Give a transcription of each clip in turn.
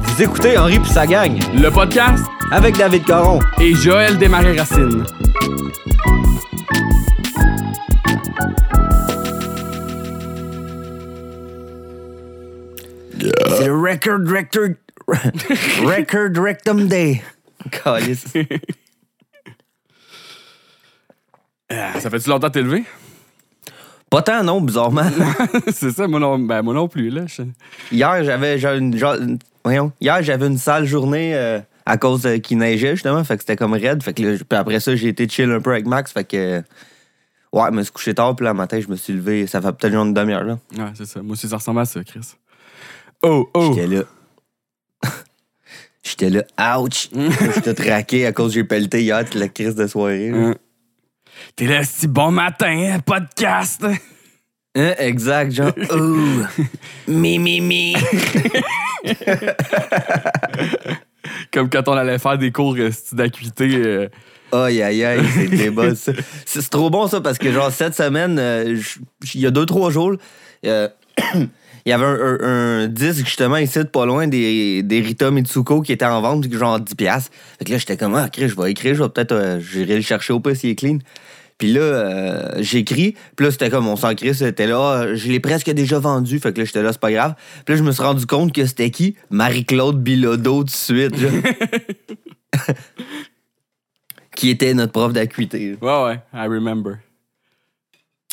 Vous écoutez Henri puis sa gang Le podcast avec David Caron. et Joël Desmarais-Racine. Record Rector... Record Rectum Day. Calice. Ah, Ça fait-tu longtemps que t'es levé? Pas tant, non, bizarrement. c'est ça, moi non, ben, moi non plus. Là. Je- Hier, j'avais j'avais une, genre- une- voyons, hier, j'avais une sale journée euh, à cause euh, qu'il neigeait, justement. Fait que c'était comme raide. Fait que là, puis après ça, j'ai été chill un peu avec Max. Fait que. Ouais, je me suis couché tard, puis le matin, je me suis levé. Ça fait peut-être genre une demi-heure, là. Ouais, c'est ça. Moi aussi, ça ressemble à ça, Chris. Oh, oh! J'étais là. J'étais là, ouch! J'étais traqué à cause que j'ai pelleté hier, toute la crise de soirée. là. Hein? T'es là, si bon matin, hein, podcast! Hein, exact, genre, ouh! Mi, mi, mi! Comme quand on allait faire des cours euh, d'acuité. euh, Aïe, aïe, aïe, c'était bon, ça. C'est c'est trop bon, ça, parce que, genre, cette semaine, euh, j- il y a deux, trois jours, euh, il y avait un, un- un disque, justement, ici, de pas loin, des, des Rita Mitsuko qui était en vente, genre 10$. piastres. Fait que là, j'étais comme, ah, Chris, je vais écrire, je vais peut-être, euh, j'irai le chercher au pas s'il est clean. Puis là, euh, j'écris, puis là, c'était comme, on s'en crie, c'était là, Ah, je l'ai presque déjà vendu, fait que là, j'étais là, c'est pas grave. Puis là, je me suis rendu compte que c'était qui? Marie-Claude Bilodeau, tout de suite, qui était notre prof d'acuité. Ouais, ouais, I remember.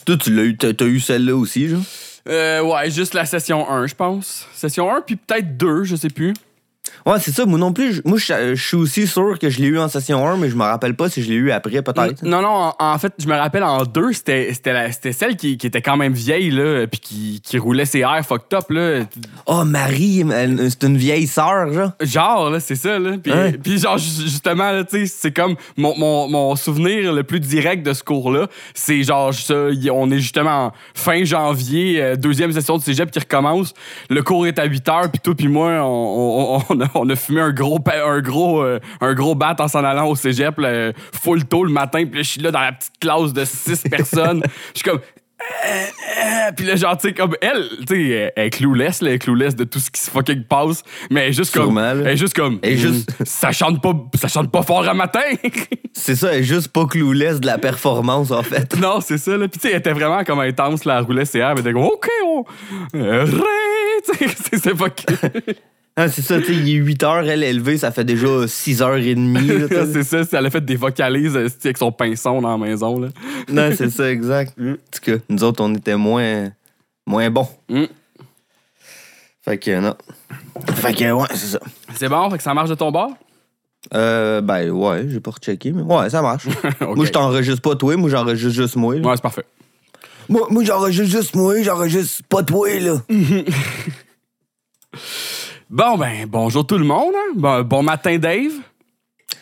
Toi, tu l'as eu, t'as eu celle-là aussi, genre? Euh, ouais, juste la session 1, je pense. Session 1, puis peut-être 2, je sais plus. Ouais, c'est ça. Moi non plus, je- moi, je je suis aussi sûr que je l'ai eu en session 1, mais je me rappelle pas si je l'ai eu après, peut-être. Non, non, en, en fait, je me rappelle en 2, c'était, c'était, la- c'était celle qui, qui était quand même vieille, là, puis qui, qui roulait ses airs fucked up, là. Oh, Marie, c'est une vieille sœur, genre. Genre, là, c'est ça, là. Puis, puis genre, ju- justement, là, tu sais, c'est comme mon, mon, mon souvenir le plus direct de ce cours-là. C'est genre, ça, on est justement en fin janvier, euh, deuxième session de cégep qui recommence. Le cours est à 8 heures, puis toi, puis moi, on, on, on a, on a fumé un gros, un gros, euh, un gros bat en s'en allant au cégep, là, full tôt le matin, puis là, je suis là dans la petite classe de 6 personnes. Je suis comme. Euh, euh, Puis là, genre, tu sais, comme elle, tu sais, elle- elle est clueless, là, elle est clueless de tout ce qui se fucking passe, mais elle est juste comme. Sûrement, là. Elle est juste comme. Elle est juste- Mm, ça chante pas, ça chante pas fort à matin! C'est ça, elle est juste pas clueless de la performance, en fait. non, c'est ça, là. Puis, tu sais, elle était vraiment comme intense, là, elle roulait ses airs, elle était comme, OK, on. sais, c'est- c'est pas. Ah, c'est ça, tu sais, il est 8 heures, elle est levée, ça fait déjà 6 heures et demie. là, t'sais. c'est ça, elle a fait des vocalises euh, avec son pinson dans la maison, là. non, c'est ça, exact. En tout cas, nous autres, on était moins, moins bons. Mm. Fait que, non. Fait que, ouais, c'est ça. C'est bon, fait que ça marche de ton bord? Euh, ben, ouais, j'ai pas rechecké, mais ouais, ça marche. Moi, je t'enregistre pas toi, moi, j'enregistre juste moi. là. Ouais, c'est parfait. Moi, moi j'enregistre juste moi, j'enregistre pas toi, là. Bon, ben, bonjour tout le monde, hein? Bon, bon matin, Dave.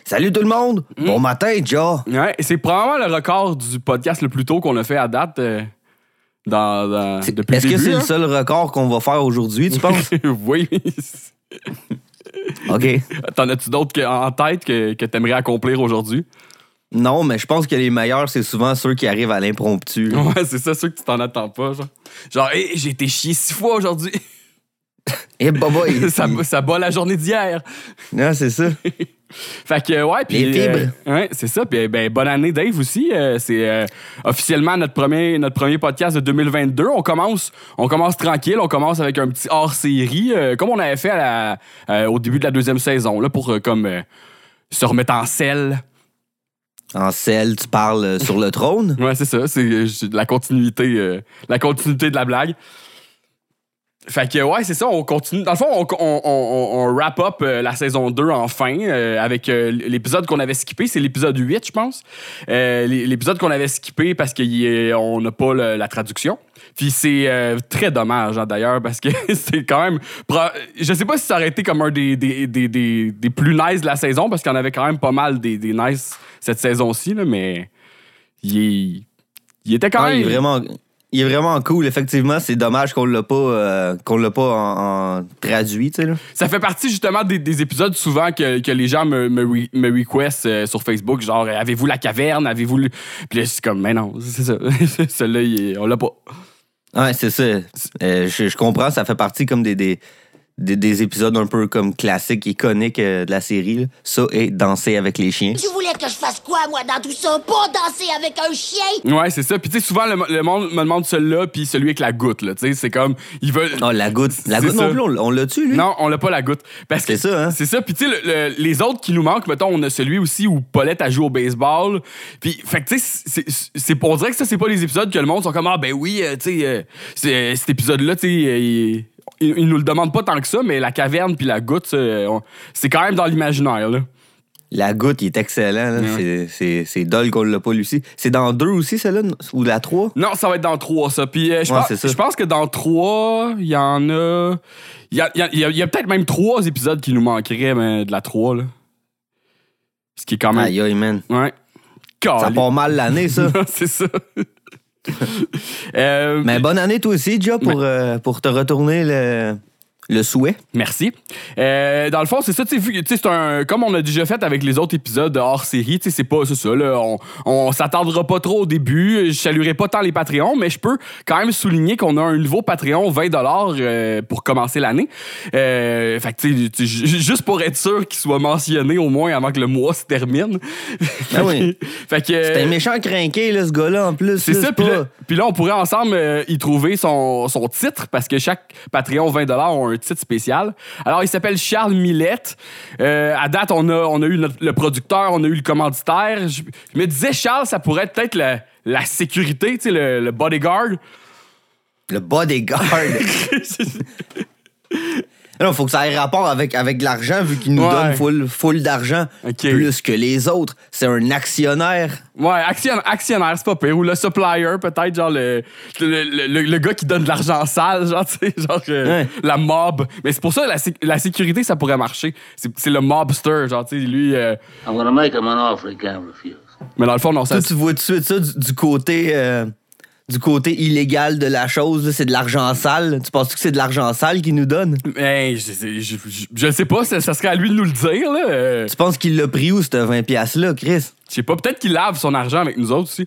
Salut tout le monde! Mm. Bon matin, Ja! Ouais, c'est probablement le record du podcast le plus tôt qu'on a fait à date euh, dans, dans- depuis Est-ce le que début. c'est hein? le seul record qu'on va faire aujourd'hui, tu penses? oui. OK. T'en as-tu d'autres que- en tête que, que t'aimerais accomplir aujourd'hui? Non, mais je pense que les meilleurs, c'est souvent ceux qui arrivent à l'impromptu. Ouais, c'est ça, ceux que tu t'en attends pas, genre. Genre, hey, j'ai été chié six fois aujourd'hui. Eh, baba, il- ça, ça bat la journée d'hier. Non, c'est ça. Fait que, ouais, puis. Les fibres. euh, ouais, c'est ça. Puis, ben, bonne année, Dave, aussi. Euh, c'est euh, officiellement notre premier, notre premier podcast de 2022. On commence, on commence tranquille. On commence avec un petit hors-série, comme on avait fait à la- au début de la deuxième saison, là, pour comme se remettre en selle. En sel, tu parles sur le trône? Ouais, c'est ça. C'est la continuité, la continuité de la blague. Fait que, ouais, c'est ça, on continue. Dans le fond, on, on, on- on wrap up euh, la saison 2 enfin euh, avec euh, l'épisode qu'on avait skippé. C'est l'épisode 8, je pense. L'é- l'épisode qu'on avait skippé parce qu'on n'a pas le- la traduction. Puis c'est très dommage, hein, d'ailleurs, parce que c'est quand même. Je sais pas si ça aurait été comme un des, des, des, des, des plus nice de la saison, parce qu'il y en avait quand même pas mal des, des nice cette saison-ci, mais il, il était quand il, même. est vraiment, il est vraiment cool, effectivement. C'est dommage qu'on l'a pas, euh, qu'on l'a pas en, en traduit, tu sais. là. Ça fait partie justement des, des épisodes souvent que, que les gens me, me, re- me requestent euh, sur Facebook, genre euh, avez-vous la caverne, avez-vous le. Puis là, c'est comme, mais non, c'est ça. Celui-là, il est- on l'a pas. Ouais, c'est ça. Euh, je, je comprends, ça fait partie comme des, des, des, des épisodes un peu comme classiques, iconiques euh, de la série. là. Ça et Danser avec les chiens. Tu voulais que je fasse quoi, moi, dans tout ça? Pas danser avec un chien? Ouais, c'est ça. Puis tu sais, souvent, le, le monde me demande celui-là, puis celui avec la goutte, là. Tu sais, c'est comme, ils veulent. Oh, la goutte. La C'est goutte ça. non plus, on, on l'a tu lui? Non, on l'a pas la goutte. Parce que C'est ça, hein? C'est ça. Puis tu sais, le- le- les autres qui nous manquent, mettons, on a celui aussi où Paulette a joué au baseball. Puis, fait que tu sais, c'est- c'est- on dirait que ça, c'est pas les épisodes que le monde sont comme, ah ben oui, euh, tu sais, euh, c'est- cet épisode-là, tu sais, euh, il, il- il nous le demande pas tant que ça, mais la caverne puis la goutte, euh, c'est quand même dans l'imaginaire, là. La goutte, il est excellent. là. Ouais. C'est- C'est c'est dole qu'on l'a pas, aussi. C'est dans deux aussi, celle-là? Ou la trois? Non, ça va être dans trois, ça. Puis euh, je Ouais, pense, que dans trois, il y en a. Il y a, y a- y peut-être même trois épisodes qui nous manqueraient mais de la trois, là. Ce qui est quand même. Aïe, aïe, man. Ouais. Ça part mal l'année, ça. c'est ça. Euh, Mais bonne année, toi aussi, Joe, pour, euh, pour te retourner le, le souhait. Merci. Euh, dans le fond, c'est ça, tu sais, un. Comme on a déjà fait avec les autres épisodes hors série, tu sais, c'est pas. Ça, là. On, on s'attardera pas trop au début. Je saluerai pas tant les Patreons, mais je peux quand même souligner qu'on a un nouveau Patreon 20 euh, pour commencer l'année. Euh, fait que, tu sais, juste pour être sûr qu'il soit mentionné au moins avant que le mois se termine. Oui. fait que. C'est un méchant crinqué, là, ce gars-là, en plus. C'est ça, puis là, là, on pourrait ensemble euh, y trouver son, son titre, parce que chaque Patreon 20 a un titre spécial. Alors, il s'appelle Charles Millette. Euh, à date, on a, on a eu notre- le producteur, on a eu le commanditaire. Je, je me disais, Charles, ça pourrait être peut-être la, la sécurité, tu sais, le, le bodyguard. Le bodyguard. Non, faut que ça ait rapport avec, avec l'argent, vu qu'il nous Ouais. donne full, full d'argent. Ok. Plus que les autres. C'est un actionnaire. Ouais, action- actionnaire, c'est pas pire. Ou le supplier, peut-être, genre le, le, le- le- le gars qui donne de l'argent sale, genre, tu sais, genre euh, Ouais. la mob. Mais c'est pour ça, la, sé- la sécurité, ça pourrait marcher. C'est c'est le mobster, genre, tu sais, lui. euh, I'm gonna make him an offer he can't refuse. mais dans le fond, non, ça. Toi, tu vois tout de suite ça du, du côté. euh, du côté illégal de la chose, c'est de l'argent sale. Tu penses que c'est de l'argent sale qu'il nous donne? Hey, je, sais- je, je- je sais pas, ça, ça serait à lui de nous le dire, là. Tu penses qu'il l'a pris où, ce 20$-là, Chris? Je sais pas, peut-être qu'il lave son argent avec nous autres aussi.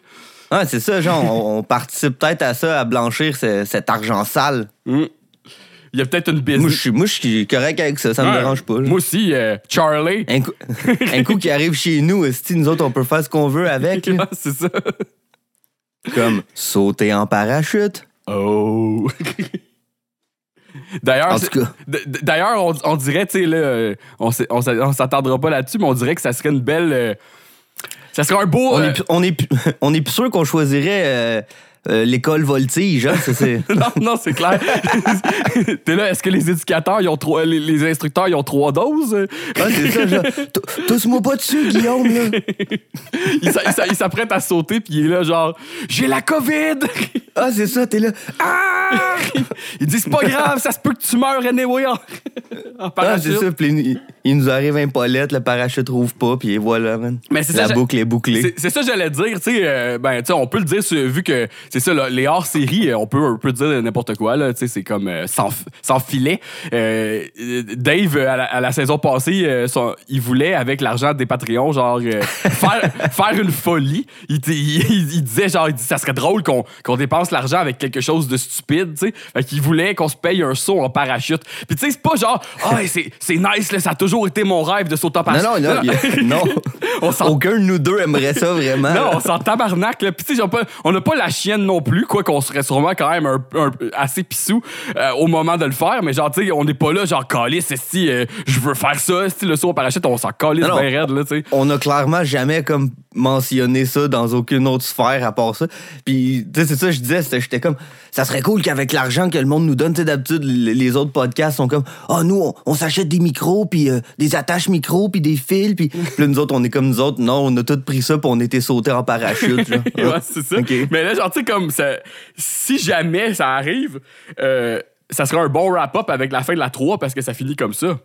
Ah, c'est ça, genre, on, on participe peut-être à ça, à blanchir ce- cet argent sale. Hmm. Il y a peut-être une business. Moi, je suis- correct avec ça, ça me Ouais. dérange pas. là. Moi aussi, euh, Charlie. Un coup, un coup qui arrive chez nous, esti, nous autres, on peut faire ce qu'on veut avec. c'est ça. Comme sauter en parachute. Oh. D'ailleurs, d'ailleurs, on, on dirait, tu sais, là, on on s'attendra pas là-dessus, mais on dirait que ça serait une belle. euh, ça serait un beau. On euh, est, pu- on, est, pu- on est plus sûr qu'on choisirait euh, euh, l'école voltige, hein, ça, c'est... non, non, c'est clair. T'es là, est-ce que les éducateurs, ils ont trois, les, les instructeurs, ils ont trois doses? Ah, c'est ça, genre, Tou- tousse-moi pas dessus, Guillaume, là. Il s'a- il s'a- il s'apprête à sauter, puis il est là, genre, j'ai la COVID! Ah, c'est ça, t'es là. Ah! Il dit, c'est pas grave, ça se peut que tu meurs anyway en, en Ah, c'est ça, puis il, il nous arrive un paulette, le parachute rouvre pas, puis voilà, man. Mais c'est La ça, boucle est bouclée. C'est- ça j'allais dire, tu sais, euh, ben, tu sais, on peut le dire, vu que c'est ça, là, les hors-séries, euh, on peut, on peut dire n'importe quoi, là, c'est comme euh, sans, sans filet. Euh, Dave, à la, à la saison passée, son- il voulait, avec l'argent des Patreons, genre, faire, faire une folie. Il, t- il- il- il disait, genre, dit, ça serait drôle qu'on dépense l'argent avec quelque chose de stupide, tu sais. Fait qu'il voulait qu'on se paye un saut en parachute. Puis, tu sais, c'est pas genre, ah, c'est c'est nice, là, ça a toujours été mon rêve de sauter en parachute. non, non, a- non. On Aucun de nous deux aimerait ça vraiment. non, on s'en tabarnak. Là. Puis, tu sais, j'ai pas- on n'a pas la chienne non plus, quoi qu'on serait sûrement quand même un, un- assez pissou euh, au moment de le faire. Mais genre, tu sais, on n'est pas là, genre, calice, si je veux faire ça, si le saut au parachute, on s'en calisse bien raide, là, tu sais. on a clairement jamais comme mentionné ça dans aucune autre sphère à part ça. Puis, tu sais, c'est ça, que je disais, c'était- j'étais comme, ça serait cool qu'avec l'argent que le monde nous donne, tu sais, d'habitude, les autres podcasts sont comme, ah, nous, on, on s'achète des micros, puis euh, des attaches micros, puis des fils, puis puis là, nous autres, on est comme nous autres, non, on a tout pris ça, puis on était sautés en parachute, genre. ouais, c'est ça. Mais là, genre, tu sais, comme ça, si jamais ça arrive, euh, ça sera un bon wrap-up avec la fin de la 3 parce que ça finit comme ça.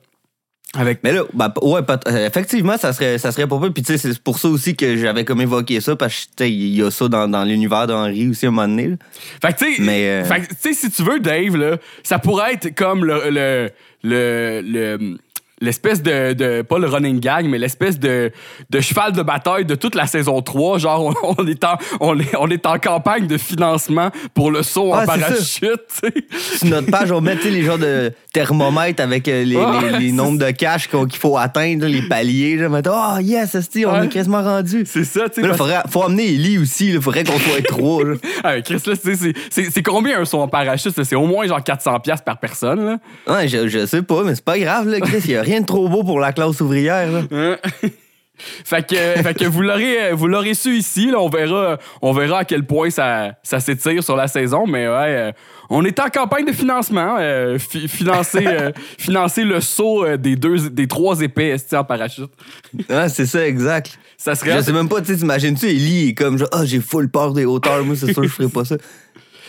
Avec Mais là, ben, ouais, euh, effectivement, ça serait, ça serait pas pire. Puis tu sais, c'est pour ça aussi que j'avais comme évoqué ça, parce que il y a ça dans, dans l'univers d'Henri aussi à un moment donné. là. Fait que, tu sais, Mais, euh, fait que, tu sais, si tu veux, Dave, là, ça pourrait être comme le. le, le, le- L'espèce de, de- Pas le running gag, mais l'espèce de, de cheval de bataille de toute la saison 3. Genre, on, on est, en, on, est, on est en campagne de financement pour le saut en Ah, parachute. Sur notre page, on met les genres de thermomètres avec euh, les, Ouais, les- les c'est nombres de cash qu'il faut atteindre, les paliers. Là, mettons, oh yes, esti, on Ouais. est quasiment rendu. C'est ça, tu sais. Faudrait, faut amener Ellie aussi. Il faudrait qu'on soit trois. là. Ah, Chris, là, c'est- combien un saut en parachute? C'est au moins genre 400$ piastres par personne. Là. Ouais, je, je sais pas, mais c'est pas grave, là, Chris. Il y a rien de trop beau pour la classe ouvrière. Là. Fait que, fait que vous l'aurez vous l'aurez su ici là, on verra on verra à quel point ça, ça s'étire sur la saison mais ouais euh, on est en campagne de financement euh, fi- financer euh, financer le saut des deux des trois épées en parachute Ouais, c'est ça, exact. ça serait Je sais même pas, tu sais, t'imagines-tu, Ellie est comme genre, ah, j'ai full peur des hauteurs, moi, c'est sûr, je ferais pas ça.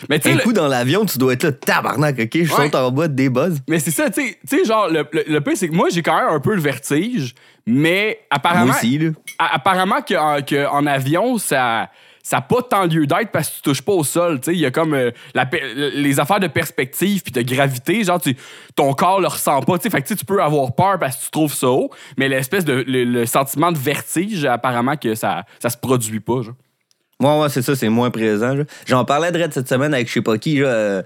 mais tu Un le- coup dans l'avion, tu dois être là, tabarnak, ok, je Ouais. saute en bas des buzz. mais c'est ça tu sais- tu sais genre le, le, le pire c'est que moi j'ai quand même un peu le vertige mais apparemment Moi aussi, là. A- apparemment qu'en que en avion, ça ça n'a pas tant lieu d'être parce que tu touches pas au sol. Il y a comme euh, la pe- les affaires de perspective puis de gravité, genre tu, ton corps le ressent pas. Fait que tu peux avoir peur parce que tu trouves ça haut, mais l'espèce de le, le sentiment de vertige, apparemment que ça, ça se produit pas. Genre. Ouais, ouais, c'est ça, c'est moins présent. là. J'en parlais de cette semaine avec je sais pas qui. là, euh,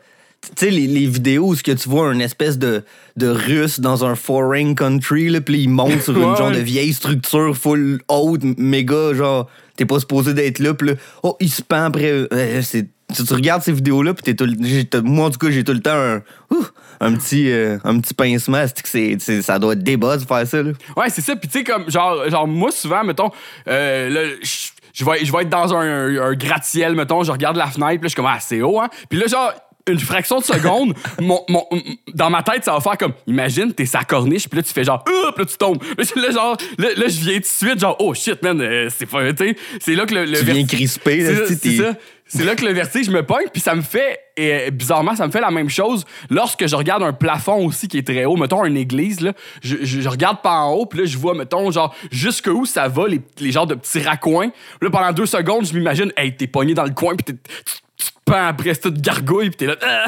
Tu sais, les, les vidéos où ce que tu vois un espèce de, de russe dans un foreign country, là, puis il monte sur une Ouais. genre de vieille structure full haute, méga, genre, t'es pas supposé d'être là, puis là, oh, il se pend après. euh, c'est- tu, tu regardes ces vidéos-là, puis t'es tout le- moi, en tout cas, j'ai tout le temps un, ouh, un, petit, euh, un petit pincement. C'est que c'est, ça doit être buzz de faire ça. Là? Ouais, c'est ça. Puis tu sais, comme, genre, genre, moi, souvent, mettons, euh, là, je- vais, je vais être dans un, un gratte-ciel, mettons, je regarde la fenêtre, puis là, je suis comme, ah, c'est haut, hein? Puis là, genre, une fraction de seconde, mon, mon- dans ma tête, ça va faire comme, imagine, t'es sa corniche, puis là, tu fais genre, Ouh! puis là, tu tombes. Là, genre, là, là, je viens tout de suite, genre, oh shit, man, euh, c'est pas, tu sais, c'est là que le, le Tu viens crisper, là, c'est ça. C'est là que le vertige me pogne, puis ça me fait, et bizarrement, ça me fait la même chose lorsque je regarde un plafond aussi qui est très haut. Mettons une église, là, je, je- je regarde pas en haut, puis là, je vois, mettons, genre, jusqu'où ça va, les, les genres de petits raccoins. Là, pendant deux secondes, je m'imagine, hey, t'es pogné dans le coin, puis t'es- pends après cette gargouille, puis t'es là. Ah!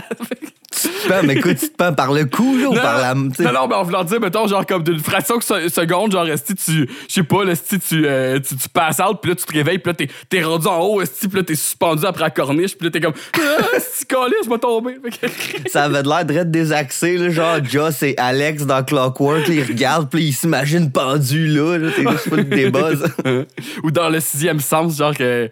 Tu te pends, mais écoute, tu te pends par le cou, là, ou Non, par la. tu sais. non, non, mais en voulant dire, mettons, genre, comme d'une fraction de se- seconde, genre, esti, tu, je sais pas, là, esti, tu, euh, tu, tu passes out, puis là, tu te réveilles, puis là, t'es, rendu en haut, esti, puis là, t'es suspendu après la corniche, puis là, t'es comme, ah, esti, calé, je vais tomber. Ça avait de l'air d'être désaxé, là, genre Joss et Alex dans Clockwork, ils regardent, puis ils s'imaginent pendus là, là t'es juste full des buzz. Ou dans le sixième sens, genre, que,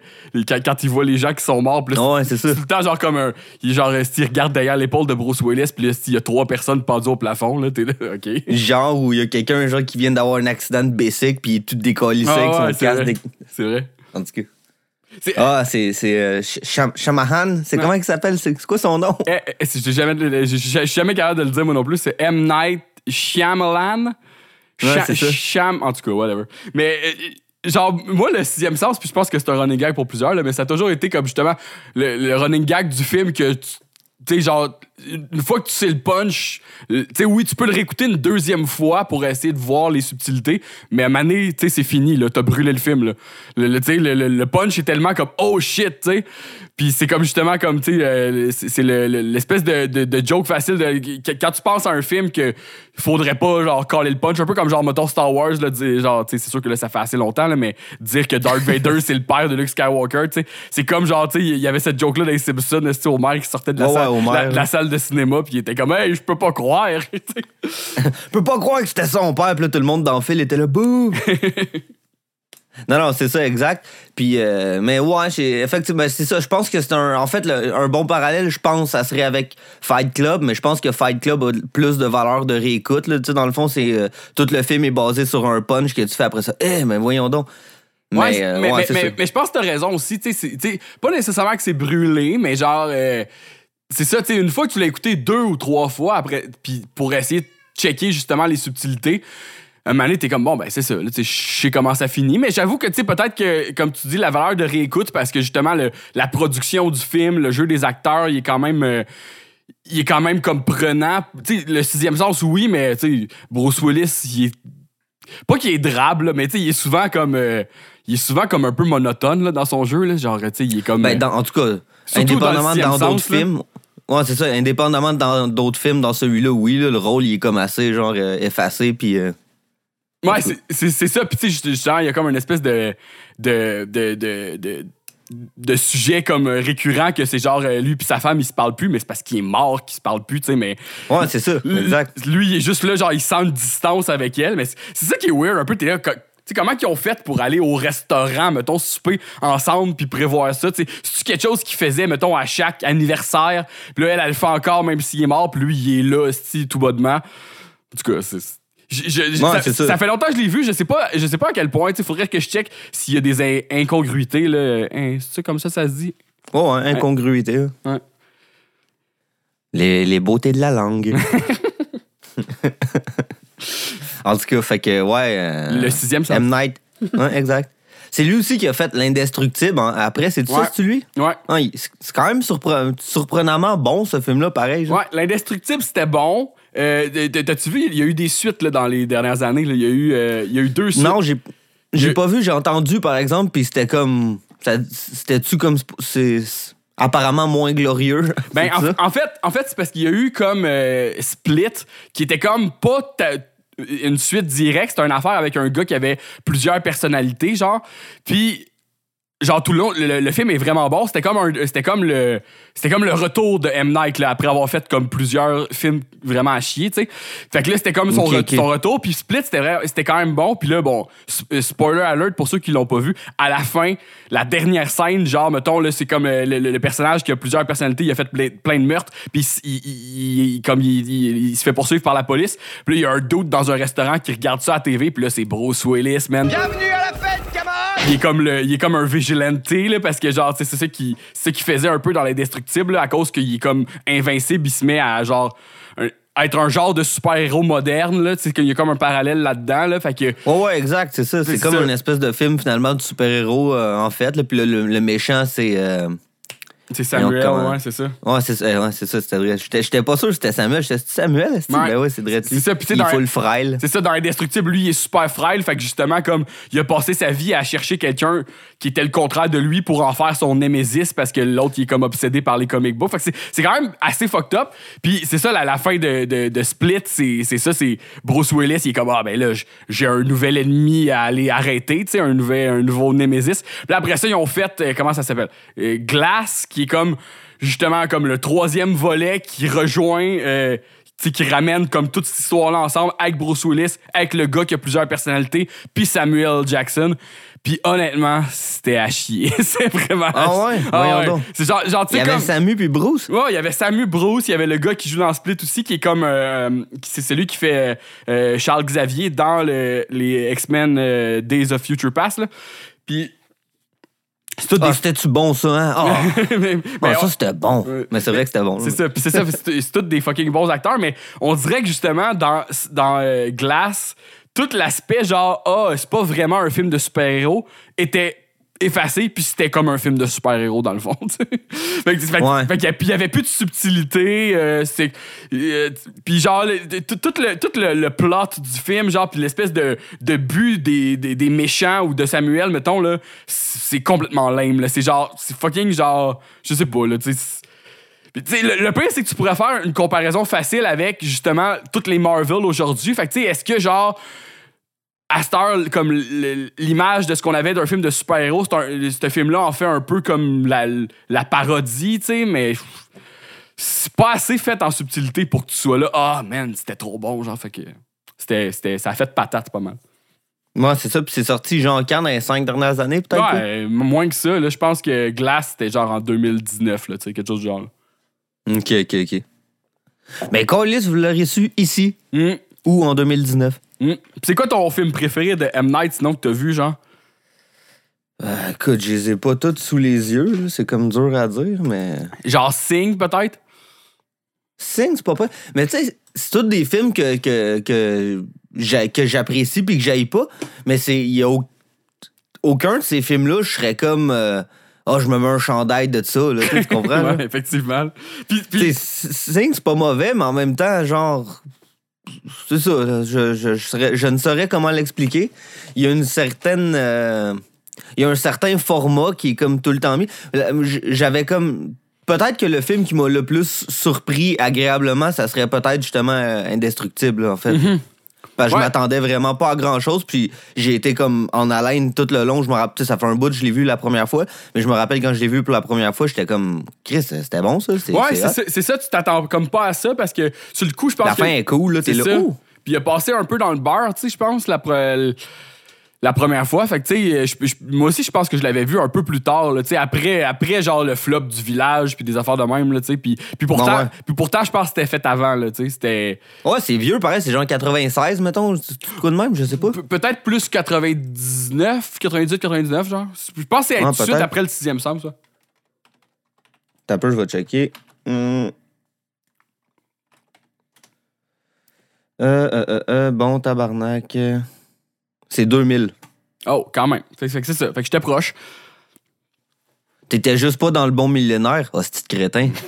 quand, quand ils voient les gens qui sont morts, puis là, Ouais, c'est ça. tout le temps, genre, comme un. Genre, esti, il regarde derrière l'épaule de Bruce Willis, puis il y a trois personnes pendues au plafond, là, t'es là, OK. Genre où il y a quelqu'un genre, qui vient d'avoir un accident de bicycle, puis il est tout décollissé avec Ah, son ouais, c'est casque. C'est vrai. En tout cas. Ah, c'est. c'est euh, Sh- Sham- Shamahan, c'est comment il s'appelle? C'est quoi son nom? Eh, eh, jamais, je suis jamais capable de le dire, moi non plus. C'est M. Night Shyamalan? Ouais, Sha-. Sham- en tout cas, whatever. Mais, euh, genre, moi, le sixième sens, puis je pense que c'est un running gag pour plusieurs, là, mais ça a toujours été comme justement le, le running gag du film que tu. Tu sais, genre, une fois que tu sais le punch, euh, tu sais, oui, tu peux le réécouter une deuxième fois pour essayer de voir les subtilités, mais à donné, tu sais, c'est fini, là, t'as brûlé le film, là. Le, tu sais, le- le punch est tellement comme, oh shit, tu sais. Puis c'est comme justement comme, tu sais, euh, c'est c'est le- le- l'espèce de, de- de joke facile de, que- quand tu penses à un film que faudrait pas, genre, caler le punch, un peu comme genre, mettons, Star Wars, là, dire, genre, tu sais, c'est sûr que là, ça fait assez longtemps, là, mais dire que Darth Vader, c'est le père de Luke Skywalker, tu sais, c'est comme genre, tu sais, il y avait cette joke-là dans les Simpsons, sais, Homer qui sortait de la, salle, ouais, Homer, la- de la là. salle de cinéma, puis il était comme, hey, je peux pas croire, tu sais. Je peux pas croire que c'était son père, puis là, tout le monde dans le fil était là, bouh! non, non, c'est ça, exact. Puis, euh, mais ouais, effectivement, c'est ça. Je pense que c'est un. En fait, le- un bon parallèle, je pense, ça serait avec Fight Club, mais je pense que Fight Club a plus de valeur de réécoute. Là. Tu sais, Dans le fond, c'est euh, tout le film est basé sur un punch que tu fais après ça. Eh, mais voyons donc. Mais, Ouais, euh, mais, ouais, je pense que t'as raison aussi. tu sais, c'est- tu sais, pas nécessairement que c'est brûlé, mais genre, c'est ça, tu une fois que tu l'as écouté deux ou trois fois après, puis pour essayer de checker justement les subtilités, un moment donné, t'es comme, bon, ben c'est ça, là, je sais comment ça finit. Mais j'avoue que, tu sais, peut-être que, comme tu dis, la valeur de réécoute, parce que justement, le- la production du film, le jeu des acteurs, il est quand même. euh, il est quand même comme prenant. Tu sais, le sixième sens, oui, mais tu sais, Bruce Willis, il est. Pas qu'il est drabe, là, mais tu sais, il est souvent comme. euh, il est souvent comme un peu monotone là, dans son jeu. Là. Genre, tu sais, il est comme. Ben, dans- en tout cas, indépendamment dans d'autres films. Ouais, c'est ça. Indépendamment dans d'autres films, dans celui-là, oui, là, le rôle, il est comme assez, genre, euh, effacé, puis... euh, Ouais, c'est- ça. Puis, tu sais, juste- justement, il y a comme une espèce de. de, de, de, de comme récurrent que c'est genre euh, lui puis sa femme ils se parlent plus mais c'est parce qu'il est mort qu'ils se parlent plus tu sais mais Ouais, c'est ça. Exact. lui il est juste là genre il sent une distance avec elle mais c'est ça qui est weird un peu t'es là co- tu sais, comment ils ont fait pour aller au restaurant, mettons, souper ensemble puis prévoir ça? C'est-tu quelque chose qu'ils faisaient, mettons, à chaque anniversaire? Puis là, elle, elle le fait encore, même s'il est mort, puis lui, il est là, tout bonnement. En tout cas, c'est. Je- je- Ouais, ça, ça. fait longtemps que je l'ai vu, je sais pas, je sais pas à quel point. Il faudrait que je check s'il y a des in- incongruités. Là. Hein, c'est ça comme ça, ça se dit? Oh, ouais, incongruité. Ouais. Les, les beautés de la langue. en tout cas, fait que, ouais. euh, Le sixième sens. M. Night. Ouais, exact. C'est lui aussi qui a fait L'Indestructible. hein. Après, c'est Ouais. ça, c'est lui? Ouais. Ouais, il- c'est c'est quand même surpre- surprenamment bon, ce film-là, pareil. genre. Ouais, l'indestructible, c'était bon. Euh, T'as-tu vu, il y a eu des suites là, dans les dernières années. là. Il y, a eu, euh, il y a eu deux suites. Non, j'ai pas vu, j'ai entendu, par exemple, puis c'était comme. C'était-tu comme. C'est apparemment moins glorieux. Ben, en, fait, en fait c'est parce qu'il y a eu comme euh, Split, qui était comme pas ta- une suite directe. C'était une affaire avec un gars qui avait plusieurs personnalités, genre. Puis, genre, tout le long, le, le film est vraiment bon. C'était comme, un- c'était comme, le, c'était comme le retour de M. Night, là, après avoir fait comme plusieurs films vraiment à chier, tu sais. Fait que là, c'était comme son, re- son retour. Puis Split, c'était, vrai- c'était quand même bon. Puis là, bon, euh, spoiler alert pour ceux qui l'ont pas vu, à la fin, la dernière scène, genre, mettons, là, c'est comme euh, le, le- le personnage qui a plusieurs personnalités, il a fait plein, plein de meurtres, puis il, il- il- il- comme il, il- il se fait poursuivre par la police. Puis là, il y a un doute dans un restaurant qui regarde ça à la TV, puis là, c'est Bruce Willis, man. Bienvenue à la fête! Il est comme le, il est comme un vigilante là, parce que genre c'est ça qui c'est ça qu'il faisait un peu dans l'indestructible à cause qu'il est comme invincible, il se met à genre un- à être un genre de super-héros moderne là, tu sais qu'il y a comme un parallèle là-dedans là, fait que Ouais, ouais, exact, c'est ça. C'est comme ça. une espèce de film, finalement, de super-héros, euh, en fait. là. Puis le, le- le méchant, c'est. euh, c'est Samuel, ouais, c'est ça. Ouais, c'est ça, ouais, c'est ça, c'était vrai. J'étais pas sûr que c'était Samuel. J'étais Samuel, que- Ouais. Ben ouais, c'est vrai. C'est ça, sais, Il dans- faut le frêle. C'est ça, dans Indestructible, lui, il est super frêle. Fait que justement, comme il a passé sa vie à chercher quelqu'un qui était le contraire de lui pour en faire son némésis parce que l'autre, il est comme obsédé par les comic books. Fait que c'est- c'est quand même assez fucked up. Puis c'est ça, la, la fin de, de, de Split, c'est c'est ça, c'est Bruce Willis, il est comme, ah ben là, j'ai un nouvel ennemi à aller arrêter, tu sais, un, nouvel, un nouveau némésis. Puis là, après ça, ils ont fait, euh, comment ça s'appelle? Euh, Glass, qui est comme, justement, comme le troisième volet qui rejoint. euh, qui ramène comme toute cette histoire-là ensemble avec Bruce Willis, avec le gars qui a plusieurs personnalités, puis Samuel Jackson. Puis honnêtement, c'était à chier. c'est vraiment. Ah ouais? Ah ouais. C'est genre, genre Il y avait comme. Samu puis Bruce. Ouais, il y avait Samu Bruce, il y avait le gars qui joue dans Split aussi, qui est comme. euh, qui- c'est celui qui fait euh, Charles Xavier dans le- les X-Men euh, Days of Future Past. Là. Puis. C'est tout Ah, des. c'était-tu bon, ça, hein? Ah, mais- Ah, mais ça, on- c'était bon. Mais c'est vrai que c'était bon. c'est ça, puis c'est ça, c'est tous des fucking bons acteurs, mais on dirait que justement, dans, dans euh, Glass, tout l'aspect genre, ah, c'est pas vraiment un film de super-héros, était effacé, puis c'était comme un film de super-héros dans le fond. fait qu'il y a- puis il y avait plus de subtilité, euh, euh, puis genre, le- tout, tout le, tout le, le plot du film, genre, puis l'espèce de, de but des, des, des méchants ou de Samuel, mettons, là, c'est complètement lame. C'est genre, c'est fucking genre, je sais pas, là, tu sais, le, le pire, c'est que tu pourrais faire une comparaison facile avec, justement, toutes les Marvel aujourd'hui. Fait que, tu sais, est-ce que, genre, à cette heure, comme l'image de ce qu'on avait d'un film de super-héros, ce film-là en fait un peu comme la, la parodie, tu sais, mais c'est pas assez fait en subtilité pour que tu sois là. Ah, man, c'était trop bon, genre, fait que c'était, ça a fait patate pas mal. Moi, c'est ça. Puis c'est sorti, genre, quand dans les cinq dernières années, peut-être? Ouais, euh, moins que ça, là, je pense que Glass, c'était genre en 2019, là, tu sais, quelque chose du genre. Ok, ok, ok. Mais Callis, vous l'aurez su ici Hmm. ou en 2019? Hmm. C'est quoi ton film préféré de M. Night, sinon que t'as vu, genre? Euh, écoute, je les ai pas toutes sous les yeux. là. C'est comme dur à dire, mais. Genre Sing, peut-être? Sing, c'est pas pas. Mais tu sais, c'est tous des films que, que, que, j'a- que j'apprécie puis que j'aille pas. Mais c'est. Il y a au- aucun de ces films-là, je serais comme. euh, ah, je me mets un chandail de ça, là, tu comprends? Ouais, effectivement. Puis, puis- Sing, c'est pas mauvais, mais en même temps, genre. C'est ça, je, je, saurais- je ne saurais comment l'expliquer. Il y a une certaine. euh, il y a un certain format qui est comme tout le temps mis. J'avais comme. Peut-être que le film qui m'a le plus surpris agréablement, ça serait peut-être justement euh, Indestructible, en fait. Parce que Ouais. je m'attendais vraiment pas à grand chose, puis j'ai été comme en haleine tout le long. Je me rappelle, ça fait un bout je l'ai vu la première fois, mais je me rappelle quand je l'ai vu pour la première fois, j'étais comme, Chris, c'était bon ça? Ouais, c'est ça, tu t'attends comme pas à ça parce que sur le coup, je pense La que. fin est cool, là, t'es là. Puis il a passé un peu dans le beurre, tu sais, je pense, la, la première fois. Fait que, tu sais, moi aussi, je pense que je l'avais vu un peu plus tard, tu sais, après, après, genre, le flop du village, puis des affaires de même, tu sais. Puis, puis pourtant, Ouais, ouais. puis pourtant, je pense que c'était fait avant, tu sais. C'était Ouais, c'est vieux, pareil, c'est genre 96, mettons. C'est tout quoi de même, je sais pas. pe- peut-être plus 99, 98, 99, genre. Je pense que c'est Ouais, tout de suite après le sixième semble, ça. T'as peu, je vais checker. Hum. Euh, euh, euh, euh, bon, tabarnak. C'est 2000. Oh, quand même. Fait, fait que c'est ça. Fait que j'étais proche. T'étais juste pas dans le bon millénaire. Oh, c'est crétin.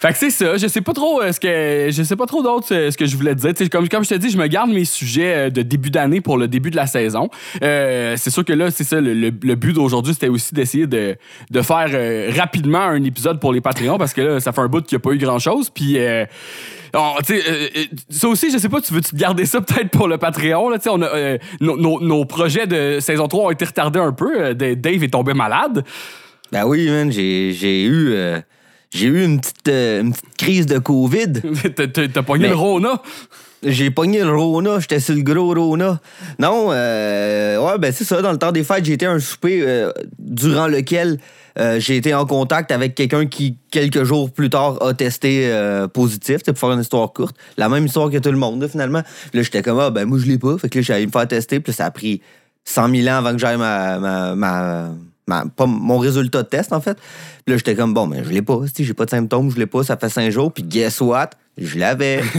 Fait que c'est ça, je sais pas trop euh, ce que je sais pas trop d'autre euh, ce que je voulais te dire. Tu sais, comme, comme je te dis, je me garde mes sujets euh, de début d'année pour le début de la saison. C'est sûr que là, c'est ça, le, le- but d'aujourd'hui, c'était aussi d'essayer de, de faire rapidement un épisode pour les Patreons parce que là, ça fait un bout qu'il n'y a pas eu grand chose. Puis on- tu ça aussi, je sais pas, tu veux-tu te garder ça peut-être pour le Patreon? Là, Tu on a, nos, nos- nos projets de saison 3 ont été retardés un peu. Dave est tombé malade. Ben oui, man, j'ai j'ai eu. J'ai eu une petite, euh, une petite crise de COVID. T'as- pogné le Rona? J'ai pogné le Rona, j'étais sur le gros Rona. Non, euh, ouais, ben c'est ça. Dans le temps des fêtes, j'ai été à un souper euh, durant lequel euh, j'ai été en contact avec quelqu'un qui, quelques jours plus tard, a testé euh, positif, pour faire une histoire courte. La même histoire que tout le monde, là, finalement. Là, j'étais comme, ah, ben moi, je l'ai pas. Fait que là, j'allais me faire tester, puis ça a pris 100 000 ans avant que j'aille ma, ma, ma- ma- pas mon résultat de test, en fait. Puis là, j'étais comme, bon, ben je l'ai pas. Si j'ai pas de symptômes, je l'ai pas. Ça fait 5 jours, puis guess what? Je l'avais.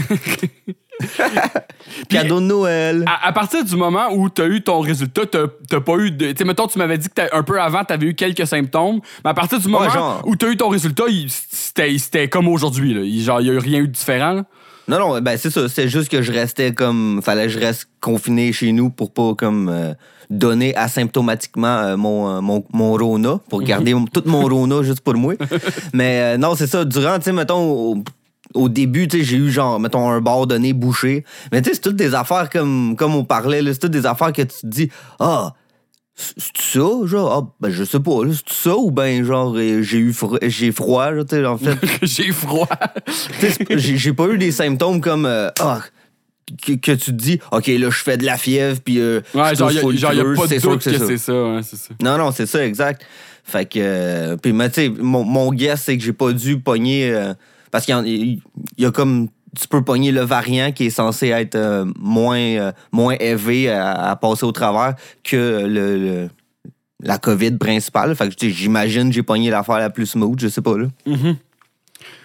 Cadeau de Noël. À, à partir du moment où tu as eu ton résultat, t'as t'as pas eu de. Tu sais, mettons, tu m'avais dit que t'as- un peu avant, tu avais eu quelques symptômes. Mais à partir du moment genre. où tu as eu ton résultat, il- c'était c'était comme aujourd'hui. là. Il- Genre, il n'y a eu rien eu de différent. là. Non, non, ben c'est ça. C'est juste que je restais comme. Fallait que je reste confiné chez nous pour pas comme euh, donner asymptomatiquement euh, mon, euh, mon, mon Rona, pour garder tout mon Rona juste pour moi. Mais euh, non, c'est ça. Durant, tu sais, mettons, au, au début, tu sais, j'ai eu genre, mettons, un bord nez bouché. Mais tu sais, c'est toutes des affaires comme, comme on parlait. C'est toutes des affaires que tu te dis, ah. C'est ça, genre? Ah, ben, je sais pas, c'est ça ou ben, genre, euh, j'ai eu fro- j'ai froid, tu sais, en fait. J'ai froid. J'ai pas eu des symptômes comme euh, ah que, que tu te dis ok là je fais de la fièvre puis euh, Ouais, genre, il n'y a, pas de doute que que c'est ça. ça. ouais, c'est ça. non non c'est ça exact fait que euh, puis mais tu sais mon, mon guess c'est que j'ai pas dû pogner euh, parce qu'il y, a comme tu peux pogner le variant qui est censé être moins moins élevé à, à passer au travers que le, le- la COVID principale. Fait que j'imagine que j'ai pogné l'affaire la plus smooth, je sais pas là.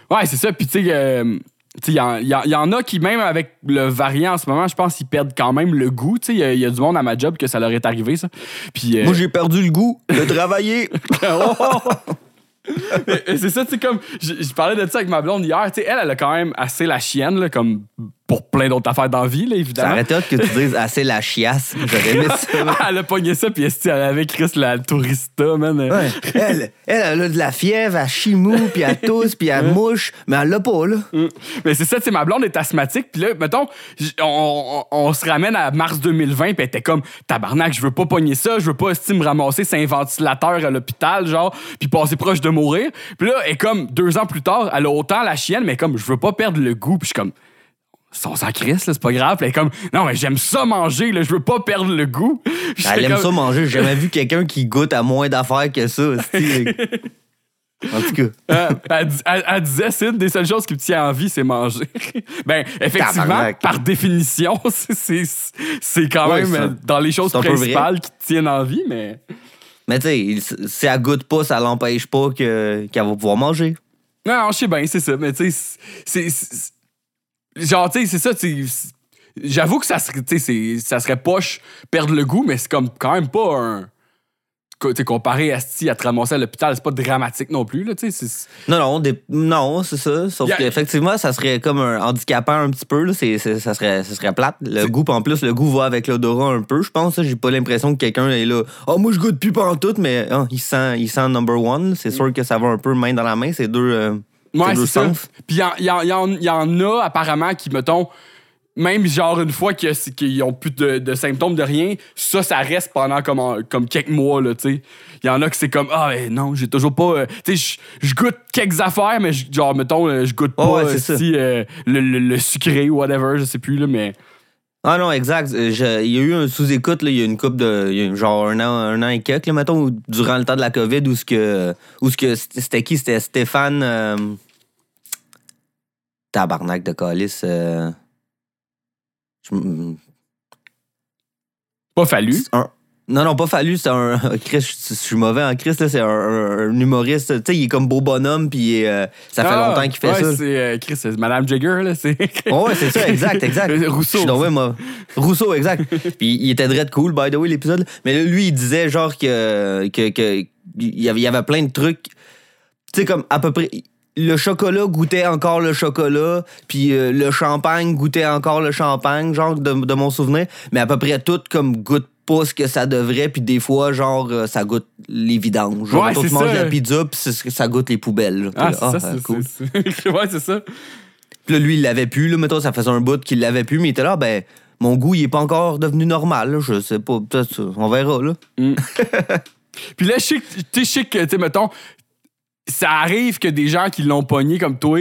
Ouais, c'est ça. Puis, tu sais, euh, tu sais, il y, en- y en- y en a qui, même avec le variant en ce moment, je pense qu'ils perdent quand même le goût. Il y y, a du monde à ma job que ça leur est arrivé, ça. Puis, euh, Moi j'ai perdu le goût de travailler. Mais c'est ça, tu sais, comme. Je, je parlais de ça avec ma blonde hier. Tu sais, elle, elle a quand même assez la chienne, là, comme pour plein d'autres affaires dans la vie, là, Ça évidemment. aurait été hot que tu dises assez la chiasse. J'aurais aimé ça. là. elle a pogné ça, puis elle avait Chris la tourista, man. Ouais. Elle, elle, elle a de la fièvre, elle chimou, puis elle tousse, puis elle mouche, mais elle l'a pas, là. Mm. Mais c'est ça, tu sais, ma blonde est asthmatique, puis là, mettons, on, on- on se ramène à mars 2020, puis elle était comme, tabarnak, je veux pas pogner ça, je veux pas, me ramasser c'est un ventilateur à l'hôpital, genre, puis passer proche de mourir. Puis là, elle est comme, deux ans plus tard, elle a autant la chienne, mais comme, je veux pas perdre le goût, puis je suis comme, crisse, là, c'est pas grave. Puis elle est comme, non, mais j'aime ça manger, là, je veux pas perdre le goût. Elle aime comme- ça manger. J'ai jamais vu quelqu'un qui goûte à moins d'affaires que ça. En tout cas. Euh, elle, dis- elle- elle disait, c'est une des seules choses qui me tient en vie, c'est manger. ben, effectivement, Tabarnak. par définition, c'est- c'est c'est quand Ouais, même ça- euh, dans les choses c'est un peu vrai. principales qui te tiennent en vie, mais. Mais tu sais, si elle goûte pas, ça l'empêche pas que- qu'elle va pouvoir manger. Non, non, je sais bien, c'est ça, mais tu sais, c'est- c'est. c'est- Genre, tu sais, c'est ça, tu J'avoue que ça serait, ça serait poche perdre le goût, mais c'est comme quand même pas un. tu sais, comparé à si à te ramasser à l'hôpital, c'est pas dramatique non plus, là, tu sais. c'est- Non, non, des- non, c'est ça. Sauf qu'effectivement, ça serait comme un handicapant un petit peu. Là. Ça, serait, ça serait plate. Le goût, en plus, le goût va avec l'odorat un peu, je pense. J'ai pas l'impression que quelqu'un est là. Oh, moi, je goûte plus en tout, mais ah, il, sent, il sent number one. C'est sûr que ça va un peu main dans la main, ces deux. euh, Ouais, c'est ça. Puis il y, en- y en- y en- y en a apparemment qui, mettons, même genre une fois qu'ils ont plus de, de symptômes de rien, ça, ça reste pendant comme, en- comme quelques mois, là, tu sais. Il y en a que c'est comme, ah, ben non, j'ai toujours pas. euh, tu sais, je- goûte quelques affaires, mais genre, mettons, euh, je goûte pas ouais, ça. si, euh, le, le- le sucré ou whatever, je sais plus, là, mais. Ah non, exact. Je- Il y a eu un sous-écoute, là, il y a une coupe de. il y a genre un an, un an et quelques, là, mettons, durant le temps de la COVID, où ce que. Où ce que c'était qui? C'était Stéphane. euh, Tabarnak de calice. euh, je Pas fallu. un- Non, non, pas fallu, c'est un. Chris, je je suis mauvais en Chris, là, c'est un, un- un humoriste. Tu sais, il est comme beau bonhomme, puis euh, ça fait Ah, longtemps qu'il fait ouais, ça. c'est euh, Chris, c'est Madame Jagger, là, c'est. Oh, ouais, c'est ça, exact, exact. Rousseau. Je suis ouais, moi. Rousseau, exact. Puis il était très cool, by the way, l'épisode. Mais là, lui, il disait genre que, que, il y avait plein de trucs. Tu sais, comme à peu près. Le chocolat goûtait encore le chocolat, puis euh, le champagne goûtait encore le champagne, genre de, de mon souvenir. Mais à peu près tout comme goûte pas ce que ça devrait, puis des fois, genre, euh, ça goûte les vidanges. Genre, Ouais, manges ça. la pizza, puis ça goûte les poubelles. Ah, là, c'est ça, ah, c'est cool. Ouais, c'est ça. Puis là, lui, il l'avait plus. Là, mettons, ça faisait un bout qu'il l'avait plus, mais il était là, ben, mon goût, il est pas encore devenu normal. là. Je sais pas. Peut-être, on verra, là. Puis là, je sais que, tu sais, mettons, ça arrive que des gens qui l'ont pogné comme toi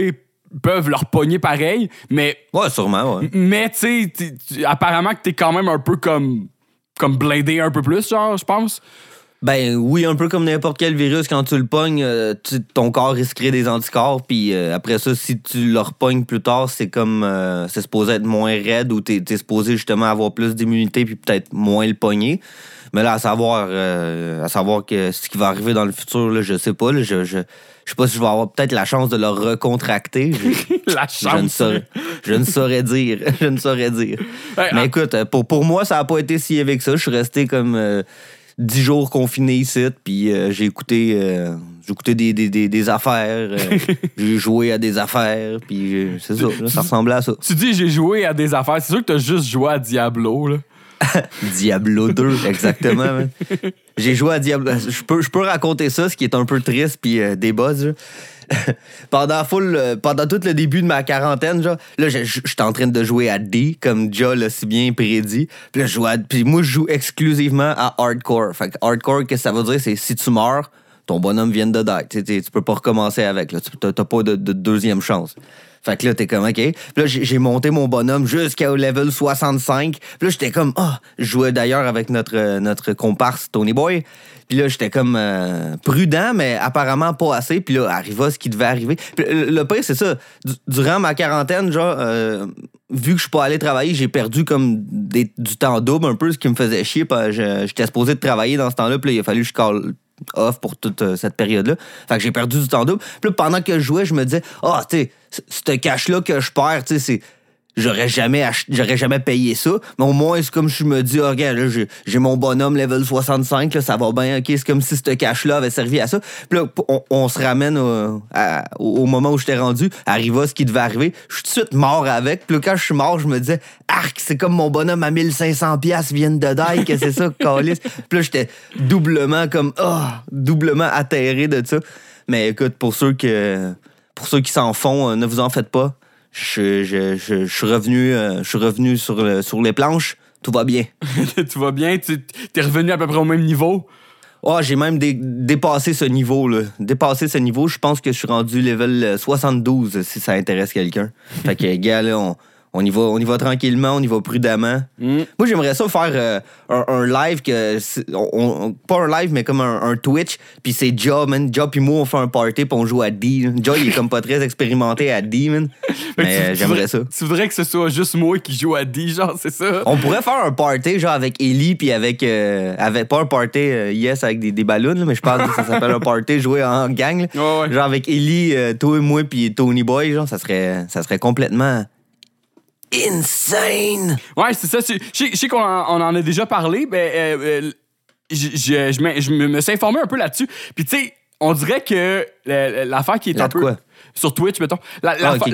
peuvent leur pogner pareil, mais, Ouais, sûrement, ouais. mais tu sais, apparemment que t'es quand même un peu comme, comme blindé un peu plus, genre, je pense. Ben oui, un peu comme n'importe quel virus, quand tu le pognes, euh, tu- ton corps risquerait des anticorps, puis euh, après ça, si tu le repognes plus tard, c'est comme, euh, c'est supposé être moins raide ou t'es, t'es supposé justement avoir plus d'immunité puis peut-être moins le pogner. Mais là, à savoir, euh, à savoir que ce qui va arriver dans le futur, là, je sais pas, là, je, je, je sais pas si je vais avoir peut-être la chance de le recontracter. Je- La Je ne, chance. saurais, je ne saurais dire. Je ne saurais dire. Mais ah, écoute, pour, pour moi, ça n'a pas été si avec ça. Je suis resté comme euh, 10 jours confiné ici, puis euh, j'ai écouté, euh, j'ai écouté des, des, des, des affaires, euh, j'ai joué à des affaires, puis c'est ça, là, ça ressemblait à ça. Tu dis j'ai joué à des affaires. C'est sûr que t'as juste joué à Diablo, là. Diablo 2, exactement. J'ai joué à Diablo. Je peux, je peux raconter ça, ce qui est un peu triste, puis euh, des pendant, full, euh, tout le début de ma quarantaine, genre, là, j'étais en train de jouer à D, comme Ja l'a si bien prédit. Puis je à- puis moi, je joue exclusivement à hardcore. Fait hardcore, qu'est-ce que ça veut dire? C'est si tu meurs, ton bonhomme vient de die. Tu, sais, tu peux pas recommencer avec. Là. Tu pas de, de deuxième chance. Fait que là, t'es comme, OK. Puis là, j'ai monté mon bonhomme jusqu'au level 65. Puis là, j'étais comme, ah, je jouais d'ailleurs avec notre, comparse Tony Boy. Puis là, j'étais comme euh, prudent, mais apparemment pas assez. Puis là, arriva ce qui devait arriver. Puis le, pire, c'est ça. Du- durant ma quarantaine, genre, euh, vu que je suis pas allé travailler, j'ai perdu comme du temps double un peu, ce qui me faisait chier. J'étais supposé travailler dans ce temps-là. Puis là, il a fallu que je off pour toute euh, cette période-là. Fait que j'ai perdu du temps double. Puis pendant que je jouais, je me disais, ah, tu sais, ce cash-là que je perds, tu sais, c'est. J'aurais jamais, j'aurais jamais payé ça. Mais au moins, c'est comme je me dis, regarde, j'ai, mon bonhomme level 65, là, ça va bien, ok. C'est comme si ce cash-là avait servi à ça. Puis là, on, se ramène au, moment où j'étais rendu. Arriva ce qui devait arriver. Je suis tout de suite mort avec. Puis là, quand je suis mort, je me disais, arc, c'est comme mon bonhomme à 1500$ piastres vient de die, que c'est ça, calice. Puis là, j'étais doublement comme, ah, doublement atterré de ça. Mais écoute, pour ceux que, pour ceux qui s'en font, euh, ne vous en faites pas. Je, je, je, je suis revenu, euh, je suis revenu sur, le- sur les planches. Tout va bien. tu vas bien, tu t'es revenu à peu près au même niveau? Oh, j'ai même dé- dépassé ce niveau, là. Dépassé ce niveau, je pense que je suis rendu level euh, 72, si ça intéresse quelqu'un. Fait que, gars, là, on, on y va, on y va tranquillement, on y va prudemment. Mm. Moi, j'aimerais ça faire euh, un, un live que. on- on- pas un live, mais comme un, un Twitch. Puis c'est Ja, man. Ja, puis moi, on fait un party, puis on joue à D. Ja, il est comme pas très expérimenté à D, man. Mais euh, tu j'aimerais ça. Tu voudrais que ce soit juste moi qui joue à 10, genre, c'est ça? On pourrait faire un party, genre avec Ellie, puis avec, euh, avec. Pas un party, euh, yes, avec des, des ballons, là, mais je pense que ça s'appelle un party joué en gang. là. Ouais, ouais. Genre avec Ellie, euh, toi et moi, puis Tony Boy, genre, ça serait, ça serait complètement insane! Ouais, c'est ça. Je sais- qu'on en, a déjà parlé. Ben, euh, euh, je, me, suis informé un peu là-dessus. Puis, tu sais, on dirait que la- l'affaire qui est un peu. quoi? Sur Twitch, mettons. La- Ah, l'affaire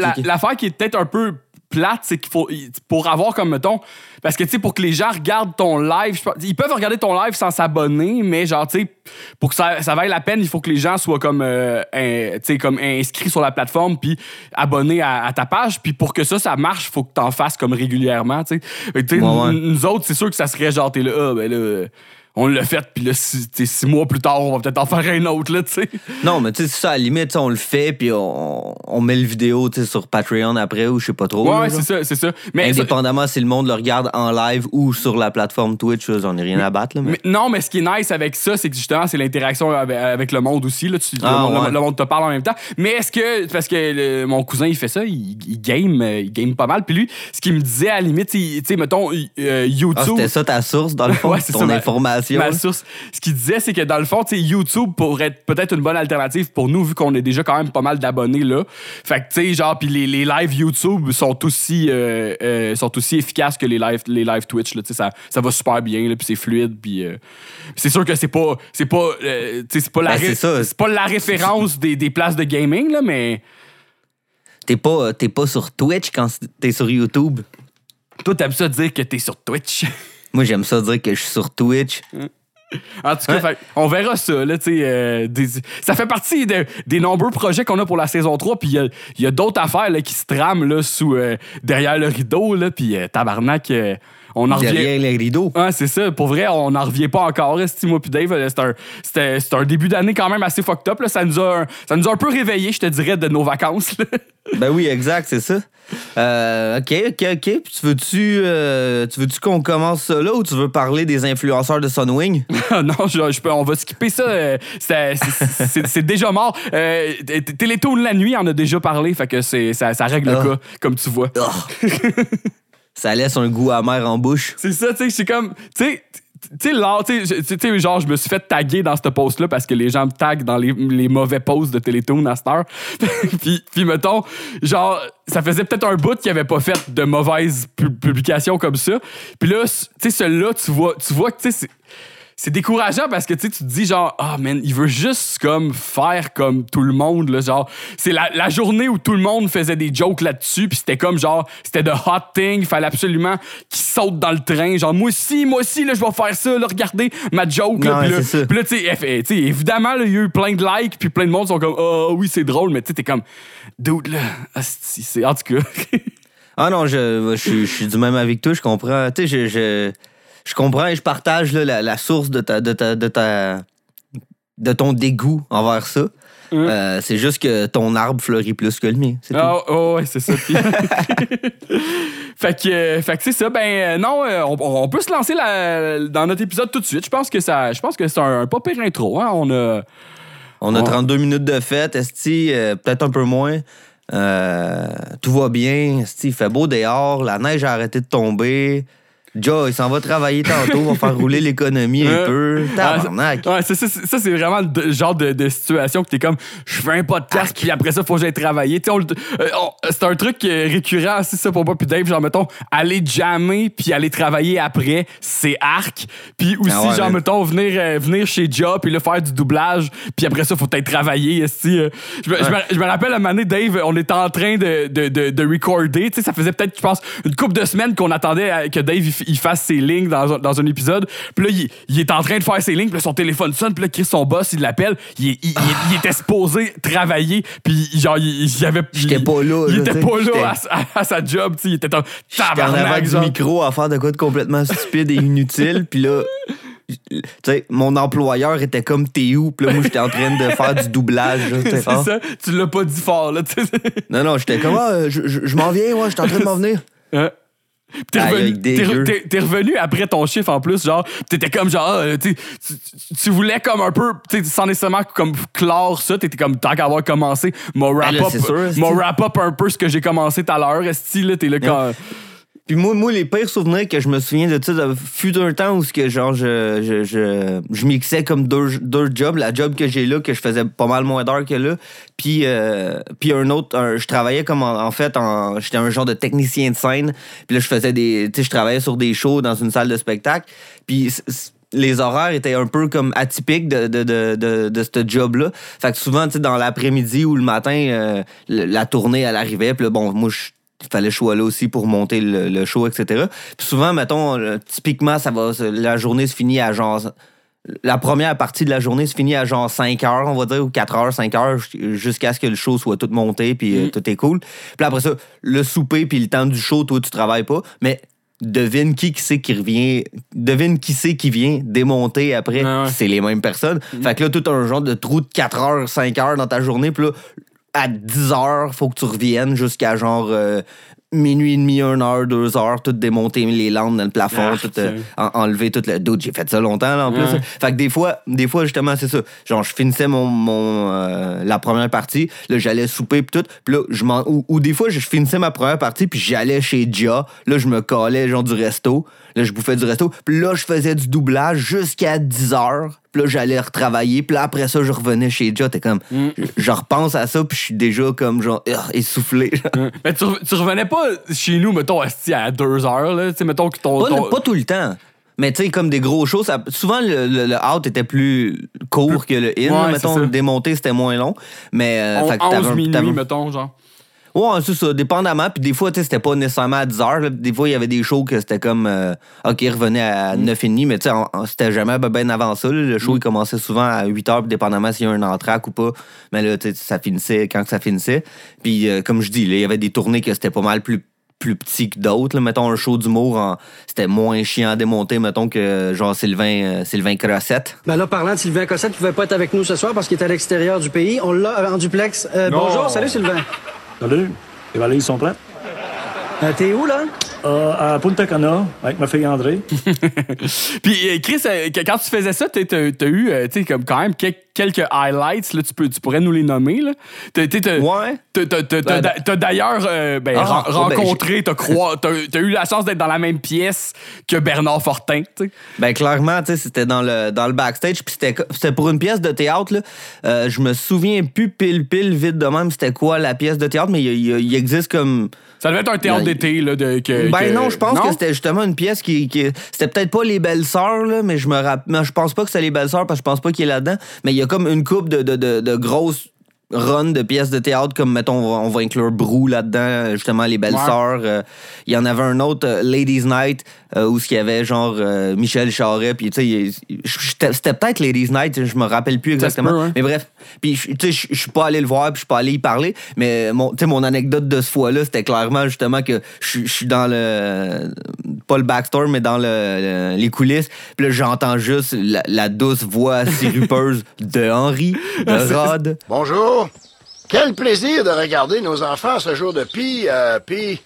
la- qui est peut-être un peu plate, c'est qu'il faut. Pour avoir comme, mettons. Parce que, tu sais, pour que les gens regardent ton live, ils peuvent regarder ton live sans s'abonner, mais genre, tu sais, pour que ça, ça vaille la peine, il faut que les gens soient comme, euh, tu sais, comme inscrits sur la plateforme puis abonnés à, à ta page. Puis pour que ça, ça marche, il faut que tu en fasses comme régulièrement, tu sais. Ouais, ouais. nous- autres, c'est sûr que ça serait genre, t'es là, ah, ben là, on l'a fait, puis là, six, six mois plus tard, on va peut-être en faire un autre, là, tu sais. Non, mais tu sais, ça, à la limite, on le fait, puis on, on met le vidéo tu sais, sur Patreon après, ou je sais pas trop. Ouais, c'est ça, c'est ça. Mais, ça- Indépendamment si le monde le regarde en live ou sur la plateforme Twitch, j'en ai rien à battre. Là, mais... mais- non, mais ce qui est nice avec ça, c'est que justement, c'est l'interaction avec, avec le monde aussi. Là, tu, Ah, le, ouais. le monde te parle en même temps. Mais est-ce que, parce que le- mon cousin, il fait ça, il, il game, euh, il game pas mal. Puis lui, ce qu'il me disait à la limite, tu sais, mettons, euh, YouTube. Ah, c'était ça ta source, dans le fond, Ouais, ton ça, ma- Ma source. Ce qu'il disait, c'est que dans le fond, YouTube pourrait être peut-être une bonne alternative pour nous, vu qu'on est déjà quand même pas mal d'abonnés là. Fait que, tu sais, genre, puis les, les lives YouTube sont aussi, euh, euh, sont aussi efficaces que les lives, les lives Twitch. Là, ça, ça va super bien, puis c'est fluide. Puis euh, c'est sûr que c'est pas, c'est pas, c'est pas, la Ben, c'est pas la référence des, des places de gaming, là, mais T'es pas, t'es pas sur Twitch quand t'es sur YouTube. toi, t'aimes ça dire que t'es sur Twitch. Moi, j'aime ça dire que je suis sur Twitch. En tout cas, fait- on verra ça. Là, euh, des- ça fait partie de- des nombreux projets qu'on a pour la saison 3. Puis il y a, d'autres affaires là, qui se trament là, sous, euh, derrière le rideau. Puis euh, tabarnak, on en revient. Les rideaux. Ouais, c'est ça. Pour vrai, on n'en revient pas encore. esti, moi puis Dave, euh, c'est un, c'était- c'est un début d'année quand même assez fucked up. Là. Ça, nous a, un- ça nous a un peu réveillés, je te dirais, de nos vacances. là. Ben oui, exact, c'est ça. Euh, ok, ok, ok. Puis tu veux-tu, euh, tu qu'on commence ça là ou tu veux parler des influenceurs de Sunwing? non, je, je peux, on va skipper ça. euh, c'est- déjà mort. Télétoon la nuit en a déjà parlé, fait que c'est- ça, ça règle Ah. le cas, comme tu vois. Ça laisse un goût amer en bouche. C'est ça, tu sais, c'est comme. Tu sais, tu sais, genre, je me suis fait taguer dans ce post-là parce que les gens me taguent dans les, les mauvais posts de Télétoon à cette heure. puis, puis, mettons, genre, ça faisait peut-être un bout qu'il avait pas fait de mauvaises pu- publications comme ça. Puis là, tu sais, celui-là, tu vois, tu vois que, tu sais, c'est- décourageant parce que tu te dis genre ah man il veut juste comme faire comme tout le monde là genre c'est la, la journée où tout le monde faisait des jokes là-dessus puis c'était comme genre c'était de hot thing. Il fallait absolument qu'il saute dans le train genre moi aussi moi aussi là je vais faire ça là regardez ma joke là Ouais, puis là, tu sais eh, sais, évidemment là, il y a eu plein de likes puis plein de monde sont comme ah oui c'est drôle mais tu sais t'es comme dude là c'est en tout cas Ah non, je, je, suis- je suis du même avec toi, je comprends. Tu sais, je, je, je comprends et je partage là, la, la source de ta, de ta, de ta, de ton dégoût envers ça. Euh, c'est juste que ton arbre fleurit plus que le mien. c'est. Ah, oh, ouais, c'est ça. Fait que, euh, fait que c'est ça. Ben euh, non, euh, on, on peut se lancer la- dans notre épisode tout de suite. Je pense que ça, je pense que c'est un, un pas pire intro. Hein? On a, On a Ouais. 32 minutes de fête, Esti, peut-être un peu moins. Tout va bien, Esti, il fait beau dehors, la neige a arrêté de tomber. Joe, il s'en va travailler tantôt, on va faire rouler l'économie un Euh, peu. Tabarnak. Ouais, ça, c'est- ça, c'est vraiment le genre de, de situation que t'es comme, je fais un podcast, puis après ça, faut que j'aille travailler. Le- euh, c'est un truc euh, récurrent aussi, ça, pour moi, puis Dave, genre, mettons, aller jammer, puis aller travailler après, c'est arc. Puis aussi, Ah ouais, genre, mettons, venir, euh, venir chez Job, puis là, faire du doublage, puis après ça, faut peut-être travailler. euh. je, me, je me- je me rappelle, à un moment donné, Dave, on était en train de, de, de, de recorder. Tu sais, ça faisait peut-être, je pense, une couple de semaines qu'on attendait à- que Dave il, fasse ses lignes dans, un- dans un épisode. Puis là, il, il est en train de faire ses lignes, puis là, son téléphone sonne, puis là, Chris, son boss, il l'appelle. Il, il- il- il était supposé travailler, puis genre, il, y avait. J'étais pas là, Il était pas là à, sa- à sa job, tu sais. Il était un tabarnak, du micro à faire de quoi de complètement stupide et inutile. Puis là, tu sais, mon employeur était comme t'es où? Puis là, moi, j'étais en train de faire du doublage. là, tu sais. C'est Ah. ça, tu l'as pas dit fort, là, tu sais. Non, non, j'étais comme, ah, je, je- je m'en viens, ouais, j'étais en train de m'en venir. T'es revenu, après ton chiffre en plus, genre, t'étais comme genre, ah, tu, tu, voulais comme un peu, sans nécessairement comme clore ça, t'étais comme, tant qu'à avoir commencé, mon là, wrap-up, un peu ce que j'ai commencé tout à l'heure, esti, là, t'es là quand. Puis moi, moi, les pires souvenirs que je me souviens de ça, fut un temps où que, genre, je, je, je, mixais comme deux, deux jobs. La job que j'ai là, que je faisais pas mal moins d'heures que là. Puis, euh, puis un autre, je travaillais comme en, fait, en, j'étais un genre de technicien de scène. Puis là, je faisais des, tu sais, je travaillais sur des shows dans une salle de spectacle. Puis les horaires étaient un peu comme atypiques de, de, de, de, de ce job-là. Fait que souvent, tu sais, dans l'après-midi ou le matin, euh, la tournée, elle arrivait. Puis là, bon, moi, je fallait que je sois là aussi pour monter le, le show, etc. Puis souvent, mettons, euh, typiquement, ça va, la journée se finit à genre. La première partie de la journée se finit à genre 5 heures, on va dire, ou 4 heures, 5 heures, jusqu'à ce que le show soit tout monté, puis euh, tout est cool. Puis après ça, le souper, puis le temps du show, toi, tu travailles pas. Mais devine qui, qui c'est qui revient. Devine qui c'est qui vient démonter après. Ah ouais. C'est les mêmes personnes. Fait que là, tout un genre de trou de 4 heures, 5 heures dans ta journée, puis là, à 10 heures, faut que tu reviennes jusqu'à genre euh, minuit et demi, 1 heure, 2 heures, tout démonter les lampes dans le plafond, Ah, tout euh, en- enlever tout le doute. J'ai fait ça longtemps, là, en plus. Fait que des fois, des fois, justement, c'est ça. Genre, je finissais mon, mon euh, la première partie, là, j'allais souper pis tout, puis là, je m'en... Ou, ou des fois, je finissais ma première partie, puis j'allais chez Dia, là, je me collais, genre, du resto, là, je bouffais du resto, puis là, je faisais du doublage jusqu'à 10 heures, puis là, j'allais retravailler, puis là, après ça, je revenais chez Dia, t'es comme... Mm. Je, je repense à ça, puis je suis déjà comme, genre, ah, essoufflé. Mais tu, re- tu revenais pas chez nous, mettons, à deux heures, là. Tu sais, mettons que ton. Pas, ton- pas tout le temps. Mais tu sais, comme des gros shows, ça- souvent le, le- le out était plus court que le in. Ouais, mettons, démonter, c'était moins long. Mais. euh, on- fait que t'avais 11 un- minuit, t'avais- mettons, genre. Ouais, c'est ça, dépendamment. Puis des fois, tu sais, c'était pas nécessairement à 10 heures. Des fois, il y avait des shows que c'était comme. euh, OK, revenait à Mm. 9h30, mais tu sais, c'était jamais bien avant ça. là. Le show, il commençait souvent à 8 heures, puis dépendamment s'il y a un entraque ou pas. Mais là, tu sais, ça finissait quand que ça finissait. Puis, euh, comme je dis, là, il y avait des tournées que c'était pas mal plus plus petit que d'autres. Mettons, un show d'humour, en- c'était moins chiant à démonter, mettons, que genre Sylvain, euh, Sylvain Crossette. Ben là, parlant de Sylvain Cossette, il pouvait pas être avec nous ce soir parce qu'il est à l'extérieur du pays. On l'a euh, en duplex. Euh, bonjour, salut Sylvain. Salut. Les valises sont prêtes? Euh, T'es où, là? Euh, à Punta Cana, avec ma fille André. Puis, euh, Chris, quand tu faisais ça, t'as eu, sais, comme quand même quel- quelques highlights, là, tu, peux, tu pourrais nous les nommer, là. T'as- Ouais. d'ailleurs euh, ben, Ah, ren- oh, ben, rencontré, t'as t'as t'as eu la chance d'être dans la même pièce que Bernard Fortin, tu sais. Ben clairement, c'était dans le, dans le backstage, puis c'était, c'était pour une pièce de théâtre. Là. Euh, je me souviens plus pile pile vite de même c'était quoi la pièce de théâtre, mais il, existe comme. Ça devait être un théâtre d'été, là, de, que, Ben que- non, je pense que c'était justement une pièce qui, qui- c'était peut-être pas les belles sœurs là, mais je me rapp- je pense pas que c'est les belles sœurs parce que je pense pas qu'il est là-dedans. Mais il y a comme une coupe de, de, de, de grosses run de pièces de théâtre comme mettons on va, on va inclure Brou là-dedans justement les belles Ouais. sœurs Euh, il y en avait un autre euh, Ladies Night euh, où il y avait genre euh, Michel Charret puis tu sais c'était peut-être Ladies Night je me rappelle plus exactement peut, ouais. mais bref puis je- tu sais je suis pas allé le voir puis je suis pas allé y parler mais mon tu sais mon anecdote de ce fois-là c'était clairement justement que je je suis dans le pas le backstore mais dans le, le- les coulisses puis là j'entends juste la, la douce voix sirupeuse de Henri de Rod Bonjour. Quel plaisir de regarder nos enfants ce jour de pi, euh, pi,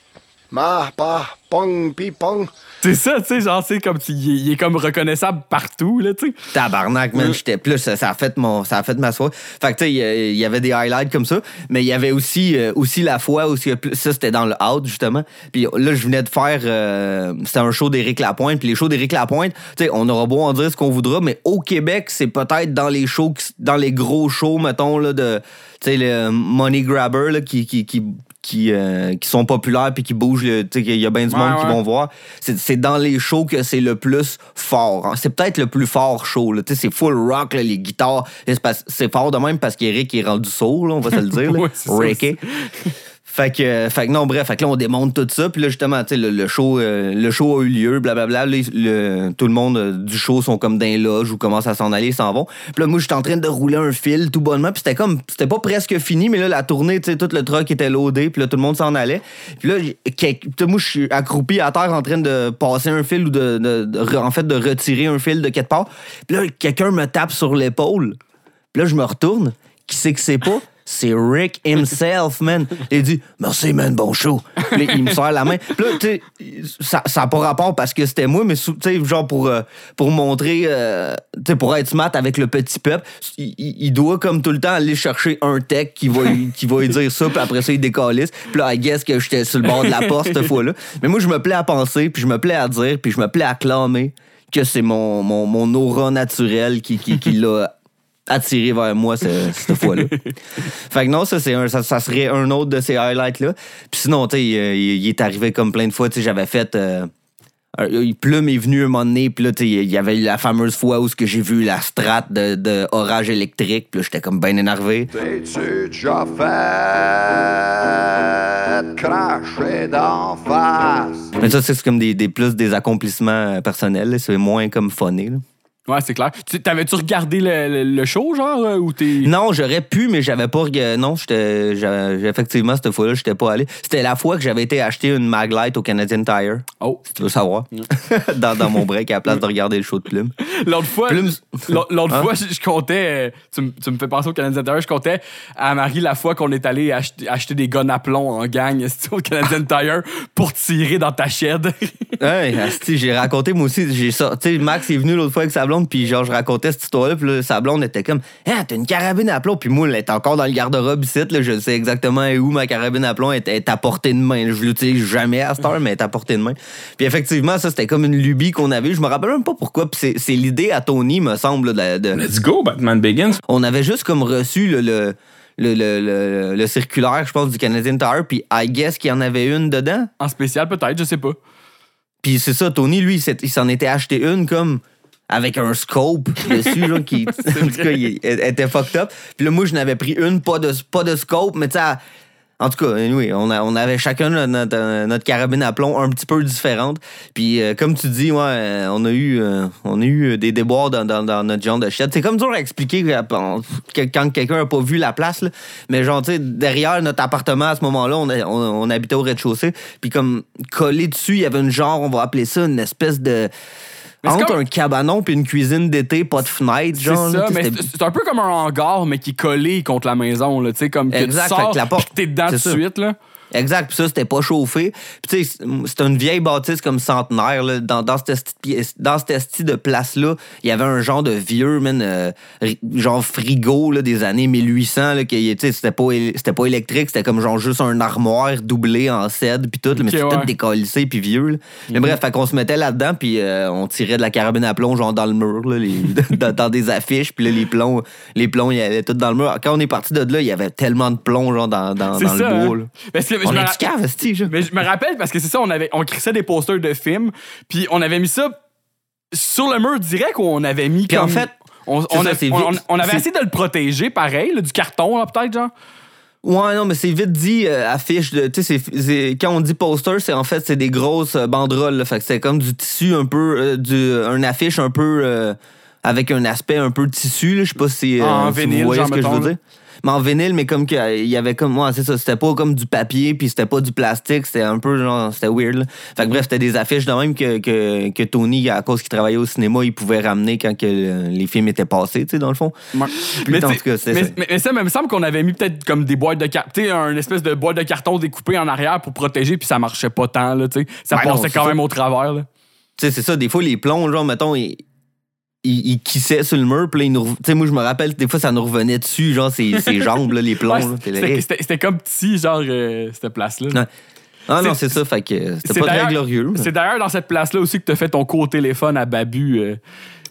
ma, pa, pong, pi, pong. C'est ça, tu sais, genre, c'est comme, il est, comme reconnaissable partout, là, tu sais. Tabarnak, man, j'étais plus, ça, ça a fait mon, ça a fait ma soirée. Fait que, tu sais, il y avait des highlights comme ça, mais il y avait aussi, euh, aussi la fois où, ça, c'était dans le out, justement. Puis là, je venais de faire, euh, c'était un show d'Éric Lapointe, puis les shows d'Éric Lapointe, tu sais, on aura beau en dire ce qu'on voudra, mais au Québec, c'est peut-être dans les shows, qui- dans les gros shows, mettons, là, de, tu sais, le Money Grabber, là, qui, qui, qui, qui, euh, qui sont populaires puis qui bougent, là, tu sais, qu'il y a bien du Ouais, monde qui vont voir. C'est dans les shows que c'est le plus fort. hein. C'est peut-être le plus fort show. là. Tu sais, C'est full rock, là, les guitares. C'est fort de même parce qu'Eric est rendu sourd, on va se le dire. Ouais, Ricky. Fait que, fait que non, bref, fait que là, on démonte tout ça. Puis là, justement, tu sais, le, show, euh, le show a eu lieu, blablabla. Le- tout le monde euh, du show sont comme dans les loges ou commencent à s'en aller, s'en vont. Puis là, moi, j'étais en train de rouler un fil tout bonnement. Puis c'était comme, c'était pas presque fini, mais là, la tournée, tu sais, tout le truck était loadé. Puis là, tout le monde s'en allait. Puis là, moi, je suis accroupi à terre en train de passer un fil ou de, en fait, de retirer un fil de quelque part. Puis là, quelqu'un me tape sur l'épaule. Puis là, je me retourne. Qui c'est que c'est pas? C'est Rick himself, man. Il dit Merci, man, bon show. Il me serre la main. Puis là, tu ça n'a pas rapport parce que c'était moi, mais tu sais, genre pour, euh, pour montrer, euh, tu sais, pour être smart avec le petit peuple, il, doit comme tout le temps aller chercher un tech qui va, qui va lui dire ça, puis après ça, il décalisse. Puis là, I guess que j'étais sur le bord de la porte cette fois-là. Mais moi, je me plais à penser, puis je me plais à dire, puis je me plais à clamer que c'est mon, mon, mon aura naturelle qui, qui l'a attiré vers moi ce- cette fois-là. fait que non, ça, c'est un, ça, ça serait un autre de ces highlights-là. Puis sinon, tu sais, il, il- il est arrivé comme plein de fois. Tu sais, j'avais fait. euh, plume est venue un moment donné, puis là, tu sais, il y avait eu la fameuse fois où ce que j'ai vu la strat de, de orage électrique, puis là, j'étais comme bien énervé. T'es-tu déjà fait cracher d'en face? Mais ça, c'est comme des, des plus des accomplissements euh, personnels, c'est moins comme funné. là. Ouais, c'est clair. Tu- T'avais-tu regardé le, le- le show, genre, euh, ou t'es. Non, j'aurais pu, mais j'avais pas. Non, j'étais. Effectivement, cette fois-là, j'étais pas allé. C'était la fois que j'avais été acheter une Maglite au Canadian Tire. Oh. Si tu veux savoir. dans, dans mon break, à la place de regarder le show de plume. L'autre fois, Plume- l'autre Hein? fois, je, comptais, euh, tu, me- tu me fais penser au Canadien Tire, je comptais à Marie la fois qu'on est allé acheter, acheter des guns à plomb en gang au Canadian Tire pour tirer dans ta shed. Ouais, j'ai raconté, moi aussi. J'ai sorti. Tu sais, Max est venu l'autre fois avec sa blonde, puis genre, je racontais cette histoire-là, puis là, sa blonde était comme, ah, t'as une carabine à plomb, puis moi, elle était encore dans le garde-robe ici, là, je sais exactement où ma carabine à plomb est, est à portée de main. Je l'utilise jamais à cette heure, mais elle est à portée de main. Puis effectivement, ça, c'était comme une lubie qu'on avait. Je me rappelle même pas pourquoi, puis c'est- l'idée à Tony, me semble, de, de- Let's go, Batman Begins. on avait juste comme reçu le, le, le, le- le- le circulaire, je pense, du Canadian Tire, puis I guess qu'il y en avait une dedans. en spécial, peut-être, je sais pas. Puis c'est ça, Tony, lui, il s'en était acheté une comme avec un scope dessus, là, qui, en tout cas, il elle était fucked up. Puis là, moi, je n'avais pris une, pas de, pas de scope, mais tu sais, en tout cas, anyway, on, a- on avait chacun notre, notre- carabine à plomb un petit peu différente. Puis euh, comme tu dis, ouais, euh, on a eu, euh, on a eu des déboires dans, dans- dans notre genre de shed. C'est comme dur à expliquer que- quand quelqu'un n'a pas vu la place. là. Mais genre, tu sais, derrière notre appartement à ce moment-là, on, a- on- on habitait au rez-de-chaussée. Puis comme collé dessus, il y avait une genre, on va appeler ça une espèce de... C'est Entre comme- un cabanon puis une cuisine d'été, pas de fenêtre, C'est genre. là, ça, mais c'est c'est un peu comme un hangar, mais qui est collé contre la maison, là, tu sais, comme que Exact, tu sors, que la porte- t'es dedans tout c'est de suite, là. Exact, puis ça, c'était pas chauffé. Puis tu sais, c'était une vieille bâtisse comme centenaire. Là. Dans, dans cette dans cette de place-là, il y avait un genre de vieux, man, euh, genre frigo là, des années 1800. Là, qui, tu sais, c'était pas, c'était pas électrique, c'était comme genre juste un armoire doublé en cèdre, puis tout. mais c'était ouais. tout décalissé, puis vieux. là. Mais bref, fait qu'on se mettait là-dedans, puis euh, on tirait de la carabine à plomb, genre dans le mur, là, les- dans, dans des affiches, puis là, les plombs, les plombs, il y avait tout dans le mur. Quand on est parti de là, il y avait tellement de plombs, genre dans, dans, C'est dans ça. le bois. hein. Parce que je On me est cave. Mais je me rappelle parce que c'est ça, on avait on crissait des posters de films, puis on avait mis ça sur le mur direct ou on avait mis Puis comme en fait, on, c'est on ça, a- on- avait essayé de le protéger pareil, là, du carton peut-être genre. Ouais, non, mais c'est vite dit, euh, affiche. Tu sais, quand on dit poster, c'est en fait, c'est des grosses euh, banderoles. là. fait que c'est comme du tissu un peu. euh, du, un affiche un peu. euh, avec un aspect un peu tissu. Je sais pas si, euh, En si vinyle, vous voyez ce que je là. Mais en vinyle, mais comme qu'il y avait comme. Ouais, c'est ça. C'était pas comme du papier, puis c'était pas du plastique. C'était un peu genre. C'était weird, là. Fait que bref, c'était des affiches de même que, que, que Tony, à cause qu'il travaillait au cinéma, il pouvait ramener quand que, les films étaient passés, tu sais, dans le fond. Mais, en t'sais, tout cas, mais, ça. mais- mais ça, il me semble qu'on avait mis peut-être comme des boîtes de carton, tu sais, un espèce de boîte de carton découpée en arrière pour protéger, puis ça marchait pas tant, là, tu sais. Ça Ben passait quand ça. même au travers, là. Tu sais, c'est ça, des fois, les plombs, genre, mettons, ils, ils, ils kissaient sur le mur, puis là, ils nous. re- Tu sais, moi, je me rappelle, des fois, ça nous revenait dessus, genre, ces, ces jambes, là, les plombs. Ouais, c'était- comme petit, genre, euh, cette place-là. Ouais. Ah non, C'est- ça, fait que euh, c'était pas très glorieux. C'est d'ailleurs dans cette place-là aussi que tu as fait ton cours téléphone à Babu. euh,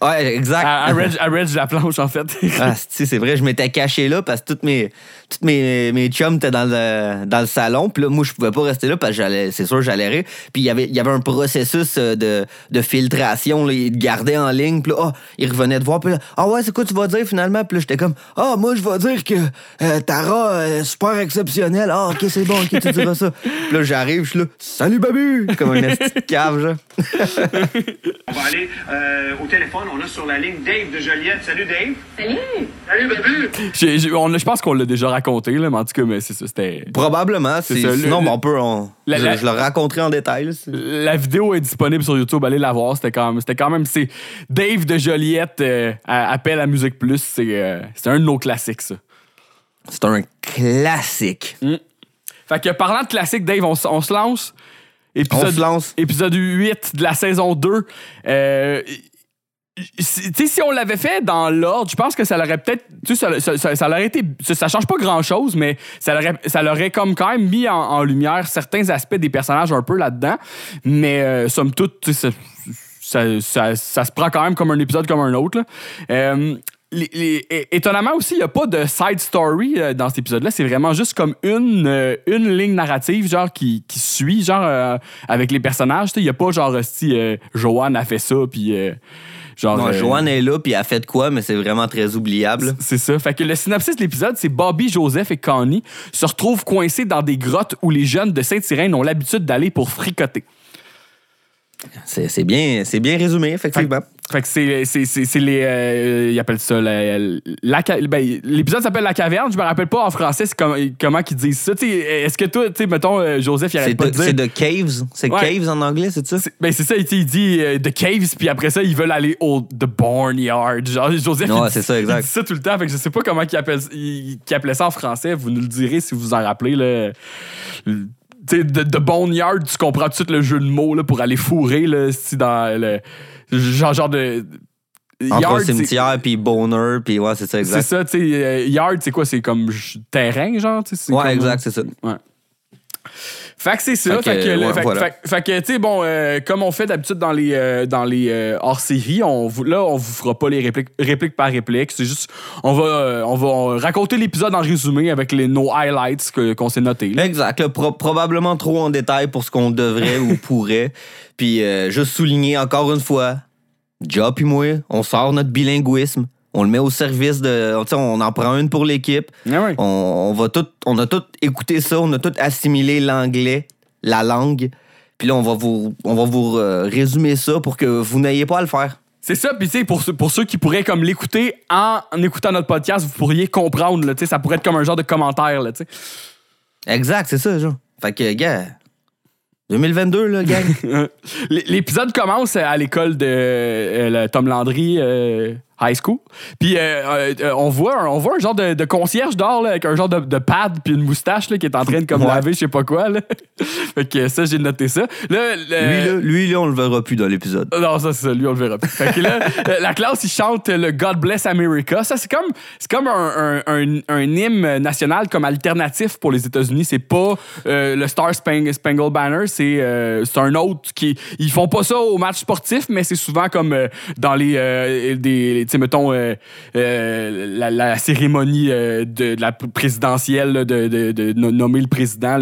Ouais, exact. à, à Reg, à Reg la planche, en fait. Ah, c'est c'est vrai, je m'étais caché là parce que toutes mes, toutes mes, mes chums étaient dans le, dans le salon. Puis là, moi, je pouvais pas rester là parce que j'allais, c'est sûr, j'allais rire. Puis il y avait, il y avait un processus euh, de, de filtration. Là, ils te gardaient en ligne. Puis là, ah, ils revenaient te voir. Puis là, ah ouais, c'est quoi tu vas dire finalement? Puis là, j'étais comme, ah, moi, je vais dire que euh, Tara est super exceptionnelle. Ah, ok, c'est bon, ok, tu diras ça. Puis là, j'arrive, je suis là, salut, Babu! Comme un esti de cave, genre. On va aller euh, au téléphone. On a sur la ligne Dave de Joliette. Salut Dave. Salut. Salut Babu. J'ai- on je pense qu'on l'a déjà raconté, là, mais en tout cas, mais c'est ça, c'était. Probablement. C'est ça, sinon, le- on peut. on- La- je, la- je le raconterai en détail. c'est- La vidéo est disponible sur YouTube, allez la voir. C'était quand même, c'était quand même, c'est Dave de Joliette euh, à- appelle à Musique Plus. C'est, euh, c'est un de nos classiques, ça. C'est un classique. Fait que parlant de classique, Dave, on, on se lance. Épisode, On se lance. Épisode 8 de la saison 2. Euh, si- on l'avait fait dans l'ordre, je pense que ça l'aurait peut-être. Ça, ça, ça- ça. Ça, change pas grand-chose, mais ça l'aurait, comme quand même mis en, lumière certains aspects des personnages un peu là-dedans. Mais euh, somme toute, ça, se prend quand même comme un épisode comme un autre. Euh, étonnamment aussi, il n'y a pas de side story euh, dans cet épisode-là. C'est vraiment juste comme une, une ligne narrative, genre, qui, qui suit, genre, avec les personnages. Il n'y a pas, genre, si Joanne a fait ça, puis. Genre. Non, euh, Joanne est là, puis elle a fait de quoi, mais c'est vraiment très oubliable. c'est ça. Fait que le synopsis de l'épisode, c'est Bobby, Joseph et Connie se retrouvent coincés dans des grottes où les jeunes de Sainte-Irène ont l'habitude d'aller pour fricoter. C'est c'est bien, c'est bien résumé, effectivement. Fait que c'est, c'est, c'est, c'est les. euh, ils appellent ça. ben, l'épisode s'appelle La Caverne. Je me rappelle pas en français comme- comment ils disent ça. Est-ce que toi, tu sais, mettons, euh, Joseph, il arrête pas de, de dire. c'est de Caves? C'est Ouais. Caves en anglais, c'est ça? C'est- Ben c'est ça, il, dit euh, The Caves, puis après ça, ils veulent aller au The Barnyard. Genre, Joseph, Ouais, c'est ça, exact. il dit ça tout le temps. Fait que je sais pas comment il appelle, il, qu'il appelait ça en français. Vous nous le direz si vous en rappelez. Là. The, The Boneyard, tu comprends tout de suite le jeu de mots là, pour aller fourrer là, dans le. Genre, genre de. Entre Yard, c'est- cimetière puis bonheur, puis ouais, c'est ça, c'est exact. ça, tu sais. euh, Yard, c'est quoi? C'est comme terrain, genre? tu sais, c'est Ouais, comme- exact, c'est ça. Fait que c'est ça. Fait Fait que, que, là, ouais, fait, voilà. fait- fait que, tu sais, bon, euh, comme on fait d'habitude dans les, euh, dans les euh, hors-série, on là, on vous fera pas les répliques, réplique par réplique. C'est juste, on va, on va raconter l'épisode en résumé avec les, nos highlights que- qu'on s'est notés. là. Exact. là, pro- probablement trop en détail pour ce qu'on devrait ou pourrait. Puis juste souligner encore une fois, Job puis moi, on sort notre bilinguisme. On le met au service de. On en prend une pour l'équipe. Ah. On, on va tout, on a tout écouté ça, on a tout assimilé l'anglais, la langue. Puis là, on va vous, on va vous euh, résumer ça pour que vous n'ayez pas à le faire. C'est ça, puis tu sais, pour, ceux- pour ceux qui pourraient comme l'écouter en, en écoutant notre podcast, vous pourriez comprendre, là, tu sais, ça pourrait être comme un genre de commentaire, là, tu sais. Exact, c'est ça, genre. Fait que, gars, 2022, là, gang. L'épisode commence à l'école de euh, Tom Landry euh, High School. Puis euh, euh, on, voit un, on voit un genre de, de concierge là, avec un genre de, de pad puis une moustache là, qui est en train de comme Ouais. laver je sais pas quoi. Là. fait que ça, j'ai noté ça. Là, le- Lui, là, lui, là, on le verra plus dans l'épisode. non, ça, c'est ça. Lui, on le verra plus. Fait que là, euh, la classe, il chante le God Bless America. Ça, c'est comme, c'est comme un, un, hymne national comme alternatif pour les États-Unis. C'est pas euh, le Star Spang- Spangled Banner, c'est c'est un autre qui. Ils font pas ça au match sportif, mais c'est souvent comme dans les. des, sais, mettons, euh, euh, la, la cérémonie euh, de, de la pr- présidentielle, là, de, de, de no- nommer le président.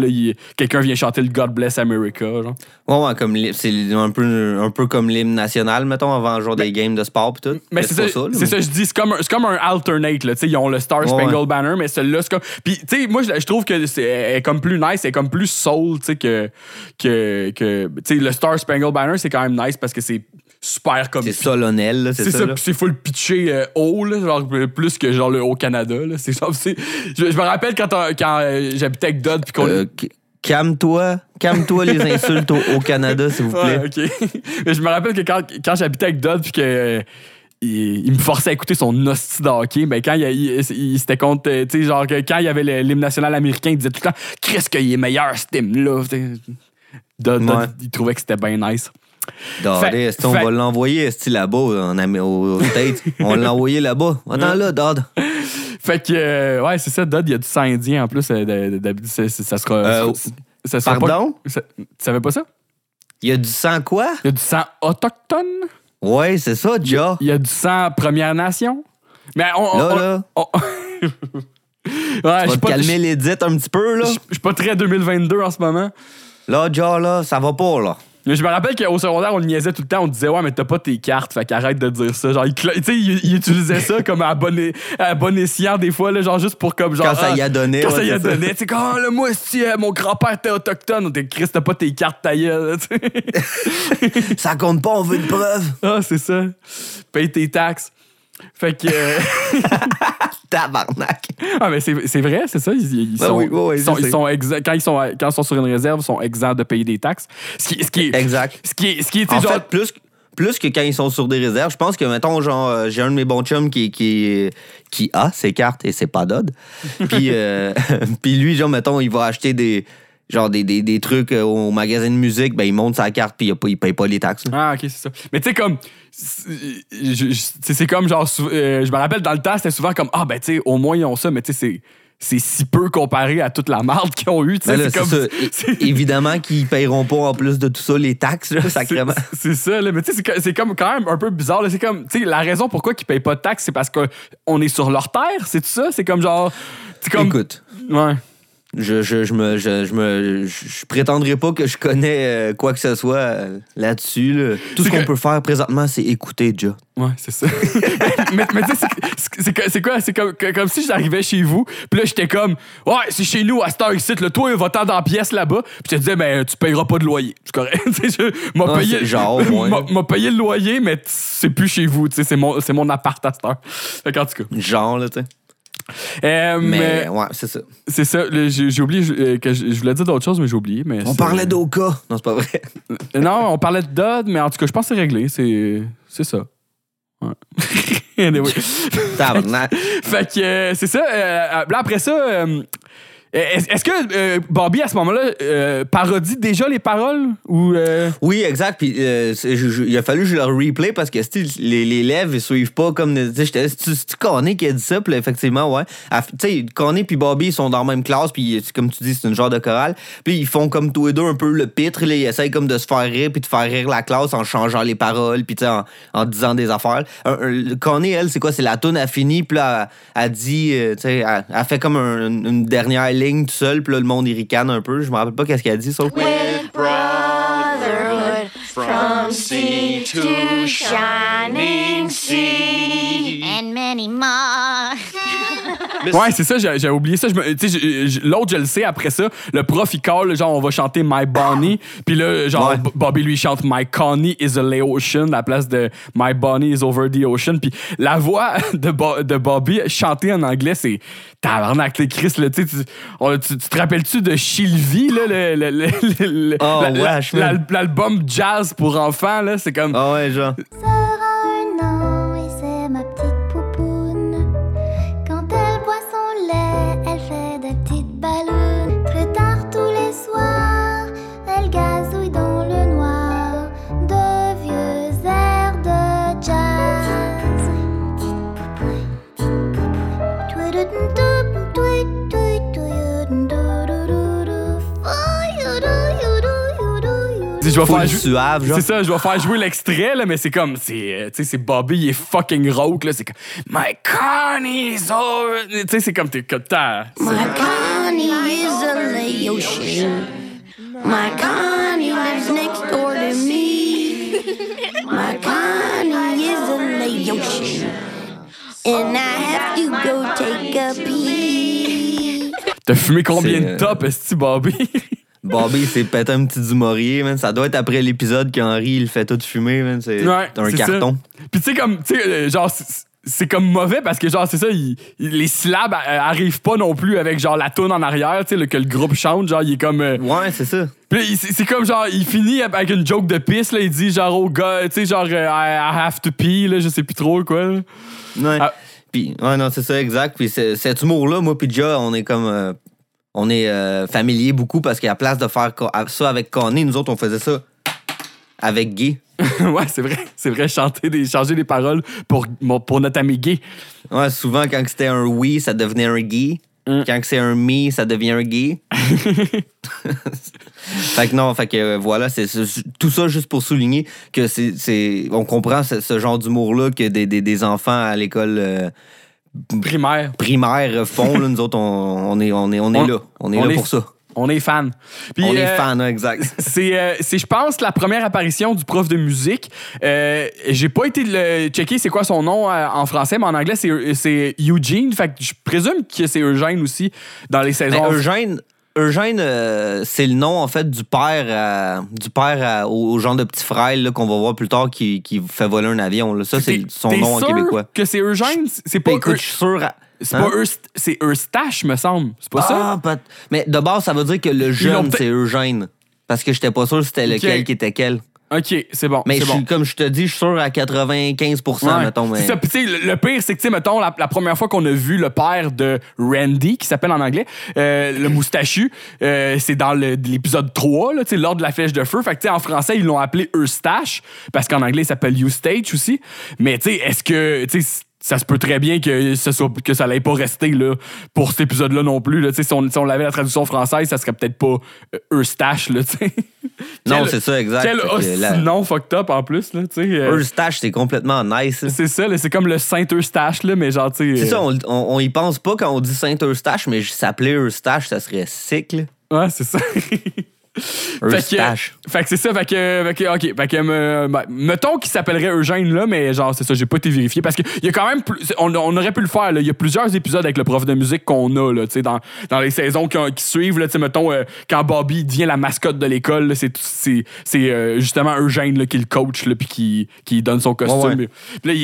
Quelqu'un vient chanter le God Bless America. Genre. Ouais, ouais, comme c'est un peu, un peu comme l'hymne national, mettons, avant genre des games de sport pis tout. Mais c'est ça, là, c'est mais- ça, je dis, c'est comme, un- c'est comme un alternate, là, tu sais, ils ont le Star Ouais, Spangled ouais. Banner, mais celui-là, c'est comme... Puis, tu sais, moi, je, trouve que c'est comme plus nice, elle est comme plus soul, tu sais, que... que, que tu sais, le Star Spangled Banner, c'est quand même nice parce que c'est super comme... C'est solennel, là, c'est ça. ça, c'est full pitché euh, haut, là, genre plus que genre le Haut-Canada. là. C'est Je, je me rappelle quand, quand euh, j'habitais avec Dodd, puis qu'on... Euh, Calme-toi, calme-toi les insultes au, au Canada, s'il vous plaît. Ouais, ok. Mais je me rappelle que quand, quand j'habitais avec Dodd, puis que. euh, il, il me forçait à écouter son hostie de hockey. Ben, quand il, il, il- s'était contre. Tu sais, genre, que quand il y avait l'hymne national américain, il disait tout le temps Qu'est-ce qu'il est meilleur, cet hymne-là. Ouais. il trouvait que c'était bien nice. Dodé, Fait- est-ce qu'on fait- va l'envoyer là-bas en Amé- au, au States? On va l'envoyer là-bas. Attends là, Dodd. Fait que, euh, ouais, c'est ça, Dodd, il y a du sang indien en plus. euh, ça sera. Euh, ça- sera pas- Pardon? ça- tu savais pas ça? Il y a du sang quoi? Il y a du sang autochtone. Ouais, c'est ça, Ja. Il y a du sang Première Nation. Mais on. Là, on- là, on- ouais, je va suis te pas, calmer l'édite un petit peu, là. je- suis pas très 2022 en ce moment. Là, Ja, là, ça va pas, là. Je me rappelle qu'au secondaire, on le niaisait tout le temps. On disait, ouais, mais t'as pas tes cartes, fait qu'arrête de dire ça. Genre, il, il, il utilisait ça comme à bon, é- à bon escient, des fois, là, genre juste pour comme genre. Quand ça y a donné, Quand ouais, ça y a donné. Tu sais, ah, là, moi, si euh, mon grand-père était autochtone, on était Chris, t'as pas tes cartes, ta gueule. Ça compte pas, on veut une preuve. ah, c'est ça. Paye tes taxes. Fait que. euh, Tabarnak. Ah, mais c'est vrai, c'est ça. Ils, ils Ben sont, oui, oui, oui, sont, ils sont quand, ils sont, quand ils sont sur une réserve, ils sont exempts de payer des taxes. Ce qui, ce qui est. Exact. Ce qui est. Ce qui est En genre, fait, plus, plus que quand ils sont sur des réserves. Je pense que, mettons, genre, euh, j'ai un de mes bons chums qui, qui, qui a ses cartes et c'est pas Dodd. puis, euh, puis lui, genre, mettons, il va acheter des. Genre des, des, des trucs euh, au magasin de musique, ben il monte sa carte puis il, a pas- il paye pas les taxes. Ah, ok, c'est ça. Mais tu sais, comme. c'est- comme genre. euh, je me rappelle dans le temps, c'était souvent comme Ah, ben tu sais, au moins ils ont ça, mais tu sais, c'est. C'est si peu comparé à toute la marde qu'ils ont eu. tu sais, Ben c'est comme. ça. Évidemment qu'ils paieront pas en plus de tout ça les taxes, là, sacrément. C'est ça, là. Mais tu sais, c'est comme quand même un peu bizarre. là. C'est comme, tu sais, la raison pourquoi ils payent pas de taxes, c'est parce qu'on est sur leur terre, c'est tout ça? C'est comme genre. Comme. Écoute, Ouais. Je, je, je me, je, je me, je, prétendrai pas que je connais euh, quoi que ce soit euh, là-dessus. là. Tout ce qu'on que- peut faire présentement, c'est écouter déjà. Ouais, c'est ça. mais mais tu sais, c'est- quoi? C'est comme, comme si j'arrivais chez vous, puis là, j'étais comme, ouais, c'est chez nous à cette heure ici, là, toi, va-t'en dans la pièce là-bas, puis je te disais, ben, tu payeras pas de loyer. C'est correct. Je m'a Ah, payé, genre, m'a- payé le loyer, mais c'est plus chez vous, tu sais, c'est mon, c'est mon appart à cette heure. Fait qu'en tout cas. Genre, là, tu sais. Euh, Mais, ouais, c'est ça. c'est ça, j'ai oublié euh, que je je voulais dire d'autres choses, mais j'ai oublié. Mais On parlait d'Oka. Non, c'est pas vrai. Non, on parlait de Dodd, mais en tout cas, je pense que c'est réglé. C'est ça. Ouais. anyway. Fait que euh, c'est ça. euh, là, après ça, euh, est-ce est-ce que euh, Bobby, à ce moment-là, euh, parodie déjà les paroles? Ou. euh, Oui, exact. Puis euh, il a fallu que je le replay parce que tu les, les lèvres, ils suivent pas comme. tu j'étais- c'est-tu Conné qui a dit ça? Effectivement, ouais. Tu sais, Conné puis Bobby, ils sont dans la même classe. Puis comme tu dis, c'est une genre de chorale. Puis ils font comme tous les deux un peu le pitre. Ils essayent comme de se faire rire puis de faire rire la classe en changeant les paroles. Puis tu en, en disant des affaires. Conné, elle, c'est quoi? C'est la toune a fini. Puis là, elle, dit, euh, tu sais, elle, fait comme un- une dernière ligne tout seul. Puis là, le monde, il ricane un peu. Je me rappelle pas qu'est-ce qu'elle dit, sauf. Brotherhood from sea to shining sea and many more. Ouais, c'est ça, j'ai j'ai oublié ça. Je me- tu sais, j'ai- j'ai- L'autre, je le sais, après ça, le prof, il call, genre, on va chanter My Bonnie. Puis là, genre, Ouais. B- Bobby lui chante My Connie is a lay ocean à la place de My Bonnie is over the ocean. Puis la voix de, Bo- de Bobby chantée en anglais, c'est tabarnak, t'es Chris, là, tu, tu, on- tu- tu te rappelles-tu de Sylvie, là, le, le- le- le- le- Oh, la- la- wesh, man. l'al- l'album jazz pour enfants, là, c'est comme. Ah ouais, genre. sera un an Je vais faire jou- suave, genre. C'est ça, je vais faire jouer l'extrait, là, mais c'est comme, c'est, euh, tu sais, c'est Bobby, il est fucking rauque, là, c'est comme, My Connie's over. Tu sais, c'est comme, t'es comme, t'as- My Connie is a ocean. My Connie lives next door to me. My Connie is a ocean. And I have to go take a pee. T'as fumé combien de euh, top, est-ce Bobby? Bobby s'est pété un petit dumorier, man. Ça doit être après l'épisode qu'Henri, il fait tout fumer, man. C'est Ouais, un carton. ça. Puis tu sais, comme, tu sais, euh, genre, c'est- comme mauvais parce que, genre, c'est ça, il- il- les syllabes euh, arrivent pas non plus avec, genre, la toune en arrière, tu sais, que le groupe chante, genre, il est comme. euh, Ouais, c'est ça. Puis c'est comme genre, il finit avec une joke de pisse, là. Il dit genre, oh gars, tu sais, genre, euh, I, I have to pee, là, je sais plus trop quoi. là. Ouais. Ah. Puis, ouais, non, c'est ça, exact. Puis cet humour-là, moi, puis Ja, on est comme. euh, on est euh, familier beaucoup parce qu'à place de faire ça avec Connie, nous autres, on faisait ça avec Guy. ouais, c'est vrai, c'est vrai, chanter des, changer les paroles pour, pour notre ami gay. Ouais, souvent, quand c'était un oui, ça devenait un Guy. Mm. Quand c'est un me, ça devient un Guy. fait que non, fait que euh, voilà, c'est tout ça juste pour souligner que c'est. c'est- On comprend ce, ce genre d'humour-là que des, des- des enfants à l'école. euh, Primaire. primaire font. là. nous autres, on, on est, on est, on est On- là. On est on là est- pour ça. On est fan. Puis, on est euh, fan, hein, exact. C'est, euh, c'est, je pense, la première apparition du prof de musique. Euh, j'ai pas été le checker c'est quoi son nom euh, en français, mais en anglais, c'est, c'est Eugene. Fait que je présume que c'est Eugène aussi dans les Ben, saisons. Eugène, Eugène euh, c'est le nom, en fait, du père, à- du père à- au, au genre de petit frère là, qu'on va voir plus tard qui, qui fait voler un avion. là. Ça, c'est son nom en québécois. que c'est Eugène? C'est pas, écoute, je suis sûr. à- c'est Hein? pas c'est Eustache, me semble. C'est pas ça? Ah, peut- Mais de base, ça veut dire que le jeune, c'est Eugène. Parce que j'étais pas sûr c'était lequel qui était quel. OK, c'est bon. Mais je suis- bon. comme je te dis, je suis sûr à 95 Ouais. mettons. Mais... Ça. Le, le pire, c'est que, tu sais, mettons, la, la première fois qu'on a vu le père de Randy, qui s'appelle en anglais, euh, le moustachu, euh, c'est dans l'épisode 3, là, lors de la flèche de feu. Fait que, en français, ils l'ont appelé Eustache, parce qu'en anglais, il s'appelle Eustache aussi. Mais, tu sais, est-ce que, tu sais, ça se peut très bien que, ce soit, que ça n'allait pas rester là, pour cet épisode-là non plus. Là. Si, on, si on avait la traduction française, ça serait peut-être pas euh, Eustache. Là. Non, c'est ça, exact. Quel la- nom fucked up en plus. Là, euh, Eustache, c'est complètement nice. c'est ça, c'est comme le Saint-Eustache, là, mais genre. C'est ça, euh, on, on, on y pense pas quand on dit Saint-Eustache, mais s'appeler Eustache, ça serait sick, là. Ouais, c'est ça. Fait que, Eustache. fait que c'est ça, fait que, fait que, ok, fait que, me- ben, mettons qu'il s'appellerait Eugène, là, mais genre, c'est ça, j'ai pas été vérifié parce qu'il y a quand même, plus- on, on aurait pu le faire, là. Il y a plusieurs épisodes avec le prof de musique qu'on a, là, tu sais, dans, dans les saisons qui, qui suivent, là, tu sais, mettons, euh, quand Bobby devient la mascotte de l'école, c'est, euh, justement Eugène, là, qui le coach, là, puis qui, qui donne son costume. Ouais, ouais. Puis là,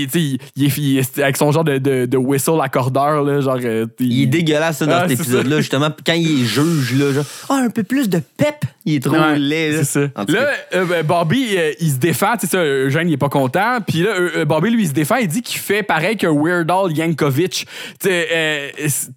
il, est- avec son genre de, de, de whistle accordeur, là, genre. euh, Il est dégueulasse, ça, dans Ah, cet épisode-là, justement. Quand il juge, là, genre, ah, un peu plus de pep, il est trop Ouais, laid, là. C'est ça. Là, euh, ben, Bobby, euh, il se défend. Tu sais, ça, Eugène, il est pas content. Puis là, euh, euh, Bobby, lui, il se défend. Il dit qu'il fait pareil que Weird Al Yankovic. Tu sais, euh, est-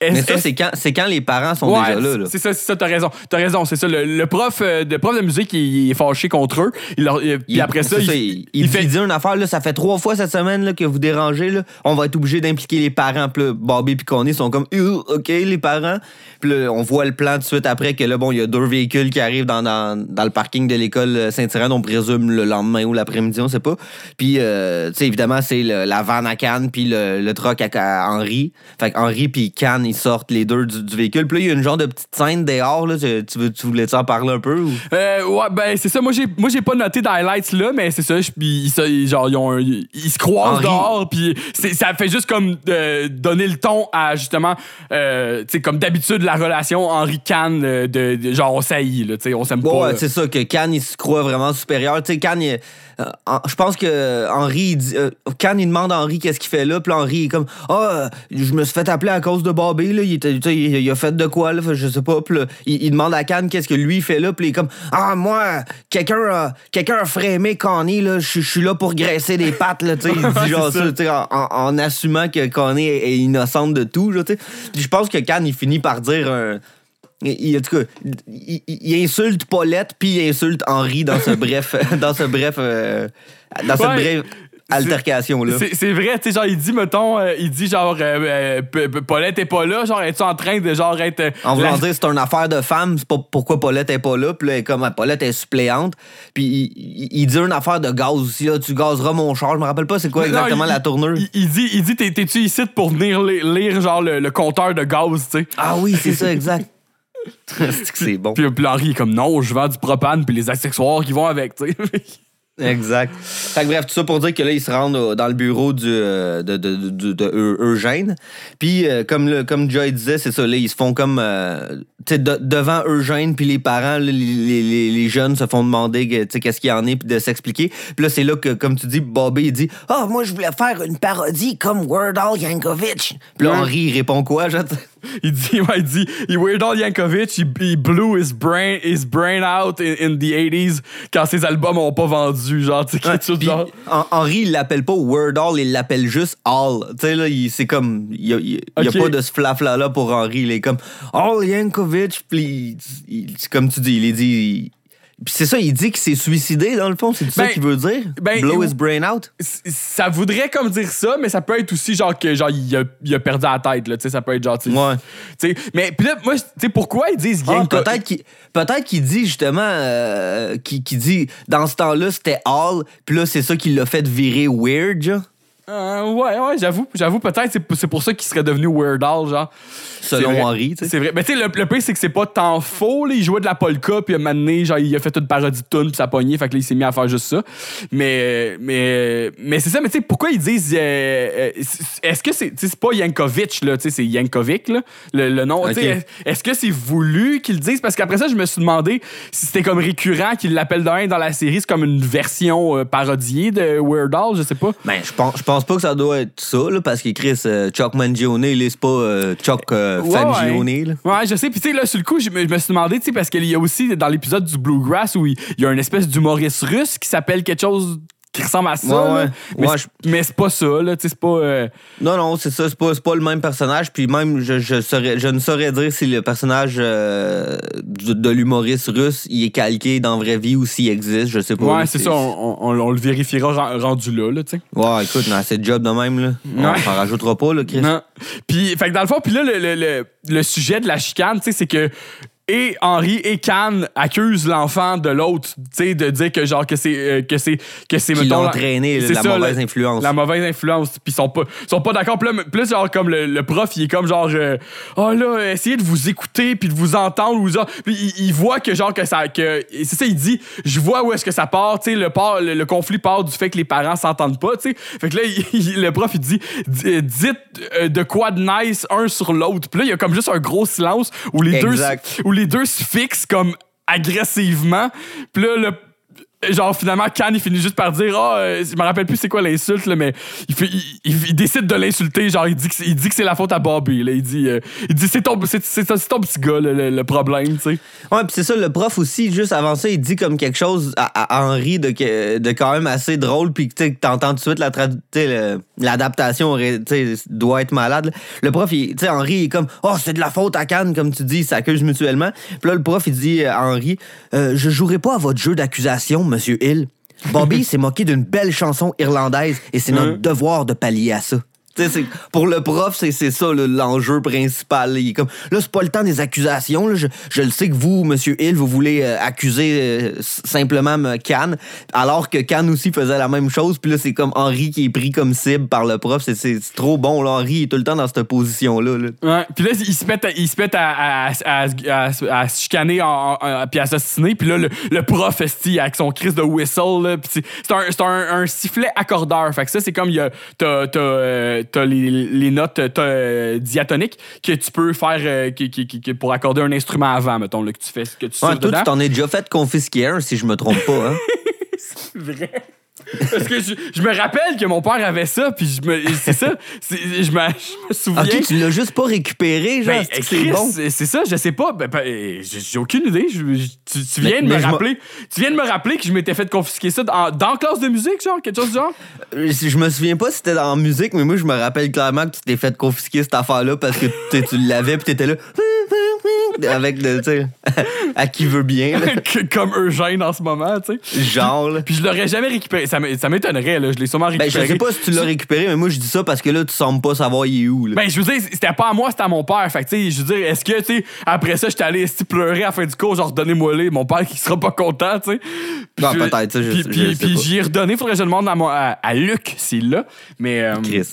Mais ça, est- c'est quand, c'est quand les parents sont Ouais, déjà là, là. C'est ça, c'est ça, t'as raison. T'as raison, c'est ça. Le, le prof, euh, de prof de musique, il, est fâché contre eux. Il leur- il- puis après ça, c'est il, il, il fait. dit une affaire, là, ça fait trois fois cette semaine là, que vous dérangez. Là. On va être obligé d'impliquer les parents. Puis là, Bobby et Connie sont comme, Euh, OK, les parents. Puis là, on voit le plan tout de suite après que là, bon, il y a deux véhicules qui arrivent dans, dans, dans le parking de l'école Saint-Irène, on présume le lendemain ou l'après-midi, on sait pas. Puis, euh, tu sais, évidemment, c'est le- la vanne à Cannes puis le, le truck à, à Henri. Fait qu'Henri puis Cannes, ils sortent les deux du, du véhicule. Puis là, il y a une genre de petite scène dehors. Là. Tu, tu, veux- tu voulais en parler un peu? Ou? Euh, ouais, ben, c'est ça. Moi, j'ai, moi, j'ai pas noté d'highlights là, mais c'est ça. je- Puis, ils, se- genre, ils, ont un- ils se croisent Henri. dehors, puis ça fait juste comme euh, donner le ton à justement, euh, tu sais, comme d'habitude, la relation Henri Cannes, euh, de, de- genre, on saillit, là, tu sais, on s'aime pas. ouais, c'est ça, que Cannes, il se croit vraiment supérieur. Tu sais, Cannes, il- euh, je pense que Henri, il dit, euh, Cannes, il demande à Henri qu'est-ce qu'il fait là. Puis Henri, est comme, ah, euh, je me suis fait appeler à cause de Bobby, là. Il, était, tu sais, il, il a fait de quoi, là? Je sais pas. Puis là, il, il demande à Cannes qu'est-ce que lui fait là. Puis il est comme, ah, moi, quelqu'un a, quelqu'un a frémé Connie, là. Je je suis là pour graisser des pattes, là. Tu sais, il dit genre ça, ça. tu sais, en, en- en assumant que Connie est, est innocente de tout, là, tu sais. Puis je pense que Cannes, il finit par dire un. Il, en tout cas, il, insulte Paulette puis il insulte Henri dans ce bref, dans ce bref, euh, dans cette Ouais. brève altercation là. C'est, vrai, tu sais, genre, il dit, mettons, euh, il dit, genre, euh, euh, Paulette est pas là, genre, es-tu en train de, genre, être. En voulant la- dire c'est une affaire de femme, c'est pas pourquoi Paulette est pas là, puis là comme ah, Paulette est suppléante, puis il, dit une affaire de gaz aussi là, tu gazeras mon char, je me rappelle pas c'est quoi Non, exactement il- la tourneuse. Il, il dit, il dit t'es, t'es-tu ici pour venir li- lire, genre, le, le compteur de gaz, tu sais? Ah oui, c'est ça exact. c'est bon. Puis, puis Henri est comme, non, je vends du propane, puis les accessoires qui vont avec, tu sais. Exact. Fait que bref, tout ça pour dire que là, ils se rendent dans le bureau du, euh, de, de, de, de Eu- Eugène. Puis, euh, comme, le, comme Joy disait, c'est ça, là, ils se font comme. euh, tu sais, de- devant Eugène, puis les parents, les, les, les- jeunes se font demander qu'est-ce qu'il y en est, puis de s'expliquer. Puis là, c'est là que, comme tu dis, Bobby, il dit Ah, moi, je voulais faire une parodie comme Word Al Yankovic. Puis là. Henri, il répond quoi, je- Il dit, ouais, il dit, il Weird Al Yankovic, il, il blew his brain, his brain out in, in the 80s quand ses albums ont pas vendu, genre, tu sais, chose Puis, genre. Hen- Henri, il l'appelle pas Word All, il l'appelle juste All. Tu sais, là, il- c'est comme. Il y a, il y a pas de ce flafla-là pour Henri. Il est comme All Yankovic. Puis, comme tu dis, il est dit. Puis c'est ça, il dit qu'il s'est suicidé, dans le fond. C'est ça Ben, qu'il veut dire? ben, Blow his brain out? Ça voudrait comme dire ça, mais ça peut être aussi genre que genre il a, il a perdu la tête là, tu sais, ça peut être genre tu sais. Ouais. mais puis là moi tu sais pourquoi ils disent Ah, peut-être qu'il peut-être qu'il dit justement euh, qu'il dit dans ce temps-là c'était all puis là c'est ça qui l'a fait virer weird genre, Euh, ouais ouais, j'avoue, j'avoue peut-être c'est c'est pour ça qu'il serait devenu Weird Al genre. selon. Henri tu sais. C'est vrai. Mais tu sais, le, le pire, c'est que c'est pas tant faux. Là. Il jouait de la polka, puis à un moment donné, genre, il a fait une parodie de tune, puis ça a pogné. Fait que là, il s'est mis à faire juste ça. Mais, mais, mais c'est ça. Mais tu sais, pourquoi ils disent. euh, euh, est-ce que c'est. Tu sais, c'est pas Yankovic, là. Tu sais, c'est Yankovic, là, le, le nom. Tu sais, Ok. Est-ce que c'est voulu qu'ils le disent? Parce qu'après ça, je me suis demandé si c'était comme récurrent qu'ils l'appellent de même dans la série. C'est comme une version euh, parodiée de Weird Al, je sais pas. Ben, je pense, je pense pense pas que ça doit être ça, là, parce qu'il Chris euh, Chuck Mangione, il est pas euh, Chuck euh, Ouais, Fangione. ouais. je sais. Puis, tu sais, là, sur le coup, je me, je me suis demandé, tu sais, parce qu'il y a aussi dans l'épisode du Bluegrass où il il y a une espèce d'humoriste russe qui s'appelle quelque chose qui ressemble à ça. Ouais, là. ouais. Mais, Ouais, c'est- pas ça, là. C'est pas. euh, Non, non, c'est ça, c'est pas, le même personnage. Puis même, je, je, saurais- je ne saurais dire si le personnage euh, de, de l'humoriste russe, il est calqué dans la vraie vie ou s'il existe, je sais pas. Ouais, c'est ça. On, on- on le vérifiera ren- rendu là, là, tu sais. Ouais, écoute, non, c'est job de même, là. On s'en rajoutera pas, là, Chris. Non. Puis, fait que dans le fond, puis là, le, le, le, le sujet de la chicane, tu sais, c'est que et Henri et Can accusent l'enfant de l'autre, tu sais, de dire que genre que c'est euh, que c'est que c'est mettons, entraîné, la ça, mauvaise influence. La mauvaise influence, puis ils sont pas sont pas d'accord. Là, genre comme le, le prof, il est comme genre euh, oh là, essayez de vous écouter puis de vous entendre ou genre puis il, il voit que genre que ça que c'est ça il dit, je vois où est-ce que ça part, tu sais le part le, le conflit part du fait que les parents s'entendent pas, tu sais. Fait que là il- le prof il dit dites euh, de quoi de nice un sur l'autre. Puis là il y a comme juste un gros silence où les deux Exact. se- où les deux se fixent comme agressivement. Puis là le Genre, finalement, Khan, il finit juste par dire Ah, euh, je me rappelle plus c'est quoi l'insulte, mais il, fait, il, il- il décide de l'insulter. Genre, il dit que il dit que c'est la faute à Bobby. Là. Il dit, euh, il dit c'est, ton, c'est, c'est- c'est ton petit gars, le, le- problème, tu sais. Ouais, puis c'est ça, le prof aussi, juste avant ça, il dit comme quelque chose à, à Henri de, de quand même assez drôle, puis tu t'entends tout de suite la tradu- le- l'adaptation doit être malade. là. Le prof, tu sais, Henri, il est comme Oh, c'est de la faute à Cannes, comme tu dis, ils s'accusent mutuellement. Puis là, le prof, il dit à Henri Euh, Je jouerai pas à votre jeu d'accusation, monsieur Hill. Bobby s'est moqué d'une belle chanson irlandaise et c'est notre devoir de pallier à ça. Pour le prof, c'est ça l'enjeu principal. Il est comme, là, c'est pas le temps des accusations. là. Je, je le sais que vous, Monsieur Hill, vous voulez euh, accuser euh, simplement Cannes, alors que Cannes aussi faisait la même chose. Puis là, c'est comme Henri qui est pris comme cible par le prof. C'est- trop bon. Là. Henri est tout le temps dans cette position-là. Puis là, il se à, il se à, à, à, à- se chicaner puis à assassiner. Puis là, le, le prof, esti, avec son crise de whistle, c'est un, un, sifflet accordeur. Fait que ça, c'est comme il y a, euh, t'as les, les notes t'as, euh, diatoniques que tu peux faire euh, qui- qui- qui- qui- pour accorder un instrument avant, mettons, là, que tu fais, que tu Ouais, toi, dedans. tu t'en es déjà fait confisquer un, si je me trompe pas. Hein? vrai. Parce que je, je me rappelle que mon père avait ça, puis je me, c'est ça, je, me, je me souviens. ok, tu l'as juste pas récupéré, genre. Ben, c'est bon. ça, je sais pas. Ben, ben, j'ai aucune idée. Je- tu, tu viens Mais- de me rappeler. Tu viens de me rappeler que je m'étais fait confisquer ça dans, dans classe de musique, genre, quelque chose du genre? Euh, Je me souviens pas si c'était en musique, mais moi, je me rappelle clairement que tu t'es fait confisquer cette affaire-là parce que tu l'avais, puis t'étais là. Avec le, tu sais, à qui veut bien, là. Comme Eugène en ce moment, tu sais. genre. là. Puis je l'aurais jamais récupéré. Ça m'é- ça m'étonnerait, là. Je l'ai sûrement Ben, récupéré. je sais pas si tu l'as récupéré, mais moi, je dis ça parce que là, tu sembles pas savoir il est où, là. Ben, je veux dire, c'était pas à moi, c'était à mon père. Fait que, tu sais, je veux dire, est-ce que, tu sais, après ça, j'étais allé esti, pleurer à la fin du cours, genre, donnez-moi les, mon père qui sera pas content, tu sais. Puis Non, je- peut-être, ça, je- Puis, je puis, sais puis pas. j'y ai redonné, faudrait que je demande à, mon- à, à Luc s'il l'a. Mais. euh, Chris.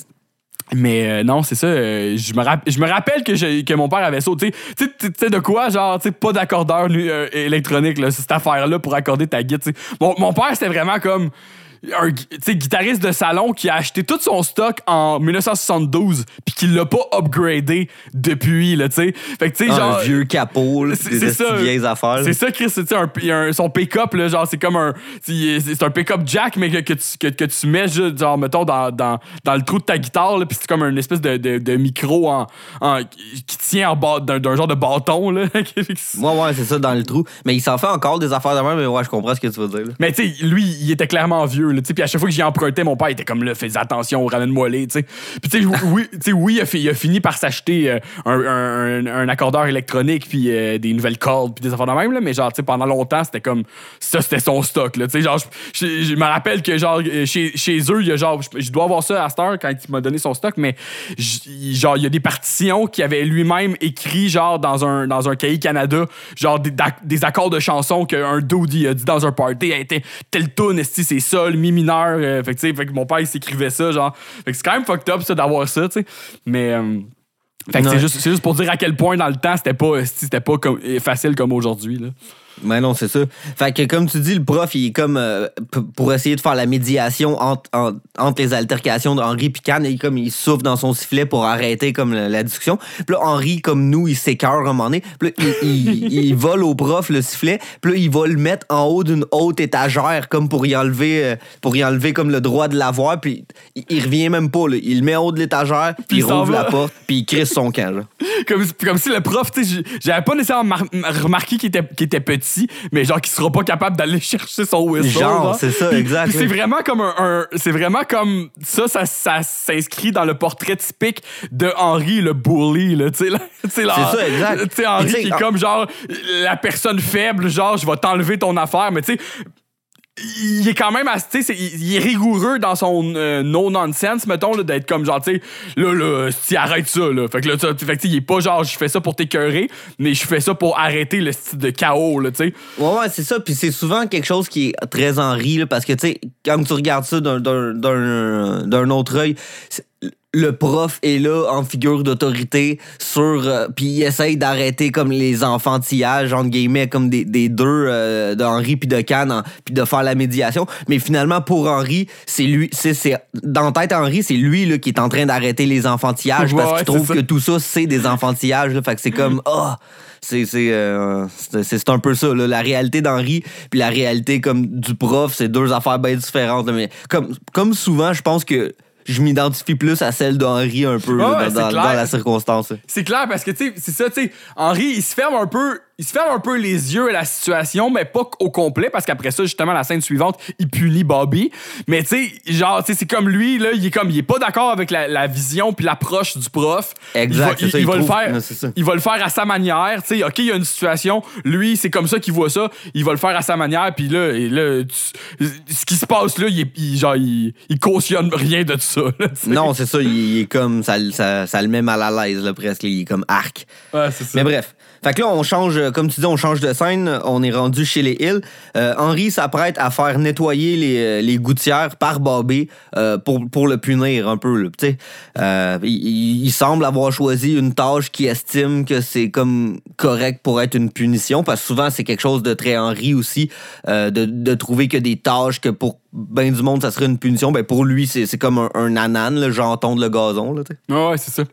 Mais euh, non, c'est ça. euh, je, me rappelle que, mon père avait ça. Tu sais- de quoi? Genre, tu sais, pas d'accordeur euh, électronique, là, cette affaire-là pour accorder ta sais. Mon, mon père, c'était vraiment comme un guitariste de salon qui a acheté tout son stock en 1972 puis qui l'a pas upgradé depuis, là, tu sais. Fait que, tu sais, Ah, genre... un vieux capot, C'est ça. vieilles affaires. C'est ça, Chris. C'est un, un- son pick-up, là, genre, c'est comme un. C'est un pick-up jack, mais que, que, tu, que, que tu mets, juste, genre, mettons, dans, dans, dans le trou de ta guitare, là, puis c'est comme une espèce de, de, de micro en, en- qui tient en bas d'un genre de bâton, là. Ouais, ouais, c'est ça, dans le trou. Mais il s'en fait encore des affaires de même, mais ouais, je comprends ce que tu veux dire, là. Mais tu sais, lui, il était clairement vieux, là, puis à chaque fois que j'y empruntais, mon père était comme là, fais attention, ramène-moi les. Puis tu sais, oui, oui, il a, il a fini par s'acheter euh, un, accordeur électronique puis euh, des nouvelles cordes puis des affaires de même, là, mais genre, tu sais, pendant longtemps, c'était comme ça, c'était son stock, là, genre, je, me rappelle que genre euh, chez, chez eux, il y a genre, je, dois avoir ça à cette heure quand il m'a donné son stock, mais genre, il y a des partitions qu'il avait lui-même écrit genre dans un dans un cahier Canada, genre des, des accords de chansons qu'un dude il a dit dans un party, été tel tune, c'est sol, mi mineur, euh, fait que tu sais, fait que mon père il s'écrivait ça, genre, fait que c'est quand même fucked up ça d'avoir ça, tu sais, mais euh, fait que Ouais. c'est juste, c'est juste pour dire à quel point dans le temps c'était pas, c'était pas comme, facile comme aujourd'hui là. Mais non, c'est ça. Fait que comme tu dis, le prof, il est comme euh, pour essayer de faire la médiation entre, entre, entre les altercations d'Henri et Cannes, il, comme il souffle dans son sifflet pour arrêter comme la, la discussion. Puis là, Henri, comme nous, il s'écœure à un moment donné. Puis là, il, il- il vole au prof le sifflet. Puis là, il va le mettre en haut d'une haute étagère comme pour y enlever euh, pour y enlever comme le droit de l'avoir. Puis il, il revient même pas. Là. Il le met en haut de l'étagère, puis il rouvre va. la porte, puis il crisse son camp. là. comme, comme si le prof, tu sais, j'avais pas nécessairement mar- remarqué qu'il était, qu'il était petit, mais genre qu'il sera pas capable d'aller chercher son whistle. Genre, c'est ça, exact, c'est vraiment comme un, un- c'est vraiment comme ça, ça, ça s'inscrit dans le portrait typique de Henri le bully, là, tu sais, C'est ça, exact. Tu sais, Henri qui est comme genre la personne faible, genre je vais t'enlever ton affaire, mais tu sais il est quand même assez, c'est- il est rigoureux dans son euh, no-nonsense, mettons, d'être comme genre, tu sais, là, là, si arrête ça, là. Fait que là, tu- sais, il est pas genre, je fais ça pour t'écœurer, mais je fais ça pour arrêter le style de chaos, là, tu sais. Ouais, ouais, c'est ça. Puis c'est souvent quelque chose qui est très Henri, là, parce que, tu sais, quand tu regardes ça d'un- autre œil, le prof est là en figure d'autorité sur. euh, puis il essaye d'arrêter comme les enfantillages, entre guillemets, comme des, des deux, euh, d'Henri puis de Cannes, puis de faire la médiation. Mais finalement, pour Henri, c'est lui. c'est c'est Dans la tête, Henri, c'est lui là, qui est en train d'arrêter les enfantillages Ouais, parce qu'il trouve que tout ça, c'est des enfantillages. Là, fait que c'est comme. Ah! c'est c'est euh, c'est c'est un peu ça là. la réalité d'Henri puis la réalité comme du prof c'est deux affaires bien différentes là. mais comme comme souvent je pense que je m'identifie plus à celle d'Henri un peu là, dans, dans la circonstance C'est clair parce que, tu sais, c'est ça, tu sais, Henri, il se ferme un peu. Il se ferme un peu les yeux à la situation, mais pas au complet, parce qu'après ça, justement, la scène suivante, il punit Bobby. Mais tu sais, genre, tu sais, c'est comme lui, là, il est comme, il est pas d'accord avec la, la vision puis l'approche du prof. Exact, il va, c'est ça, il, il va le faire. Ça. Il va le faire à sa manière, tu sais. Ok, il y a une situation, lui, c'est comme ça qu'il voit ça. Il va le faire à sa manière, puis là, et là, tu- ce qui se passe là, il, genre, il, il cautionne rien de ça. là, non c'est ça il, est comme ça, ça, ça le met mal à l'aise là, presque il est comme arc Ouais, c'est ça. Mais bref. Fait que là, on change, euh, comme tu dis, on change de scène. On est rendu chez les Hills. Euh, Henri s'apprête à faire nettoyer les, euh, les gouttières par Bobby euh, pour, pour le punir un peu. là. Euh, il, semble avoir choisi une tâche qui estime que c'est comme correct pour être une punition, parce que souvent, c'est quelque chose de très Henri aussi, de, de trouver que des tâches que pour ben du monde, ça serait une punition. Ben pour lui, c'est comme un, un anane, le genre tondre le gazon. Là. Ouais, c'est ça.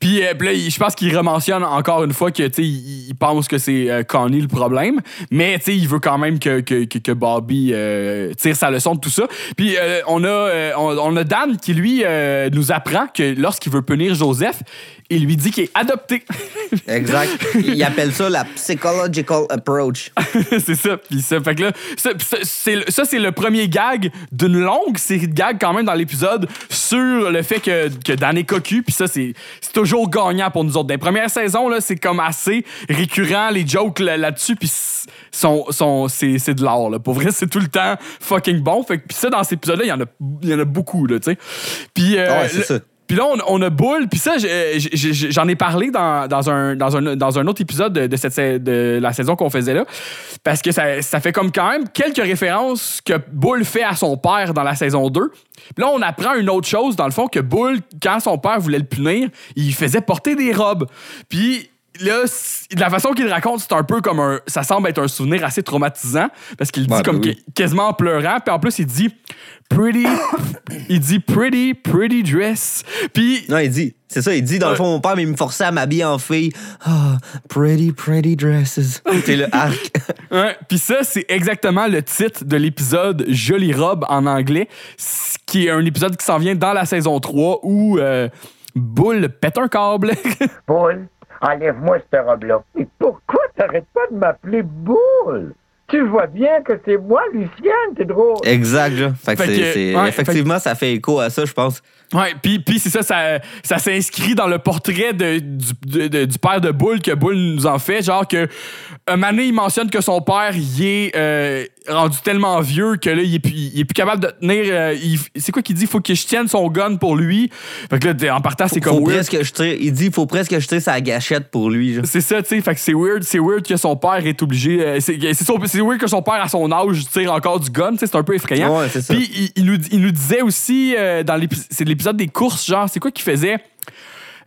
Puis, euh, là, je pense qu'il rementionne encore une fois que, il, il pense que c'est euh, Connie le problème, mais, il veut quand même que, que, que, que Bobby euh, tire sa leçon de tout ça. Puis, on, a, on, on a Dan qui, lui, nous apprend que lorsqu'il veut punir Joseph, il lui dit qu'il est adopté. Exact. il appelle ça la psychological approach. c'est ça. Puis ça, fait que là, ça, ça, c'est le premier gag d'une longue série de gags quand même dans l'épisode sur le fait que, que Dan est cocu. Puis ça, c'est, c'est toujours gagnant pour nous autres. Dans les premières saisons, là, c'est comme assez récurrent, les jokes là- là-dessus. Puis sont, sont, c'est, c'est de l'art. Là. Pour vrai, c'est tout le temps fucking bon. Fait que ça, dans cet épisode-là, il y en a, il y en a beaucoup. Là, tu sais. Puis euh, Ah ouais. Puis là, on, a Bull, puis ça, j'en ai parlé dans, un, autre épisode de, la saison qu'on faisait là, parce que ça, ça fait comme quand même quelques références que Bull fait à son père dans la saison 2. Puis là, on apprend une autre chose, dans le fond, que Bull, quand son père voulait le punir, il faisait porter des robes. Puis là, de la façon qu'il raconte, c'est un peu comme un. Ça semble être un souvenir assez traumatisant, parce qu'il dit Ouais, ben comme oui. quasiment en pleurant, puis en plus, il dit pretty. il dit pretty, pretty dress. Puis. Non, il dit. C'est ça, il dit, dans le fond, mon père, mais il me forçait à m'habiller en fille. Ah, pretty, pretty dresses. C'est le arc. Ouais, puis ça, c'est exactement le titre de l'épisode Jolie robe en anglais, ce qui est un épisode qui s'en vient dans la saison 3 où euh, Bull pète un câble. Boule, enlève-moi cette robe-là. Et pourquoi t'arrêtes pas de m'appeler Boule? Tu vois bien que c'est moi, Lucienne, t'es drôle. Exact, là. Fait que Fait c'est- que, c'est- ouais, effectivement, ça fait écho à ça, je pense. Ouais, puis puis c'est ça, ça, ça s'inscrit dans le portrait de, du, de- de- du père de Bull que Bull nous en fait. Genre que, un moment donné, il mentionne que son père, il est euh, rendu tellement vieux que là, il est plus, il est plus capable de tenir. euh, il- c'est quoi qu'il dit? Faut que je tienne son gun pour lui. Fait que là, en partant, c'est Faut comme weird. presque que je tire, il dit, il faut presque que je tire sa gâchette pour lui. genre. C'est ça, tu sais. Fait que c'est weird, c'est weird que son père est obligé. euh, c'est, c'est son- c'est weird que son père, à son âge, tire encore du gun, tu sais. C'est un peu effrayant. Ouais, c'est ça. Puis il, il nous, il nous disait aussi, euh, dans l'épi- c'est l'épisode des courses, genre, c'est quoi qu'il faisait?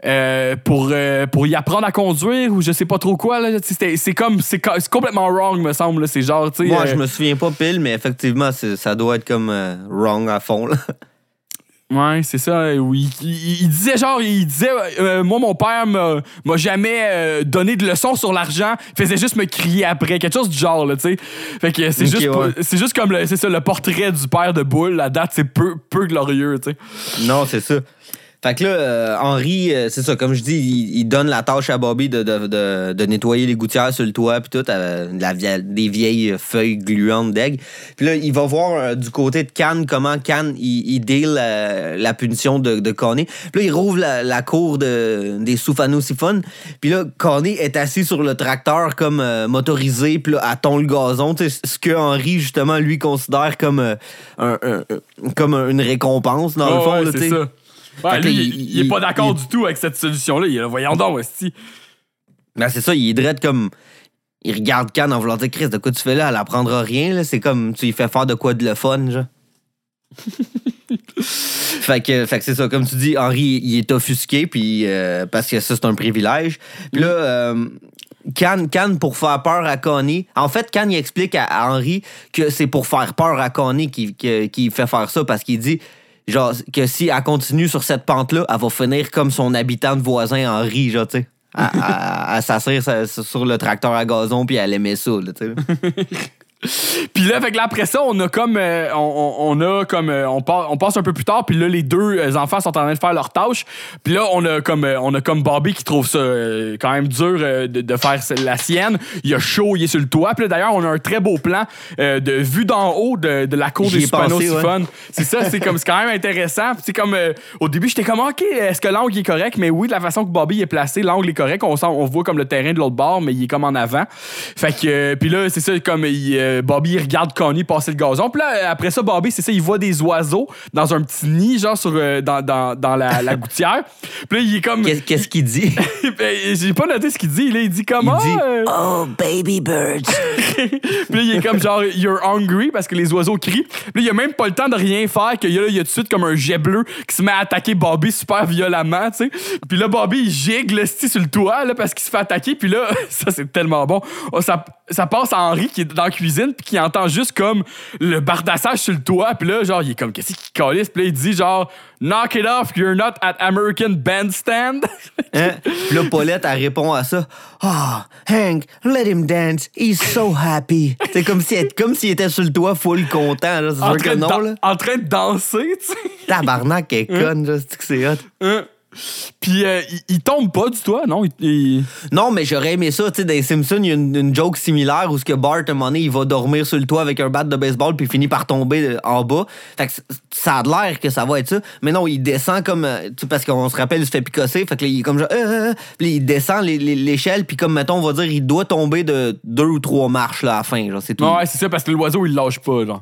Euh, pour, euh, pour y apprendre à conduire ou je sais pas trop quoi. C'est comme, c'est co- c'est complètement wrong, me semble. C'est genre, tu. Moi, euh, je me souviens pas pile, mais effectivement, ça doit être comme wrong à fond. Là. Ouais, c'est ça. Oui. Il, il- il disait genre, il disait, euh, moi, mon père m'a m'a jamais euh, donné de leçons sur l'argent. Il faisait juste me crier après. Quelque chose du genre, là, tu sais. Fait que c'est juste, ouais. c'est juste comme, c'est ça, le portrait du père de Boule. La date, c'est peu, peu glorieux, tu sais. Non, c'est ça. Fait que là, euh, Henri, euh, c'est ça, comme je dis, il, il donne la tâche à Bobby de, de, de, de nettoyer les gouttières sur le toit, puis tout, euh, la des vieilles feuilles gluantes d'aigle. Puis là, il va voir euh, du côté de Cannes comment Cannes, il, il deal euh, la punition de, de Connie. Puis là, il rouvre la, la cour de, des Soufano-Siphon. Puis là, Connie est assis sur le tracteur comme euh, motorisé, puis là, elle tond le gazon. Tu sais, ce que Henri, justement, lui, considère comme, euh, un, un- comme une récompense, dans le fond. ouais, là, Ouais, lui, là, il, il est pas d'accord du tout avec cette solution-là. Il est là, voyons donc, esti. Ben, c'est ça, il est drette comme. Il regarde Cannes en voulant dire Chris, de quoi tu fais là? Elle apprendra rien, là. C'est comme tu lui fais faire de quoi de le fun, genre. fait que, fait que c'est ça, comme tu dis, Henri, il est offusqué, puis euh, parce que ça, c'est un privilège. Puis là, euh, Cannes, Cannes, pour faire peur à Connie. En fait, Cannes, il explique à, à Henri que c'est pour faire peur à Connie qu'il fait faire ça, parce qu'il dit. Genre, que si elle continue sur cette pente-là, elle va finir comme son habitant de voisin Henri, genre, tu sais. À, à- à s'asseoir sur- le tracteur à gazon, puis elle aimait ça, tu sais. Puis là, fait que là, après ça, on a comme. euh, on, a comme. euh, on, pa- on passe un peu plus tard, puis là, les deux euh, enfants sont en train de faire leur tâche. Puis là, on a comme, on a comme Bobby qui trouve ça quand même dur de, de faire la sienne. Il a chaud, il est sur le toit. Puis là, d'ailleurs, on a un très beau plan de vue d'en haut de, de la cour des pensé, Soupano-Siphon. C'est ça, c'est comme c'est quand même intéressant. C'est comme au début, j'étais comme OK, est-ce que l'angle est correct Mais oui, de la façon que Bobby est placé, l'angle est correct. On sent, on voit comme le terrain de l'autre bord, mais il est comme en avant. Fait que puis là, c'est ça comme il, euh, Bobby il regarde Connie passer le gazon. Puis là, après ça, Bobby, c'est ça, il voit des oiseaux dans un petit nid, genre sur euh, dans, dans, dans la, la gouttière. Puis là, il est comme Qu'est- Qu'est-ce qu'il dit? Ben, J'ai pas noté ce qu'il dit. Là, il dit comment Il dit, euh, Oh, baby birds. puis là, il est comme genre, you're hungry parce que les oiseaux crient. Puis là, il a même pas le temps de rien faire. Là, il y a tout de suite comme un jet bleu qui se met à attaquer Bobby super violemment, tu sais. Puis là, Bobby, il esti, sur le toit là, parce qu'il se fait attaquer. Puis là, ça, c'est tellement bon. Oh, ça, ça passe à Henri qui est dans la cuisine puis qui entend juste comme le bardassage sur le toit. Puis là, genre, il est comme, qu'est-ce qu'il calisse? Puis là, il dit genre, knock it off, you're not at American Bandstand. Hein? Puis là, Paulette, elle répond à ça. Ah, Hank, let him dance. He's so happy. C'est comme s'il comme s'il était sur le toit full content. là. C'est en, sûr train que non, là. en train de danser, tu sais. Tabarnak, elle est conne, là. C'est que c'est hot? Hein? Puis euh, il, il tombe pas du toit, non? Il, il- Non, mais j'aurais aimé ça. Tu sais, dans les Simpsons, il y a une, une joke similaire où ce que Bart, à un moment donné, il va dormir sur le toit avec un bat de baseball puis il finit par tomber euh, en bas. Fait que ça a l'air que ça va être ça. Mais non, il descend comme... euh, tu sais, parce qu'on se rappelle, il se fait picosser. Fait que là, il est comme genre... euh. Puis il descend l'échelle puis comme, mettons, on va dire, il doit tomber de deux ou trois marches là, à la fin. Genre, c'est tout. Ouais, c'est ça, parce que l'oiseau, il lâche pas, genre.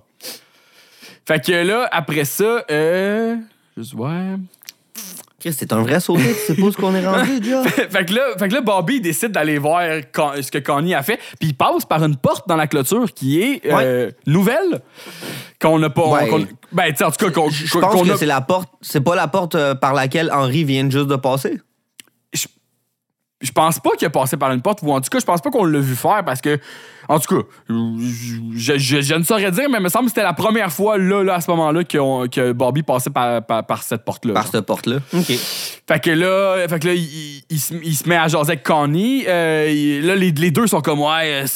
Fait que là, après ça, euh. Juste, ouais. Chris, C'est un vrai sauté. Tu sais pas où ce qu'on est rendu, déjà? fait, que là, fait que là, Bobby il décide d'aller voir ce que Connie a fait, puis il passe par une porte dans la clôture qui est euh, nouvelle, qu'on n'a pas. Ouais. qu'on- ben, tu sais, en tout cas, qu'on. Je pense que c'est la porte... C'est pas la porte euh, par laquelle Henri vient juste de passer. Je pense pas qu'il a passé par une porte, ou en tout cas, je pense pas qu'on l'a vu faire parce que, en tout cas, je, je- je ne saurais dire, mais il me semble que c'était la première fois, là, là à ce moment-là, qu'on- que Bobby passait par, par, par cette porte-là. Par cette porte-là. OK. Fait que là, fait que là il, il- il se, il se met à jaser avec Connie. Euh, il- là, les, les deux sont comme, ouais, euh,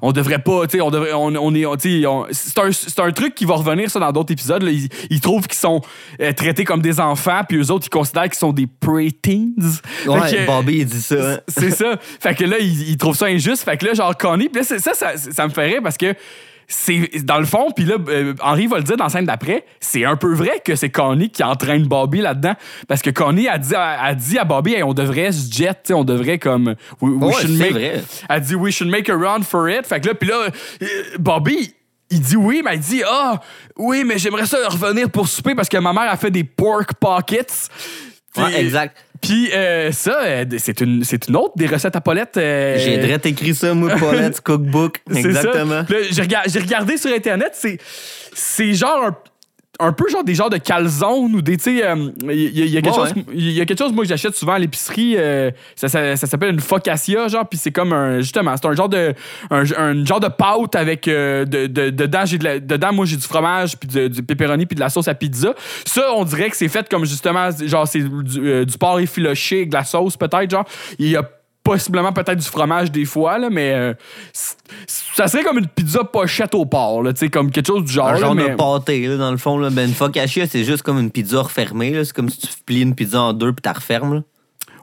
on devrait pas, tu sais, on devrait, on, on est, tu c'est un, c'est un truc qui va revenir, ça, dans d'autres épisodes. là. Ils, ils trouvent qu'ils sont euh, traités comme des enfants, puis eux autres, ils considèrent qu'ils sont des preteens. Ouais, que- Bobby, il dit ça. hein. c'est ça. Fait que là, ils, ils trouvent ça injuste. Fait que là, genre, Connie, puis là, c'est- ça, ça, ça me rire parce que c'est dans le fond, puis là, euh, Henri va le dire dans la scène d'après, c'est un peu vrai que c'est Connie qui entraîne Bobby là-dedans. Parce que Connie a dit, a, a dit à Bobby, Hey, on devrait se jet, on devrait comme. we- we Ouais, should c'est make- vrai. Elle dit, we should make a run for it. Fait que là, puis là, euh, Bobby. Il dit oui, mais il dit Ah, oui, mais j'aimerais ça revenir pour souper parce que ma mère a fait des pork pockets. Ouais, exact. Puis euh, ça, euh, c'est une, c'est une autre des recettes à Paulette. euh, J'ai direct écrit ça, moi, Paulette's Cookbook. c'est Exactement. ça. Puis là, J'ai rega- j'ai regardé sur Internet, c'est, c'est genre un- un peu genre des genres de calzones ou des, tu sais, euh, il y, a- il y a quelque chose, il y a quelque chose, moi, que j'achète souvent à l'épicerie, euh, ça, ça- ça s'appelle une focaccia, genre, puis c'est comme un, justement, c'est un genre de, un, un genre de pâte avec, euh, de, de- dedans, j'ai de dedans, moi, j'ai du fromage, puis du pepperoni, puis de la sauce à pizza. Ça, on dirait que c'est fait comme, justement, genre, c'est du, euh, du porc effiloché avec de la sauce, peut-être, genre. Il y a possiblement peut-être du fromage des fois, là, mais euh, ça serait comme une pizza pochette au porc, là, tu sais, comme quelque chose du genre. Un là, genre mais- de pâté, là, dans le fond. Là. Ben, une focaccia, c'est juste comme une pizza refermée. là. C'est comme si tu plies une pizza en deux puis t'as refermes.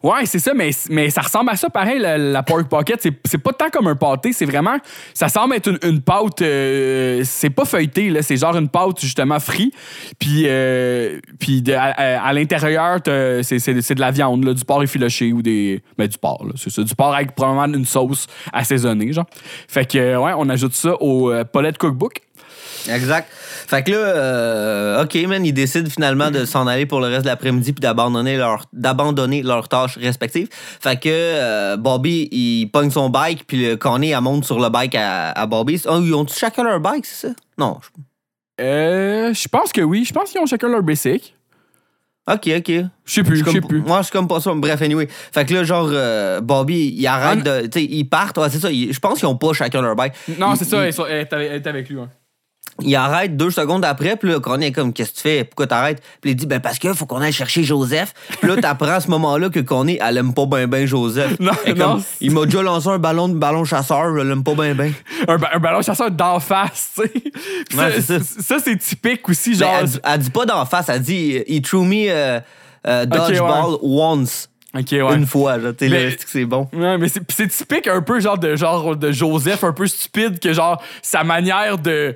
Ouais, c'est ça, mais, mais ça ressemble à ça pareil, la, pork pocket. C'est, pas tant comme un pâté, c'est vraiment. Ça semble être une, pâte. euh, c'est pas feuilleté, là. C'est genre une pâte, justement, frite. Puis, euh, puis à, l'intérieur, c'est, de la viande, là, du porc effiloché ou des. Ben, du porc, là. C'est ça. Du porc avec probablement une sauce assaisonnée, genre. Fait que, ouais, on ajoute ça au euh, Paulette Cookbook. Exact. Fait que là, euh, OK, man, ils décident finalement de s'en aller pour le reste de l'après-midi puis d'abandonner leur, d'abandonner leurs tâches respectives. Fait que euh, Bobby, il pogne son bike puis le Connie, elle monte sur le bike à, à Bobby. Oh, ils ont chacun leur bike, c'est ça? Non. je- Euh, je pense que oui. Je pense qu'ils ont chacun leur basic. OK, OK. Je sais plus, Je sais plus. Moi, je suis comme pas ça. Bref, anyway. Fait que là, genre, euh, Bobby, il arrête Ah, de. Tu sais, ils partent. Ouais, c'est ça. Je pense qu'ils ont pas chacun leur bike. Non, c'est ça, ils- elle, est avec- lui. ouais. Il arrête deux secondes après, puis là, Connie est comme, qu'est-ce que tu fais? Pourquoi t'arrêtes? Puis il dit, ben, parce qu'il faut qu'on aille chercher Joseph. Puis là, t'apprends à ce moment-là que Connie, elle aime pas ben ben Joseph. Non, Elle non, comme, il m'a déjà lancé un ballon de ballon chasseur, je l'aime pas ben ben. un, ba- un ballon chasseur d'en face, tu sais. Ouais, ça, c'est ça. ça, c'est typique aussi, Mais genre. elle, dit- elle dit pas d'en face, elle dit, he threw me euh, euh, dodgeball once. Ok, ouais. Une fois, là. Tu sais, Mais- là, c'est que bon? Ouais, mais c'est typique un peu genre de genre de Joseph un peu stupide que genre sa manière de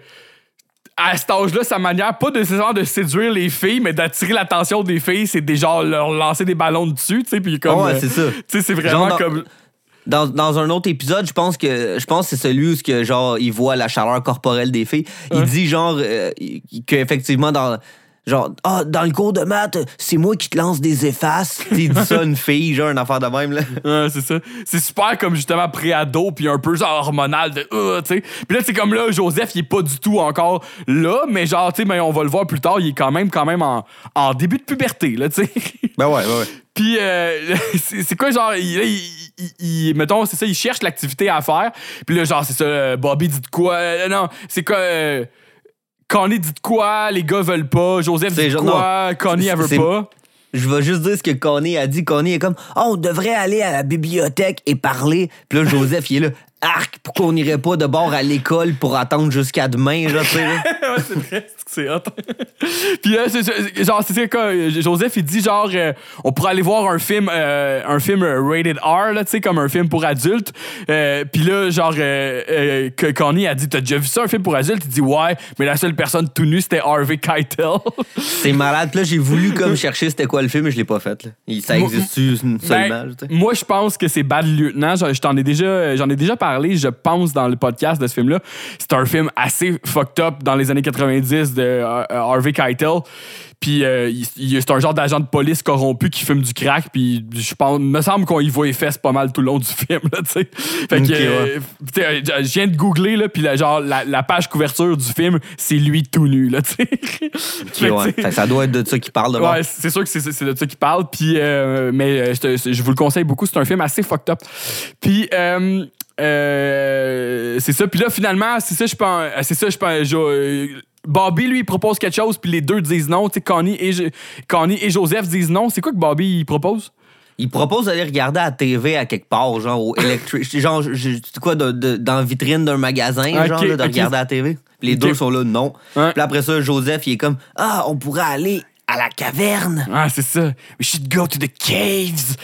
à cet âge-là, sa manière, pas nécessairement de séduire les filles, mais d'attirer l'attention des filles, c'est déjà leur lancer des ballons dessus, tu sais, puis comme. Ouais, euh, c'est ça. Tu sais, c'est vraiment Genre dans- comme. Dans, dans un autre épisode, je pense que je pense c'est celui où que, genre il voit la chaleur corporelle des filles. Il dit genre euh, qu'effectivement dans genre ah dans le cours de maths, c'est moi qui te lance des effaces. il dit ça à une fille, genre une affaire de même là. Ouais, c'est ça. C'est super comme justement pré-ado, puis un peu genre hormonal de euh, tu sais. Puis là, c'est comme là, Joseph, il est pas du tout encore là, mais genre, tu sais, mais on va le voir plus tard, il est quand même, quand même en, en début de puberté, là, tu sais. Ben ouais, ouais, ouais. Puis, euh, c'est quoi, genre, il, là, il- il- il- mettons, c'est ça, il cherche l'activité à faire. Puis là, genre, c'est ça, euh, Bobby dit de quoi? Euh, non, c'est quoi? Connie dit de quoi? Les gars veulent pas. Joseph dit de quoi? non. Connie, elle veut pas. Je vais juste dire ce que Connie a dit. Connie est comme Ah, on devrait aller à la bibliothèque et parler. Puis là, Joseph, il est là. Arc, pourquoi on n'irait pas de bord à l'école pour attendre jusqu'à demain, genre, tu sais, là? ouais, c'est vrai, c'est que hot. Puis là, c'est- c'est- genre, c'est ça, quoi, Joseph, il dit genre, euh, on pourrait aller voir un film, euh, un film euh, rated R, là, tu sais, comme un film pour adultes. Euh, Puis là, genre, euh, euh, que Connie a dit, t'as déjà vu ça, un film pour adultes? Il dit, ouais, mais la seule personne tout nue, c'était Harvey Keitel. C'est malade. Là, j'ai voulu comme chercher c'était quoi le film, mais je l'ai pas fait. Là. Ça Moi- existe seulement. Ben, moi, je pense que c'est Bad Lieutenant. Je, je t'en ai déjà, j'en ai déjà parlé, je pense, dans le podcast de ce film-là. C'est un film assez fucked up dans les années 90 de euh, Harvey Keitel. Puis euh, c'est un genre d'agent de police corrompu qui fume du crack. Puis je pense, me semble qu'on y voit les fesses pas mal tout le long du film. Là, tu sais. fait que, euh, ouais. euh, je viens de googler là, puis la, genre la, la page couverture du film, c'est lui tout nu. Là, tu sais. Fait que, Ok, ouais. tu sais, Fait que ça doit être de ça qu'il parle de bord. Ouais, c'est sûr que c'est de ça qu'il parle. Puis, euh, mais euh, je, vous le conseille beaucoup. C'est un film assez fucked up. Puis, euh, euh, c'est ça. Puis là, finalement, c'est ça, je pense. C'est ça, je pense. je- Bobby, lui, il propose quelque chose, puis les deux disent non. Tu sais, Connie et, Connie et Joseph disent non. C'est quoi que Bobby il propose? Il propose d'aller regarder à la TV à quelque part, genre au électrique. genre, quoi, de- de- dans la vitrine d'un magasin, genre, là, de regarder à la TV. Puis les deux sont là, non. Puis après ça, Joseph, il est comme Ah, on pourrait aller à la caverne. Ah, c'est ça. We should go to the caves.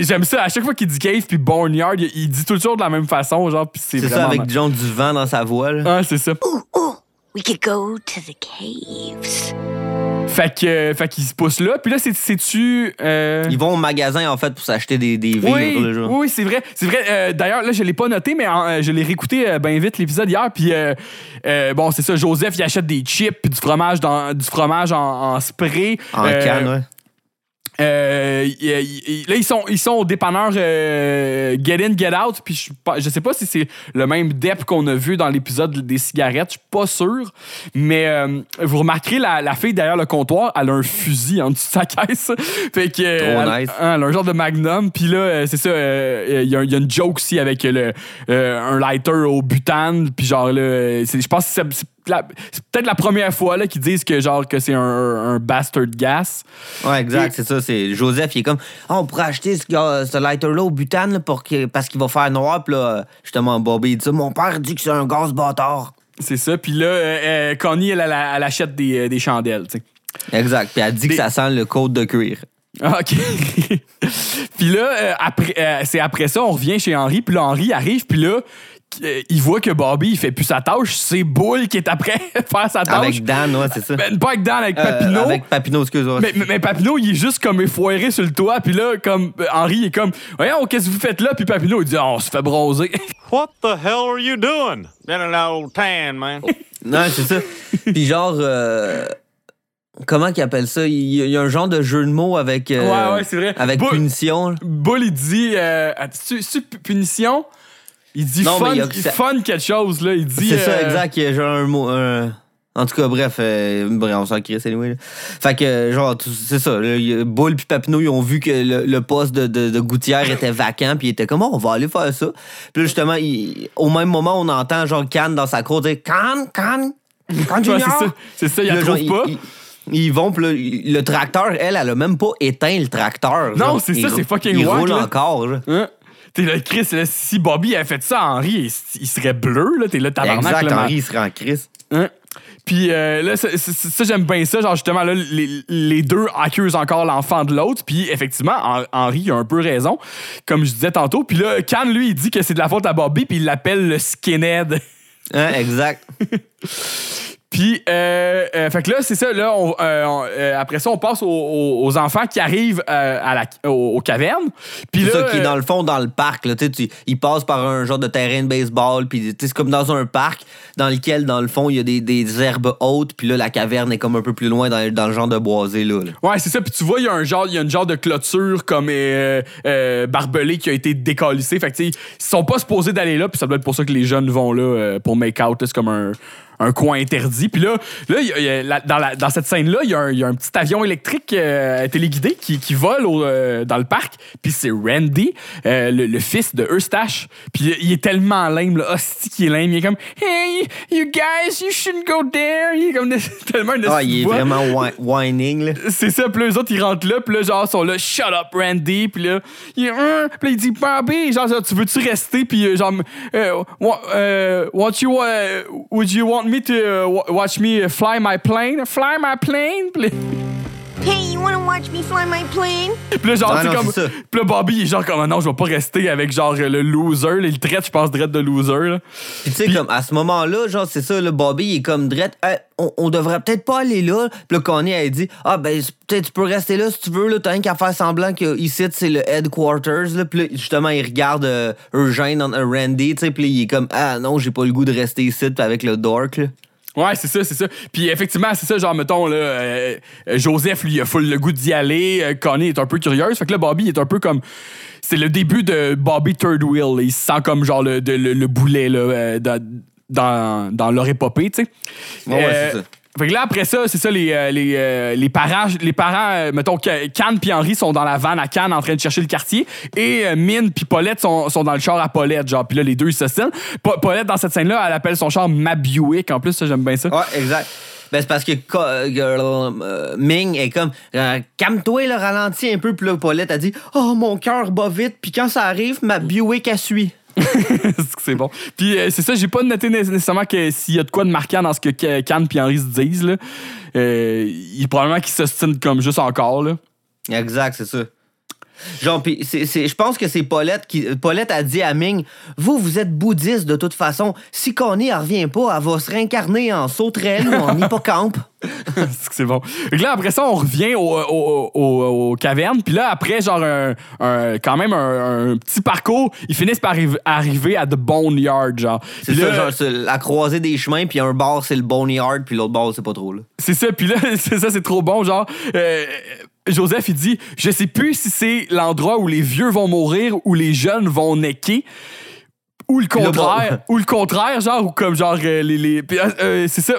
J'aime ça. À chaque fois qu'il dit cave puis barnyard, il, dit toujours de la même façon, genre, puis c'est ça, avec genre du vent dans sa voix. Là. Ah, c'est ça. We could go to the caves. Fait que, fait qu'il se pousse là. Puis là, c'est- c'est-tu. euh, Ils vont au magasin, en fait, pour s'acheter des, des vivres. Oui, là, genre. oui, c'est vrai. C'est vrai. Euh, D'ailleurs, là, je l'ai pas noté, mais euh, je l'ai réécouté euh, bien vite l'épisode hier. Puis euh, euh, bon, c'est ça. Joseph, il achète des chips puis du fromage dans du fromage en, en spray. En Euh, canne, ouais. Euh, là, ils sont, ils sont au dépanneur euh, Get In, Get Out. Puis je, je sais pas si c'est le même dep qu'on a vu dans l'épisode des cigarettes. Je suis pas sûr. Mais euh, vous remarquerez, la, la fille derrière le comptoir, elle a un fusil en dessous de sa caisse. fait que, euh, Trop elle, nice. hein, elle a un genre de magnum. Puis là, euh, c'est ça. euh, Il y, a- il y a une joke aussi avec le, euh, un lighter au butane. Puis genre là, je pense que c'est- c'est peut-être la première fois là, qu'ils disent que genre que c'est un, un bastard gas. Ouais, exact, c'est ça. C'est Joseph, il est comme, Ah, on pourrait acheter ce, gars- ce lighter-là au butane là, pour que, parce qu'il va faire noir. Puis là, justement, Bobby, il dit ça. Mon père dit que c'est un gaz bâtard. C'est ça. Puis là, euh, euh, Connie, elle, elle, elle achète des, euh, des chandelles, tu sais. Exact. Puis elle dit que ça sent le code de cuir. Ah, OK. puis là, euh, après, euh, c'est après ça, on revient chez Henri. Puis là, Henri arrive. Puis là, euh, il voit que Bobby, il fait plus sa tâche. C'est Bull qui est après faire sa tâche. Avec Dan, ouais, c'est ça. Ben, pas avec Dan, avec Euh, Papineau. avec Papineau, excuse-moi. Mais, mais, mais Papineau, il est juste comme effoiré sur le toit. Puis là, comme euh, Henri, il est comme, voyons, qu'est-ce que vous faites là? Puis Papineau, il dit, Ah, on se fait bronzer. What the hell are you doing? Been an old tan, man. Non, c'est ça. Puis genre, euh, comment qu'il appelle ça? Il y, a- un genre de jeu de mots avec, euh, Ouais, ouais, c'est vrai. avec Bull- punition. Bull, il dit, euh, punition? Il dit Non, mais fun, il que ça- fun quelque chose, là. Il dit. C'est ça, euh, exact. Il y a genre un mot. un- En tout cas, bref, euh, bref, on s'en crée, anyway. Là. Fait que, genre, c'est ça. Là, il Bull puis Papineau, ils ont vu que le, le poste de, de, de gouttière était vacant, puis ils étaient comme, Oh, on va aller faire ça. Puis là, justement, il- au même moment, on entend, genre, Cannes dans sa cour dire Cannes, Cannes, Cannes Ouais, Junior. c'est ça. C'est ça, il la trouve pas. Ils, vont, puis là, il- le tracteur, elle, elle a même pas éteint le tracteur. Non, c'est Il ça, c'est fucking Il roule là. encore. là. Hein? T'es là, Chris, là, si Bobby avait fait ça à Henri, il, il serait bleu, là. T'es là, tabarnak. Exact, là, Henri, il serait en crise. Hein? Puis euh, là, ça, ça- ça, j'aime bien ça. Genre, justement, là, les, les deux accusent encore l'enfant de l'autre. Puis effectivement, Hen- Henri a un peu raison, comme je disais tantôt. Puis là, Can, lui, il dit que c'est de la faute à Bobby, puis il l'appelle le skinhead. Hein, exact. Puis, euh, euh, fait que là, c'est ça. Là, on- euh, on- euh, après ça, on passe aux, enfants qui arrivent à la, aux, aux cavernes. Puis C'est là, ça qui est dans le fond, dans le parc. Là, tu sais, tu- il passe par un genre de terrain de baseball. Puis c'est comme dans un parc dans lequel, dans le fond, il y a des, des herbes hautes. Puis là, la caverne est comme un peu plus loin dans, dans le genre de boisé. Là, là. Ouais, c'est ça. Puis tu vois, il y a un genre, il y a une genre de clôture comme barbelée qui a été décalissée. Fait que tu sais, ils sont pas supposés d'aller là. Puis ça doit être pour ça que les jeunes vont là pour make out. C'est comme un, un coin interdit. Puis là, là, il y a- il y a la- dans, la- dans cette scène-là, il y, a un- il y a un petit avion électrique euh, téléguidé qui, qui vole au, euh, dans le parc. Puis c'est Randy, euh, le, le fils de Eustache. Puis il est tellement lame, là. Hostie qui est lame. Il est comme Hey, you guys, you shouldn't go there. Il est comme tellement une Ah, il est voix. vraiment whi- whining. C'est ça, puis eux autres, ils rentrent là, puis là, genre, ils sont là, shut up, Randy, puis là, il, Hein? Puis là, il dit, Bobby, genre, tu veux-tu rester, puis genre, euh, want you, euh, would you want me to uh, wa- watch me fly my plane? Fly my plane? Là, Hey, you wanna watch me fly my plane? puis là, genre, Ah c'est non, comme. Puis là, Bobby, il est genre, comme, non, je vais pas rester avec, genre, le loser, là, il traite, je pense, direct de loser, là. Puis tu sais, comme à ce moment-là, genre, c'est ça, le Bobby, il est comme drette. Hey, on, on devrait peut-être pas aller là. Puis là, Connie, elle dit Ah, ben, peut-être tu peux rester là si tu veux. Là, t'as rien qu'à faire semblant qu'ici, c'est le headquarters. Là. Puis là, justement, il regarde euh, Eugène, euh, Randy, tu sais. Puis là, il est comme Ah, non, j'ai pas le goût de rester ici avec le dork. Là. Ouais, c'est ça, c'est ça. Puis effectivement, c'est ça, genre, mettons, là, euh, euh, Joseph, lui, il a full le goût d'y aller. Euh, Connie est un peu curieuse. Fait que là, Bobby est un peu comme. C'est le début de Bobby Third Wheel. Il se sent comme, genre, le, de- le, le boulet, là, euh, dans, dans, dans leur épopée, tu sais. Ouais, ouais, c'est ça. Fait que là, après ça, c'est ça, les, euh, les, euh, les parents, les parents euh, mettons, que Cannes puis Henri sont dans la vanne à Cannes en train de chercher le quartier. Et Mine puis Paulette sont, sont dans le char à Paulette, genre. Puis là, les deux, ils se. Pa- Paulette, dans cette scène-là, elle appelle son char Ma Buick. En plus, ça, j'aime bien ça. Ouais, exact. Ben, c'est parce que Ming est comme euh, Calme-toi, le ralenti un peu. Puis là, Paulette a dit Oh, mon cœur bat vite. Puis quand ça arrive, ma Buick, elle suit. c'est bon? Puis euh, c'est ça, j'ai pas noté né- nécessairement que s'il y a de quoi de marquant dans ce que Ca- Cannes puis Henri se disent. Là. Euh, il probablement qu'ils s'ostinent comme juste encore. Là. Exact, c'est ça. Genre, pis c'est, c'est- je pense que c'est Paulette qui. Paulette a dit à Ming Vous, vous êtes bouddhiste de toute façon. Si Connie, elle revient pas, elle va se réincarner en sauterelle ou en hippocampe. C'est bon? Que là, après ça, on revient au, au- au- aux cavernes. Puis là, après, genre, un, un- quand même un, un petit parcours, ils finissent par arri- arriver à The Boneyard, genre. C'est Puis ça, là, genre, c'est la croisée des chemins, puis un bord, c'est le boneyard, puis l'autre bord, c'est pas trop, là. C'est ça, puis là, c'est ça, c'est trop bon, genre. euh, Joseph, il dit Je sais plus si c'est l'endroit où les vieux vont mourir ou les jeunes vont necker. Ou le contraire, ou le contraire, genre, ou comme genre euh, les. les euh, euh, c'est ça,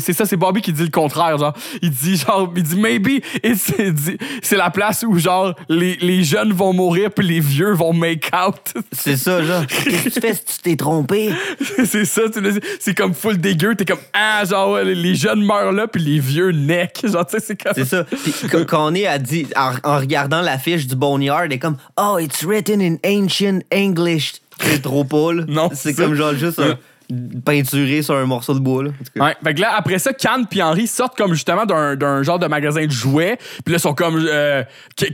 c'est ça, c'est Bobby qui dit le contraire, genre. Il dit genre, il dit maybe c'est la place où genre les, les jeunes vont mourir puis les vieux vont make out. C'est ça, genre. Qu'est-ce que tu fais si tu t'es trompé? c'est ça, tu le- c'est comme full dégueu, t'es comme ah genre ouais, les- les jeunes meurent là puis les vieux neck, genre tu sais c'est comme C'est ça. Puis quand- quand on est a dit, en, en regardant l'affiche du Boneyard, est comme Oh, it's written in ancient English. C'est trop pas, là. Non, C'est comme genre juste un- peinturé sur un morceau de bois, là. En. Ouais, fait que là, après ça, Cannes puis Henry sortent comme justement d'un, d'un genre de magasin de jouets. Puis là, ils sont comme. Euh,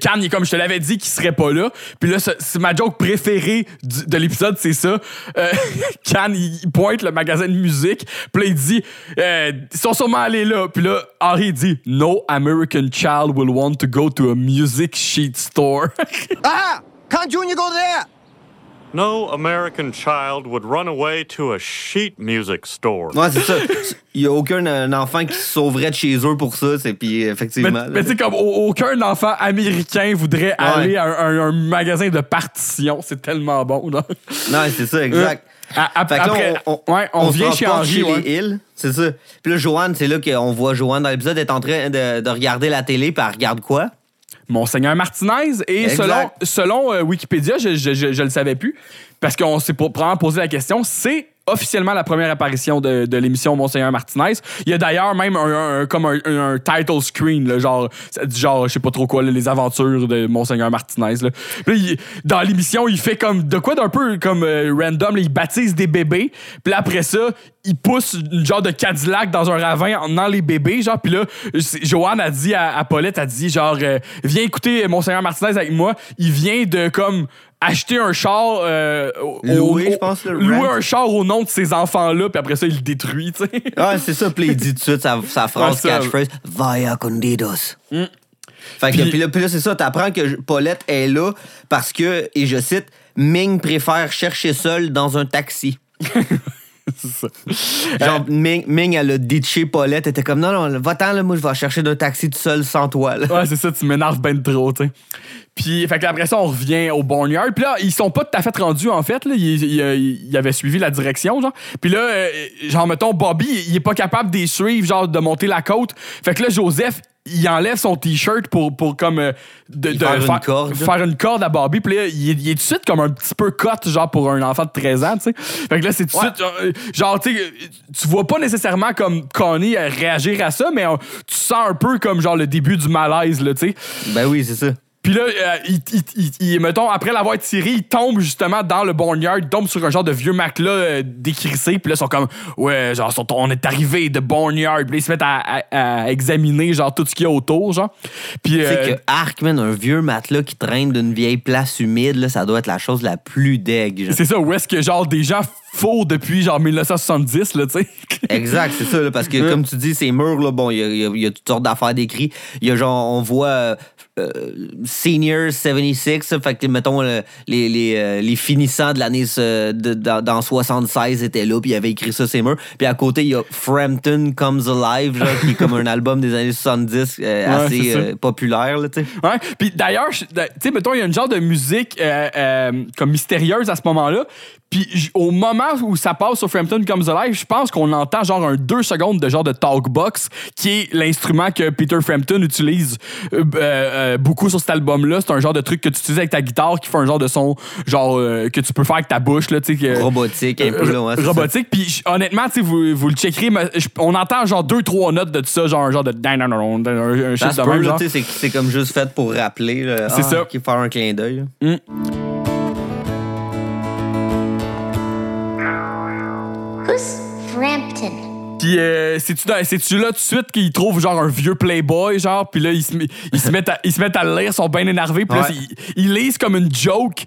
Cannes, il est comme je te l'avais dit qu'il serait pas là. Puis là, c'est, ma joke préférée du- de l'épisode, c'est ça. Euh, Cannes, il, pointe le magasin de musique. Puis là, il dit euh, Ils sont sûrement allés là. Puis là, Henry dit No American child will want to go to a music sheet store. Ah! Can't Junior go there? No American child would run away to a sheet music store. Ouais, c'est ça. Il y a aucun euh, enfant qui se sauverait de chez eux pour ça. C'est puis effectivement. Mais, sais, comme au- aucun enfant américain voudrait aller à un, un- un magasin de partition. C'est tellement bon. là. Non, c'est ça, exact. À- à- Fait que là, après, on, on, ouais, on se vient chez chez ouais. les Hills, c'est ça. Puis là, Joanne, c'est là qu'on voit Joanne dans l'épisode, elle est en train de, de regarder la télé, puis elle regarde quoi? Monseigneur Martinez. Et Exact. selon, selon euh, Wikipédia, je, je, je, je le savais plus, parce qu'on s'est probablement posé la question, c'est officiellement la première apparition de, de l'émission Monseigneur Martinez. Il y a d'ailleurs même un, comme un, title screen, genre, dit genre, je sais pas trop quoi, les aventures de Monseigneur Martinez. Là. Dans l'émission, il fait comme de quoi d'un peu comme euh, random, il baptise des bébés. Puis après ça, il pousse une genre de Cadillac dans un ravin en dans les bébés, genre. Puis là, Joanne a dit à, à Paulette, a dit genre, euh, viens écouter Monseigneur Martinez avec moi. Il vient de comme acheter un char euh, Louer, je pense, le louer un char au nom de ses enfants-là, puis après ça, il le détruit, tu sais. Ah, c'est ça. Puis il dit tout de suite sa, sa phrase Ouais, catchphrase Vaya condidos. Mm. Fait que, Puis- puis là, là, c'est ça. T'apprends que Paulette est là parce que, et je cite, Ming préfère chercher seul dans un taxi. c'est ça. Genre, Ming, Ming, elle a ditché Paulette. Elle était comme, non, non, va-t'en, là, moi, je vais chercher d'un taxi tout seul sans toi, là. Ouais, c'est ça, tu m'énerves ben trop, tu sais. Puis, fait que après ça, on revient au Barnyard. Puis là, ils sont pas tout à fait rendus, en fait. Là. Ils, ils- ils avaient suivi la direction, genre. Puis là, euh, genre, mettons, Bobby, il est pas capable de les suivre, genre, de monter la côte. Fait que là, Joseph, il enlève son t-shirt pour, pour comme euh, de, de Faire une corde. faire une corde à Bobby. Puis là, il est, il est tout de suite comme un petit peu cut, genre pour un enfant de 13 ans, tu sais. Fait que là, c'est tout de suite, euh, genre, tu sais, tu vois pas nécessairement comme Connie euh, réagir à ça, mais euh, tu sens un peu comme genre le début du malaise, là, tu sais. Ben oui, c'est ça. Puis là, euh, il, il- il- mettons, après l'avoir tiré, il tombe justement dans le barnyard, il tombe sur un genre de vieux matelas euh, décrissé. Puis là, ils sont comme, ouais, genre, sont- on est arrivé de barnyard. Puis là, ils se mettent à, à- à examiner, genre, tout ce qu'il y a autour, genre. Puis, Tu sais euh, que Ark, man, un vieux matelas qui traîne d'une vieille place humide, là, ça doit être la chose la plus deg. c'est ça, où est-ce que, genre, des gens faux depuis, genre, 1970, là, tu sais. Exact, c'est ça, là, parce que comme tu dis, ces murs, là, bon, il y a, y a- il y a toutes sortes d'affaires décrites. Il y a genre, on voit euh, euh, Senior 76, ça, fait que, mettons, les, les, euh, les finissants de l'année de- dans, dans 76 étaient là, puis il avait écrit ça, ces murs. Puis à côté, il y a Frampton Comes Alive, genre, qui est comme un album des années 70 euh, Ouais, assez euh, populaire, là, tu sais. Ouais. Puis d'ailleurs, tu sais, mettons, il y a une genre de musique comme mystérieuse à ce moment-là. Puis au moment où ça passe sur Frampton Comes Alive, je pense qu'on entend genre un deux secondes de genre de talkbox, qui est l'instrument que Peter Frampton utilise euh, euh, euh, beaucoup sur cet album-là. C'est un genre de truc que tu utilises avec ta guitare qui fait un genre de son genre euh, que tu peux faire avec ta bouche, là, que- Robotique, un peu, là, robotique. Puis honnêtement, vous, vous le checkerez, mais on entend genre deux, trois notes de ça, genre un genre de un, un sais, c'est comme juste fait pour rappeler. C'est ah, ça. ok, faire un clin d'œil. Who's Frampton? Puis euh, c'est-tu dans- c'est-tu là tout de suite qu'ils trouvent genre un vieux playboy, genre, puis là, ils se, ils se mettent à, ils se mettent à le lire, ils sont bien énervés, puis là, Ouais. ils, ils lisent comme une joke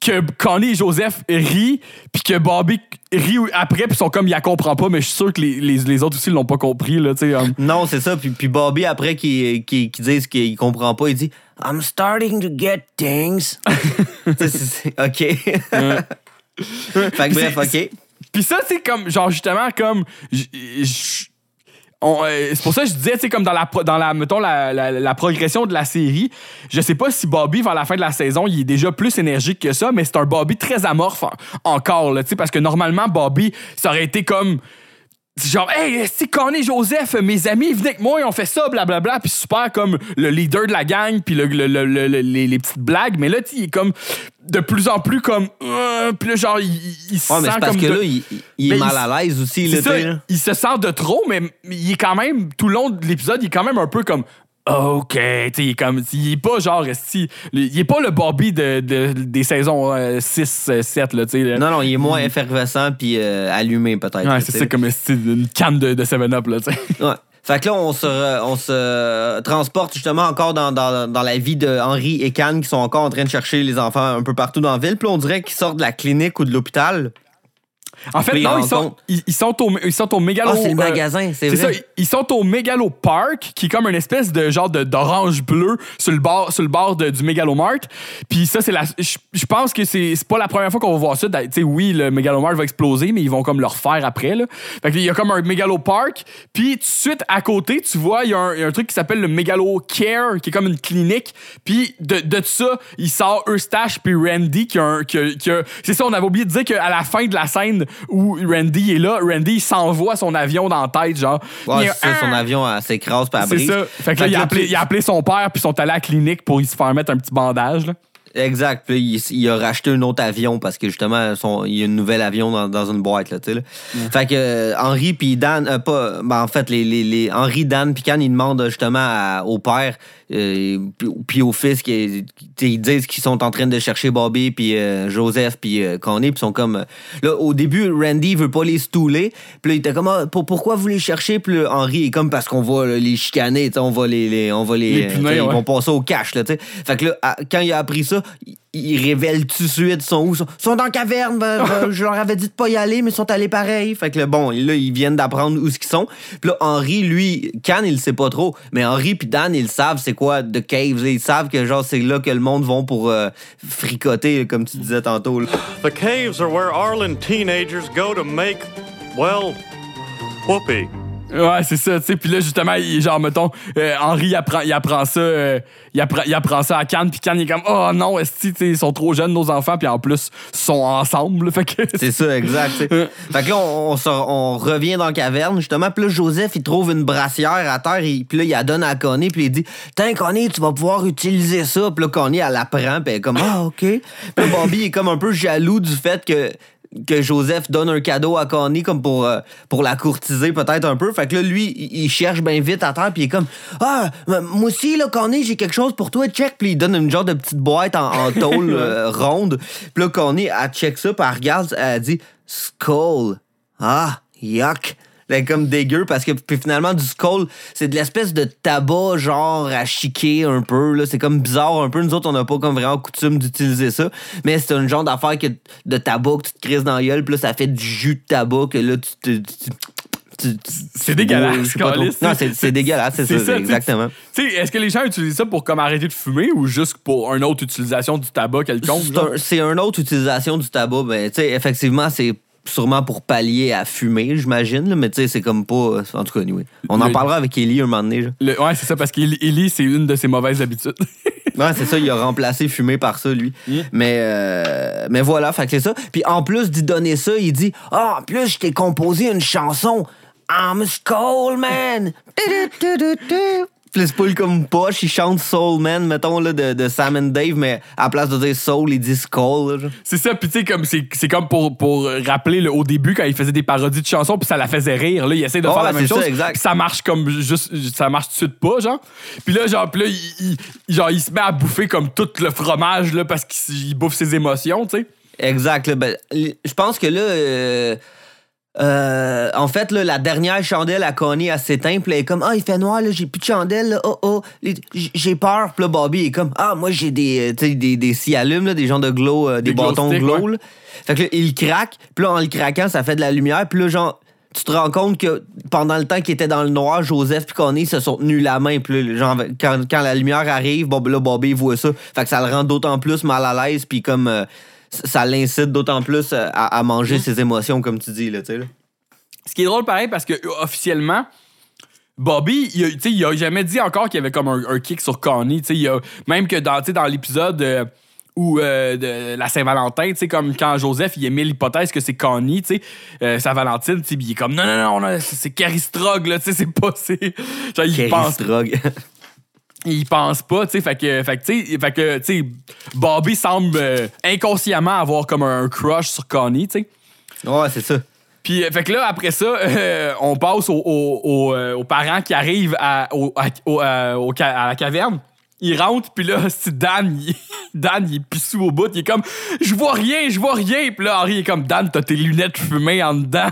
que Connie et Joseph rient, puis que Bobby rit après, puis ils sont comme, il la comprend pas, mais je suis sûr que les, les, les autres aussi l'ont pas compris, là, tu sais. um. Non, c'est ça. Puis, puis Bobby, après, qui, qui, qui dit qu'il comprend pas, il dit I'm starting to get things. Tu sais, c'est- c'est- OK. fait que bref, OK. Puis ça, c'est comme, genre, justement, comme. euh, c'est pour ça que je disais, tu comme dans la, dans la, mettons, la, la- progression de la série, je sais pas si Bobby, vers la fin de la saison, il est déjà plus énergique que ça, mais c'est un Bobby très amorphe en- encore, là, tu sais, parce que normalement, Bobby, ça aurait été comme. Genre, hey, c'est Connie Joseph, mes amis, venez avec moi, et on fait ça, blablabla, puis super comme le leader de la gang, puis le, le- le- le- le- les, les petites blagues, mais là, il est comme de plus en plus comme. euh, puis là, genre, il, se Ouais, mais sent parce comme que de- là, il, il Mais est mal il- à l'aise aussi. Là, ça, là. il se sent de trop, mais il est quand même, tout le long de l'épisode, il est quand même un peu comme. OK, il est comme. Il est pas genre. Il est pas le Bobby de, de- des saisons 6, 7, là, tu sais. Non, non, il est moins effervescent puis euh, allumé peut-être. Ouais, là, c'est ça, comme une canne de, de 7-Up, là. Ouais. Fait que là, on se, re- on se transporte justement encore dans, dans, dans la vie de Henri et Cannes qui sont encore en train de chercher les enfants un peu partout dans la ville. Puis là, on dirait qu'ils sortent de la clinique ou de l'hôpital. En fait, non, ils sont, ils, ils sont au, ils sont au mégalo. Ah, c'est le euh, magasin, c'est vrai. ils- ils sont au mégalo park, qui est comme une espèce de genre de- d'orange bleu sur le bord, sur le bord de- du mégalomart. Puis ça, c'est la. Je pense que c'est c'est pas la première fois qu'on va voir ça. Tu sais, oui, le mégalomart va exploser, mais ils vont comme le refaire après. Là. Fait qu'il y a comme un mégalo park. Puis tout de suite à côté, tu vois, il y, a un- il y a un truc qui s'appelle le mégalo care, qui est comme une clinique. Puis de, de ça, il sort Eustache puis Randy qui a un. qui a- qui a- c'est ça, on avait oublié de dire qu'à la fin de la scène où Randy est là, Randy s'envoie son avion dans la tête, genre. Ouais, c'est ça, son avion s'écrase par c'est brise. ça. Fait que là, il a, appelé, il a appelé son père, puis ils sont allés à la clinique pour y se faire mettre un petit bandage. Là. Exact. Puis il, il a racheté un autre avion parce que justement, son, il y a une nouvelle avion dans, dans une boîte. Là, là. Fait que euh, Henri puis Dan, euh, pas, ben, en fait, les, les, les Henri, Dan puis Can, ils demandent justement à- au père euh, puis- au fils, qui, qui- ils disent qu'ils sont en train de chercher Bobby puis euh, Joseph puis euh, Connie, puis ils sont comme... euh, là, au début, Randy veut pas les stouler. Puis là, il était comme, Ah, pour- pourquoi vous les cherchez? Puis là, Henri est comme, parce qu'on va là, les chicaner, on va les... les- on va les, Les euh, sais, Ils vont passer au cash, là. Fait que là, à- quand il a appris ça, il, il révèle tout de suite son où? Ils sont dans la caverne. ben, ben, je leur avais dit de pas y aller, mais ils sont allés pareil. Fait que là, bon, là, ils viennent d'apprendre où ce qu'ils sont. Puis là, Henri, lui, Can, il sait pas trop. Mais Henri puis Dan, ils savent c'est quoi The Caves. Ils savent que genre, c'est là que le monde vont pour euh, fricoter, comme tu disais tantôt. là. The caves are where Arlen teenagers go to make, well, whoopee. Ouais, c'est ça, tu sais. Puis là, justement, il, genre, mettons, euh, Henri, il apprend, il apprend ça, euh, il, apprend, il apprend ça à Cannes, puis Cannes, il est comme, oh non, sais, ils sont trop jeunes, nos enfants, puis en plus, ils sont ensemble. Fait que. C'est ça, exact. fait que là, on, on, on revient dans la caverne, justement. Puis là, Joseph, il trouve une brassière à terre. il- Puis là, il la donne à Connie. Puis il dit Tiens, Connie, tu vas pouvoir utiliser ça. Puis là, Connie, elle la prend. Puis elle est comme Ah, OK. Puis Bobby est comme un peu jaloux du fait que que Joseph donne un cadeau à Connie comme pour, euh, pour la courtiser peut-être un peu. Fait que là, lui, il il cherche bien vite à terre, puis il est comme Ah, moi aussi, là, Connie, j'ai quelque chose pour toi, check. Puis il donne une genre de petite boîte en, en tôle euh, ronde. Puis là, Connie, elle check ça, puis elle regarde, elle dit Skull. Ah, yuck. Elle est comme dégueu parce que puis finalement du skull c'est de l'espèce de tabac genre à chiquer un peu là c'est comme bizarre un peu nous autres on n'a pas comme vraiment coutume d'utiliser ça mais c'est un genre d'affaire que de tabac que tu te crises dans la gueule puis là ça fait du jus de tabac que là tu te C'est dégueulasse, pas trop. non c'est c'est dégueulasse c'est ça, sais. exactement Tu sais, est-ce que les gens utilisent ça pour comme arrêter de fumer ou juste pour une autre utilisation du tabac quelconque? C'est un- c'est une autre utilisation du tabac. Ben, tu sais, effectivement, c'est sûrement pour pallier à fumer, j'imagine. Mais tu sais, c'est comme pas. En tout cas, anyway. On en Le- parlera avec Ellie un moment donné. Le- ouais, c'est ça, parce qu'Eli, c'est une de ses mauvaises habitudes. Ouais, c'est ça, il a remplacé fumer par ça, lui. Mais, euh, mais voilà, fait que c'est ça. Puis en plus d'y donner ça, il dit Ah, en plus, je t'ai composé une chanson. I'm a Skull Man. Puis c'est pas comme poche, il chante Soul Man, mettons, là, de, de Sam and Dave, mais à la place de dire Soul, il dit genre. C'est ça, puis tu sais, comme c'est c'est comme pour, pour rappeler le, au début quand il faisait des parodies de chansons, puis ça la faisait rire. Là, il essaie de Ouais, faire la même ça, chose. exact. ça marche comme juste, ça marche tout de suite pas, genre. Puis là, genre, puis là, il, il- genre, il se met à bouffer comme tout le fromage là parce qu'il il bouffe ses émotions, tu sais. Exact. là, ben, je pense que là, euh, euh, en fait, là, la dernière chandelle à Connie, elle s'éteint. Puis elle est comme, ah, il fait noir, là, j'ai plus de chandelle. là, oh, oh, j'ai peur. Puis là, Bobby est comme, ah, moi, j'ai des, euh, des, des scies allumes, là, des genres de glow, euh, des, Des glow bâtons glow. ouais. Fait que là, il craque. Puis là, en le craquant, ça fait de la lumière. Puis là, genre, tu te rends compte que pendant le temps qu'il était dans le noir, Joseph puis Connie se sont tenus la main. Puis genre, quand, quand la lumière arrive, là, Bobby voit ça. Fait que ça le rend d'autant plus mal à l'aise. Puis comme, euh, ça l'incite d'autant plus euh, à, à manger ses émotions, comme tu dis, là, tu sais. là. Ce qui est drôle pareil parce que euh, officiellement, Bobby, il a, tu sais, il a jamais dit encore qu'il y avait comme un, un kick sur Connie. tu sais, il a- même que dans, dans l'épisode euh, où euh, de la Saint-Valentin, tu sais, comme quand Joseph il émet l'hypothèse que c'est Connie, tu sais, euh, sa Valentine, tu sais, puis il est comme non, non, non, c'est c'est Carrie Strog, là, tu sais, c'est pas. c'est- Genre, il pense. il pense pas, tu sais, fait que, fait que, tu sais, fait que, tu sais, Bobby semble euh, inconsciemment avoir comme un crush sur Connie, tu sais. Ouais, c'est ça. Puis, euh, fait que là, après ça, euh, on passe aux, aux- euh, parents qui arrivent à, au- à, au- au la caverne. Ils rentrent, puis là, c'est Dan, il, Dan, il est pissou au bout. Il est comme, je vois rien, je vois rien. Puis là, Henri est comme, Dan, t'as tes lunettes fumées en dedans.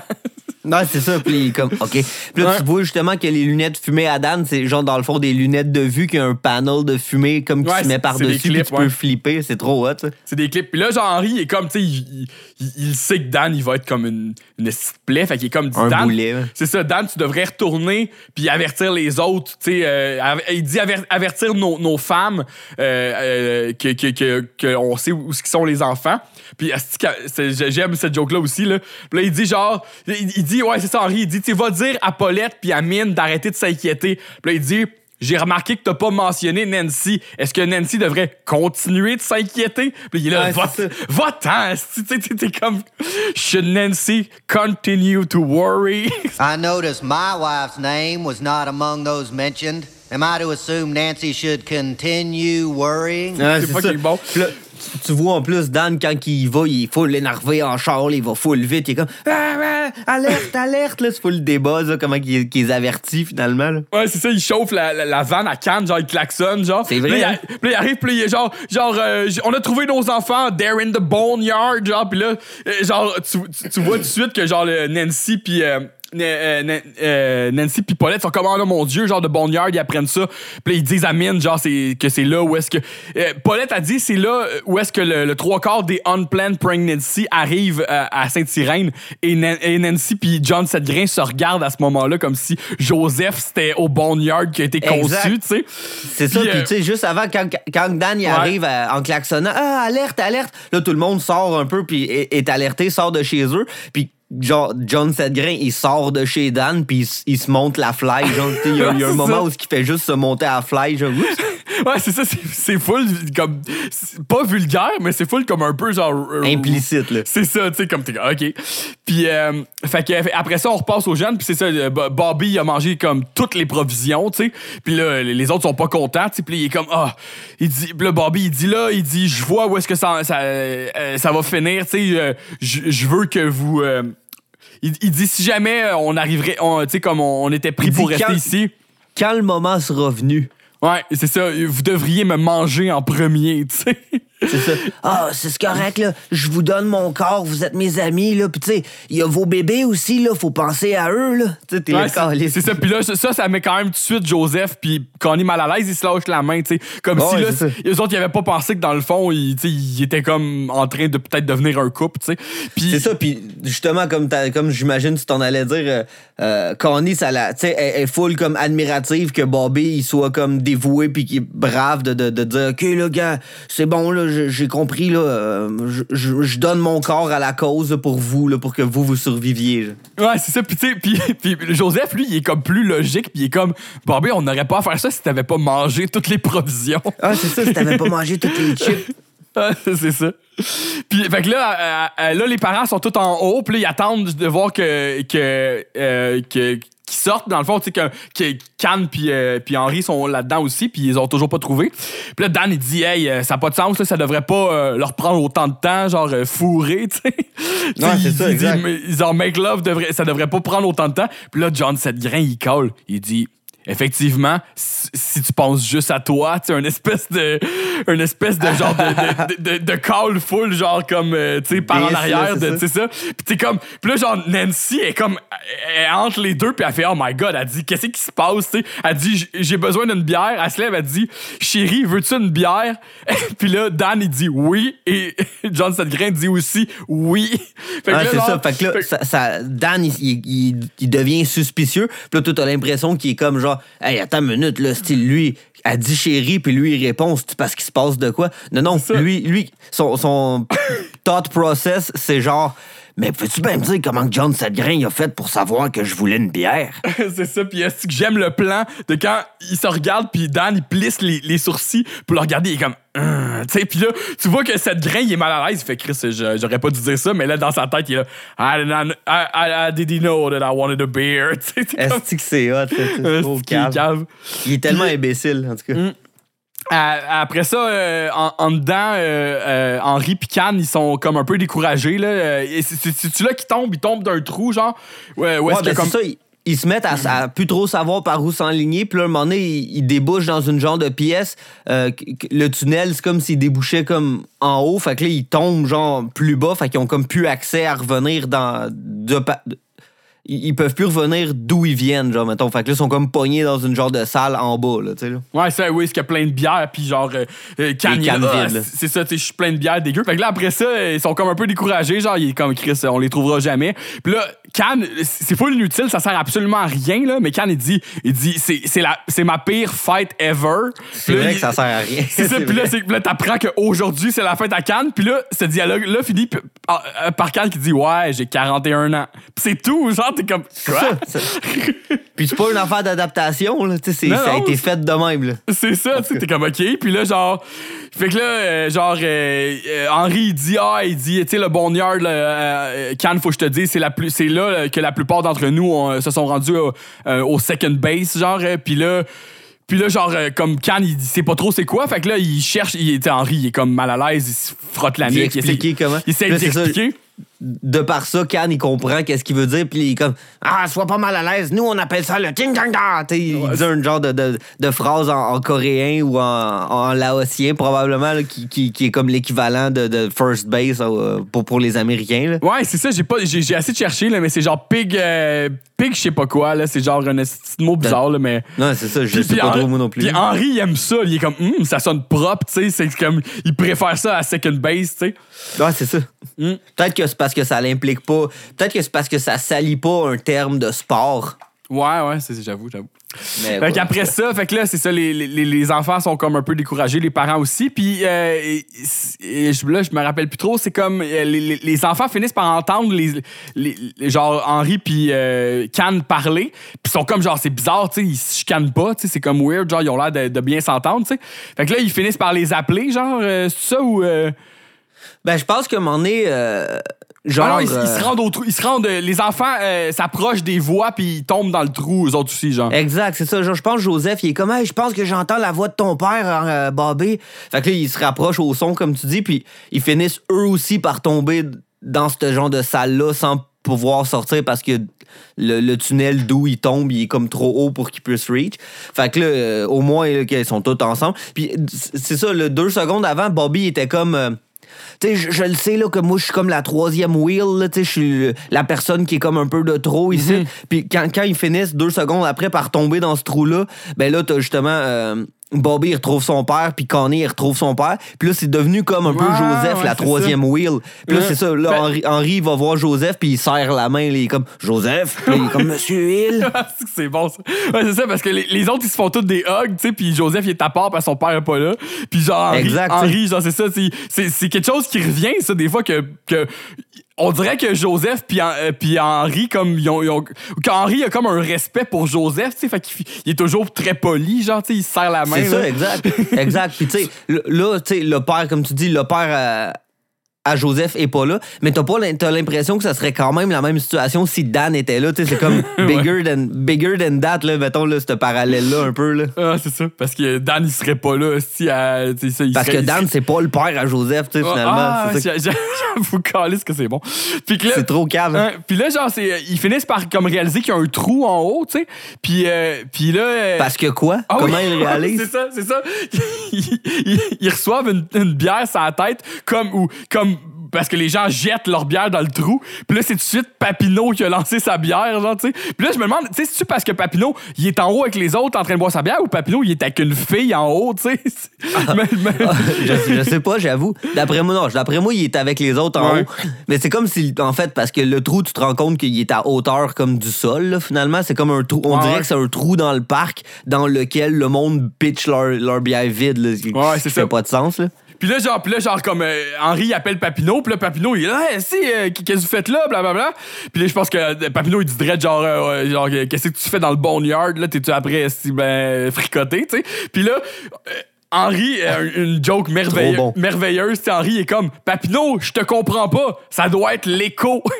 Non, c'est ça. Puis comme, OK. Puis là, Ouais. tu vois justement que les lunettes fumées à Dan, c'est genre dans le fond des lunettes de vue qui a un panel de fumée comme qui Ouais, se met par-dessus des puis tu ouais. peux flipper. C'est trop hot. C'est des clips. Puis là, genre, Henri, il est comme, tu sais, il, il- il sait que Dan, il va être comme une, une petite plaie. Fait qu'il est comme, dit, Un Dan, c'est ça, Dan, tu devrais retourner puis avertir les autres. Tu sais, euh, il dit aver- avertir nos, nos femmes euh, euh, que, que, que, que on sait où qui sont les enfants. Puis j'aime cette joke-là aussi. Là. Puis là, il dit genre, il, il dit, ouais, c'est ça, Henri, il dit, tu vas dire à Paulette puis à Mine d'arrêter de s'inquiéter. Puis là, il dit, j'ai remarqué que t'as pas mentionné Nancy. Est-ce que Nancy devrait continuer de s'inquiéter? Puis il est là, Ouais, va-t'en, asti. Tu sais, t'es- comme, should Nancy continue to worry? I noticed my wife's name was not among those mentioned. Am I to assume Nancy should continue worrying? C'est pas ça. qu'il est bon. Puis là, tu- tu vois en plus Dan quand il va, il est full énervé en char, là, il va full vite, il est comme ah, ah, alerte, alerte, là, c'est full débat, ça, comment qu'il qu'il les avertit finalement. Là. Ouais, c'est ça, il chauffe la, la, la vanne à Cannes, genre il klaxonne, genre. C'est vrai, Puis là, hein? il, là, arrive, puis là, il est genre, genre euh, on a trouvé nos enfants, they're in the boneyard, genre, puis là, euh, genre, tu, tu, tu vois tout de suite que genre le Nancy puis euh, euh, euh, Nancy puis Paulette sont comme, oh là, mon Dieu, genre de boneyard, ils apprennent ça. Puis là, ils disent à Mine, genre, c'est, que c'est là où est-ce que. euh, Paulette a dit, c'est là où est-ce que le, le trois quarts des unplanned pregnancy arrivent euh, à Sainte-Irène. Et, Nan- et Nancy puis John Sedgrain se regardent à ce moment-là comme si Joseph, c'était au boneyard qui a été Exact. conçu, tu sais. C'est ça, Puis, tu sais, juste avant, quand, quand Dan Ouais. arrive en klaxonnant, ah, alerte, alerte, là, tout le monde sort un peu, puis est, est alerté, sort de chez eux, puis genre, John Sedgrain, il sort de chez Dan, puis il, se monte la fly, il y a, y a un moment ça. où il fait juste se monter à la fly, genre. Ouais, c'est ça, c'est- full comme. Pas vulgaire, mais c'est full comme un peu genre. euh, Implicite, là. C'est ça, tu sais, comme t'es OK. Puis, euh, fait que, après ça, on repasse aux jeunes, puis c'est ça, euh, Bo- Bobby, il a mangé comme toutes les provisions, tu sais. Puis là, les autres sont pas contents, tu sais. Puis il est comme, ah, il dit, là, Bobby, il dit là, il dit, je vois où est-ce que ça, ça, euh, ça va finir, tu sais. je veux que vous. Il, il dit, si jamais euh, on arriverait, on- tu sais, comme on, on était pris Il pour rester quand- ici. Quand le moment sera venu, Ouais, c'est ça. Vous devriez me manger en premier, tu sais. C'est ça. Ah, c'est correct, là. Je vous donne mon corps, vous êtes mes amis, là. Puis, tu sais, il y a vos bébés aussi, là. Faut penser à eux, là. Tu sais, t'es Ouais, c'est- c'est ça. Puis là, ça, ça met quand même tout de suite Joseph puis Connie mal à l'aise, il se lâche la main, tu sais. Comme si là, les autres, ils avaient pas pensé que dans le fond, ils, étaient comme en train de peut-être devenir un couple, tu sais. Puis C'est ça, puis justement, comme, t'as- comme j'imagine tu t'en allais dire, euh, euh, Connie, ça la, tu sais, elle, est full comme admirative que Bobby, il soit comme dévoué puis qu'il est brave de, de, de dire, OK, là, gars, c'est bon, là, j'ai compris, là, euh, je, je- je donne mon corps à la cause pour vous, là, pour que vous, vous surviviez. Ouais, c'est ça. Puis, tu sais, puis, puis Joseph, lui, il est comme plus logique. Puis il est comme, Bobby, on n'aurait pas à faire ça si t'avais pas mangé toutes les provisions. Ah, c'est ça, si t'avais pas mangé toutes les chips. C'est ça. Puis, fait que là, euh, euh, là, les parents sont tous en haut, puis là, ils attendent de voir que, que, euh, que- sortent. Dans le fond, tu sais, que, que Cannes puis euh, puis Henri sont là-dedans aussi, puis ils ont toujours pas trouvé. Puis là, Dan, il dit, hey, euh, ça n'a pas de sens, là, ça devrait pas euh, leur prendre autant de temps, genre euh, fourré, tu sais. Sais, c'est il- ça, il dit, exact. mais, genre, make love, devrait, ça devrait pas prendre autant de temps. Puis là, John Sedgrain, il colle. Il dit, effectivement, si, tu penses juste à toi, tu sais, une espèce de, une espèce de genre de, de, de, de call full, genre comme, euh, tu sais, par en arrière, de, tu sais ça. Puis t'es comme, puis là, genre, Nancy est comme, elle est entre les deux, puis elle fait, oh my god, elle dit, qu'est-ce qui se passe, tu sais? Elle dit, j'ai besoin d'une bière. Elle se lève, elle dit, chérie, veux-tu une bière? puis là, Dan, il dit oui, et John Sedgrain dit aussi oui. Fait que Ah, là, genre, ça. Fait que là, fait- ça, ça- Dan, il, il- devient suspicieux. Puis là, toi, t'as l'impression qu'il est comme genre, hey, attends une minute, là, style, lui, a dit chérie, puis lui, il répond, c'est parce qu'il se passe de quoi? Non, non, lui, lui, son, son thought process, c'est genre, Mais peux-tu bien me dire comment que John Sedgrain a fait pour savoir que je voulais une bière? c'est ça, puis est-ce que j'aime le plan de quand il se regarde, puis Dan, il plisse les, les sourcils pour le regarder, il est comme. Hum, tu sais, puis là, tu vois que cette grain, il est mal à l'aise. Il fait Chris, je- j'aurais pas dû dire ça, mais là, dans sa tête, il est là. I, didn't- I, I, I didn't know that I wanted a beer. Est-ce que c'est hot? c'est trop cave? Il est tellement imbécile, en tout cas. À- après ça, euh, en, en dedans, euh, euh, Henri et Cannes, ils sont comme un peu découragés. Là. Euh, et C'est-tu là qui tombe? Ils tombent d'un trou, genre? Ouais, Ouais, ben, comme... c'est ça, ils, ils se mettent à, à plus trop savoir par où s'enligner. Puis là, à un moment donné, ils, ils débouchent dans une genre de pièce. Euh, le tunnel, c'est comme s'ils débouchaient comme en haut. Fait que là, ils tombent genre plus bas. Fait qu'ils ont comme plus accès à revenir dans... De- ils, ils peuvent plus revenir d'où ils viennent, genre, mettons. Fait que là, ils sont comme pognés dans une genre de salle en bas, là, tu sais, là. Ouais, c'est oui, c'est qu'il y a plein de bières, puis genre, euh, euh, Cannes, ah, c'est ça, tu sais, je suis plein de bières dégueu. Fait que là, après ça, ils sont comme un peu découragés, genre, il est comme Chris, on les trouvera jamais. Puis là, Cannes, c'est full inutile, ça sert absolument à rien, là, mais Cannes, il dit, il dit, c'est, ma pire fight ever. C'est vrai il- que ça sert à rien. C'est ça, puis là, là, t'apprends qu'aujourd'hui, c'est la fête à Cannes, puis là, ce dialogue-là finit par, euh, par Cannes qui dit, ouais, j'ai 41 ans. Puis c'est tout, genre, t'es comme, quoi? Puis c'est pas une affaire d'adaptation, là. Tu sais, ça a été fait de même, là. C'est ça, tu sais, t'es comme OK. Puis là, genre, fait que là, euh, genre, euh, euh, Henri, il dit, ah, il dit, tu sais, le bon yard, là, euh, Cannes, faut que je te dise, c'est la plus, c'est là euh, que la plupart d'entre nous on, se sont rendus au, euh, au second base, genre, euh, puis là. Puis là, genre, euh, comme Cannes, il sait pas trop c'est quoi. Fait que là, il cherche. Il, sais, Henri, il est comme mal à l'aise. Il se frotte la Il nuque. expliquer essaie, comment. Il essaie d'expliquer. De par ça, Khan, il comprend qu'est-ce qu'il veut dire, puis il est comme Ah, sois pas mal à l'aise, nous on appelle ça le ting tang da. Il dit un genre de, de, de phrase en, en coréen ou en, en laotien, probablement, là, qui, qui, qui est comme l'équivalent de, de first base euh, pour, pour les Américains. Là. Ouais, c'est ça, j'ai pas j'ai assez de chercher là, mais c'est genre pig euh, pig je sais pas quoi là, c'est genre un petit mot bizarre là, mais Non, c'est ça, je sais pas Henri- trop moi non plus. Puis Henri, il aime ça. Il est comme, Hum, ça sonne propre, tu sais. C'est comme, il préfère ça à second base, tu sais. Ouais, c'est ça. Hmm. Peut-être que c'est parce que ça l'implique pas. Peut-être que c'est parce que ça salit pas un terme de sport. Ouais, ouais, j'avoue, j'avoue. Mais Fait qu'après ça, fait que là, c'est ça, les, les, les enfants sont comme un peu découragés, les parents aussi. Puis euh, et- et je- là, je me rappelle plus trop, c'est comme euh, les, les- enfants finissent par entendre les, genre Henri puis euh, Cannes parler. Puis ils sont comme genre, c'est bizarre, tu sais, ils se chicanent pas, tu sais, c'est comme weird, genre, ils ont l'air de, de bien s'entendre, tu sais. Fait que là, ils finissent par les appeler, genre, euh, c'est ça ou. euh, Ben, je pense qu'à un moment donné, euh, genre. Ah non, ils, ils euh, se rendent au trou. Ils se rendent. euh, Les enfants euh, s'approchent des voix puis ils tombent dans le trou, eux autres aussi, genre. Exact, c'est ça. Genre, je pense que Joseph, il est comme, hey, je pense que j'entends la voix de ton père, euh, Bobby. Fait que là, il se rapproche au son, comme tu dis, puis ils finissent eux aussi par tomber dans ce genre de salle-là sans pouvoir sortir parce que le, le tunnel d'où ils tombent, il est comme trop haut pour qu'ils puissent reach. Fait que là, euh, au moins, là, qu'ils sont tous ensemble. Puis c'est ça, le deux secondes avant, Bobby était comme. euh, tu je, je le sais, là, que moi, je suis comme la troisième wheel, là, tu je suis la personne qui est comme un peu de trop ici. Puis quand, quand ils finissent deux secondes après par tomber dans ce trou-là, ben là, t'as justement euh, Bobby, il retrouve son père, puis Connie, il retrouve son père. Puis là, c'est devenu comme un peu Joseph, ouais, la troisième wheel. Puis là, c'est ça, là, Ben- Henri, Henri va voir Joseph, puis il serre la main, là, il est comme Joseph, puis il est comme Monsieur Hill. c'est bon ça. Ouais, c'est ça, parce que les, les autres, ils se font tous des hugs, tu sais, puis Joseph, il est à part parce que son père est pas là. Puis genre, Henri, Exact, Henri, genre, c'est ça, c'est- quelque chose qui revient, ça, des fois, que. que on dirait que Joseph puis euh, puis Henri comme ils ont, ils ont- qu'Henri a comme un respect pour Joseph tu sais fait qu'il il est toujours très poli genre tu sais il se serre la main C'est ça, exact. exact. Puis, tu sais, là, tu sais, le père, comme tu dis, le père à, Joseph est pas là, mais t'as pas l'impression que ça serait quand même la même situation si Dan était là. Tu sais, c'est comme bigger, than, bigger than that, là, mettons, là, ce parallèle-là, un peu. Là. Ah, c'est ça parce que Dan il serait pas là si à, tu sais, ça, il Parce serait- que Dan, c'est pas le père à Joseph, tu sais, Ah, finalement. ah, j'avoue calisse que c'est bon. Puis que là- C'est trop cave. Hein, puis là genre ils finissent par comme réaliser qu'il y a un trou en haut, tu sais. Puis euh, puis là euh, Parce que quoi? ah Comment oui, ils réalisent? c'est ça, c'est ça. Ils, ils- ils reçoivent une, une bière sur la tête comme ou comme parce que les gens jettent leur bière dans le trou. Puis là, c'est tout de suite Papineau qui a lancé sa bière, genre, tu sais. Puis là, je me demande, tu sais, c'est-tu parce que Papineau, il est en haut avec les autres en train de boire sa bière ou Papineau, il est avec une fille en haut, tu sais? Mais- mais- je, je sais pas, j'avoue. D'après moi, non. D'après moi, il est avec les autres en Ouais. haut. Mais c'est comme si, en fait, parce que le trou, tu te rends compte qu'il est à hauteur comme du sol, là, finalement. C'est comme un trou. On Ouais, dirait que c'est un trou dans le parc dans lequel le monde pitch leur, leur bière vide. Là, Ouais, c'est fait ça. pas de sens. Là. Puis là, genre, puis là, genre, comme euh, Henri il appelle Papineau, puis là, Papineau, il est là, si, euh, qu'est-ce que vous faites là, blablabla. Puis là, je pense que euh, Papineau, il dit genre, euh, genre, euh, qu'est-ce que tu fais dans le boneyard, là, t'es-tu après, si, ben, fricoté, tu sais. Puis là, euh, Henri, euh, une joke merveille- Trop bon. merveilleuse, tu sais, Henri est comme, Papineau, je te comprends pas, ça doit être l'écho.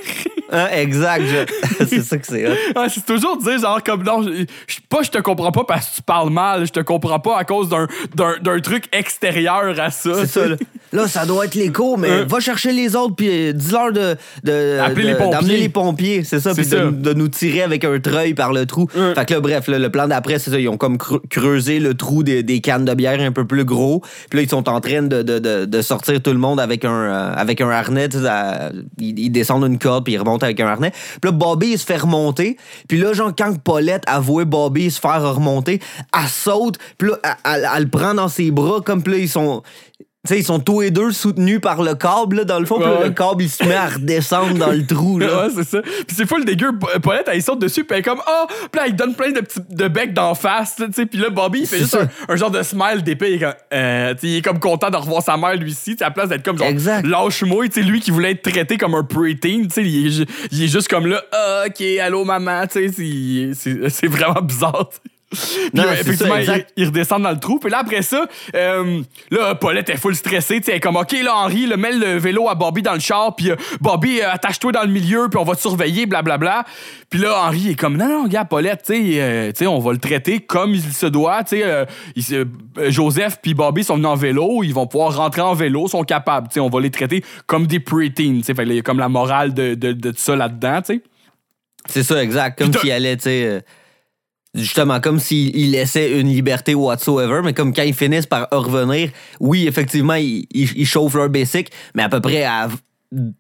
Hein, exact. je- c'est ça que c'est. hot. Ah, c'est toujours dire genre comme non, je, je- pas je te comprends pas parce que tu parles mal, je te comprends pas à cause d'un d'un d'un truc extérieur à ça. C'est ça, là. Là, ça doit être l'écho, mais Euh. va chercher les autres, puis euh, dis-leur de, de, Appeler d'amener les pompiers, c'est ça, puis de, de nous tirer avec un treuil par le trou. Fait que là, bref, là, le plan d'après, c'est ça, ils ont comme creu- creusé le trou des, des cannes de bière un peu plus gros, puis là, ils sont en train de, de, de, de sortir tout le monde avec un, euh, avec un harnais, à- ils, ils descendent une corde, puis ils remontent avec un harnais. Puis là, Bobby, il se fait remonter, puis là, genre, quand Paulette a voué Bobby se faire remonter, elle saute, puis là, elle, elle- elle le prend dans ses bras, comme puis là, ils sont... Sais, ils sont tous les deux soutenus par le câble, là, dans le fond. Puis là, Ouais. le câble, il se met à redescendre dans le trou, là. Ouais, c'est ça. Puis c'est full dégueu. Pa- Paulette, elle saute dessus, puis elle est comme, ah, puis là, il donne plein de petits de becs d'en face, tu sais. Puis là, Bobby, il fait juste un, un genre de smile d'épée. Il, est comme, euh, il est comme content de revoir sa mère, lui ci, tu sais, à la place d'être comme genre, Exact. lâche-moi, tu sais, lui qui voulait être traité comme un preteen, tu sais, il, il est juste comme là, ah, ok, allô, maman, tu sais, c'est- vraiment bizarre. Puis Non, effectivement, ça, il, exact. il redescend dans le trou. Puis là, après ça, euh, là, Paulette est full stressée. Tu sais, elle est comme, OK, là, Henri, là, mets le vélo à Bobby dans le char. Puis euh, Bobby, euh, attache-toi dans le milieu. Puis on va te surveiller, blablabla. Puis là, Henri est comme, non, non, regarde, Paulette, tu sais, on va le traiter comme il se doit. Tu sais, Joseph puis Bobby sont venus en vélo. Ils vont pouvoir rentrer en vélo, sont capables. Tu sais, on va les traiter comme des preteens. Tu sais, il y a comme la morale de, de, de ça là-dedans, tu sais. C'est ça, exact. Comme s'il allait, tu sais. Euh, Justement, comme s'il il laissait une liberté whatsoever, mais comme quand ils finissent par revenir, oui, effectivement, ils, ils, ils chauffent leur basic, mais à peu près à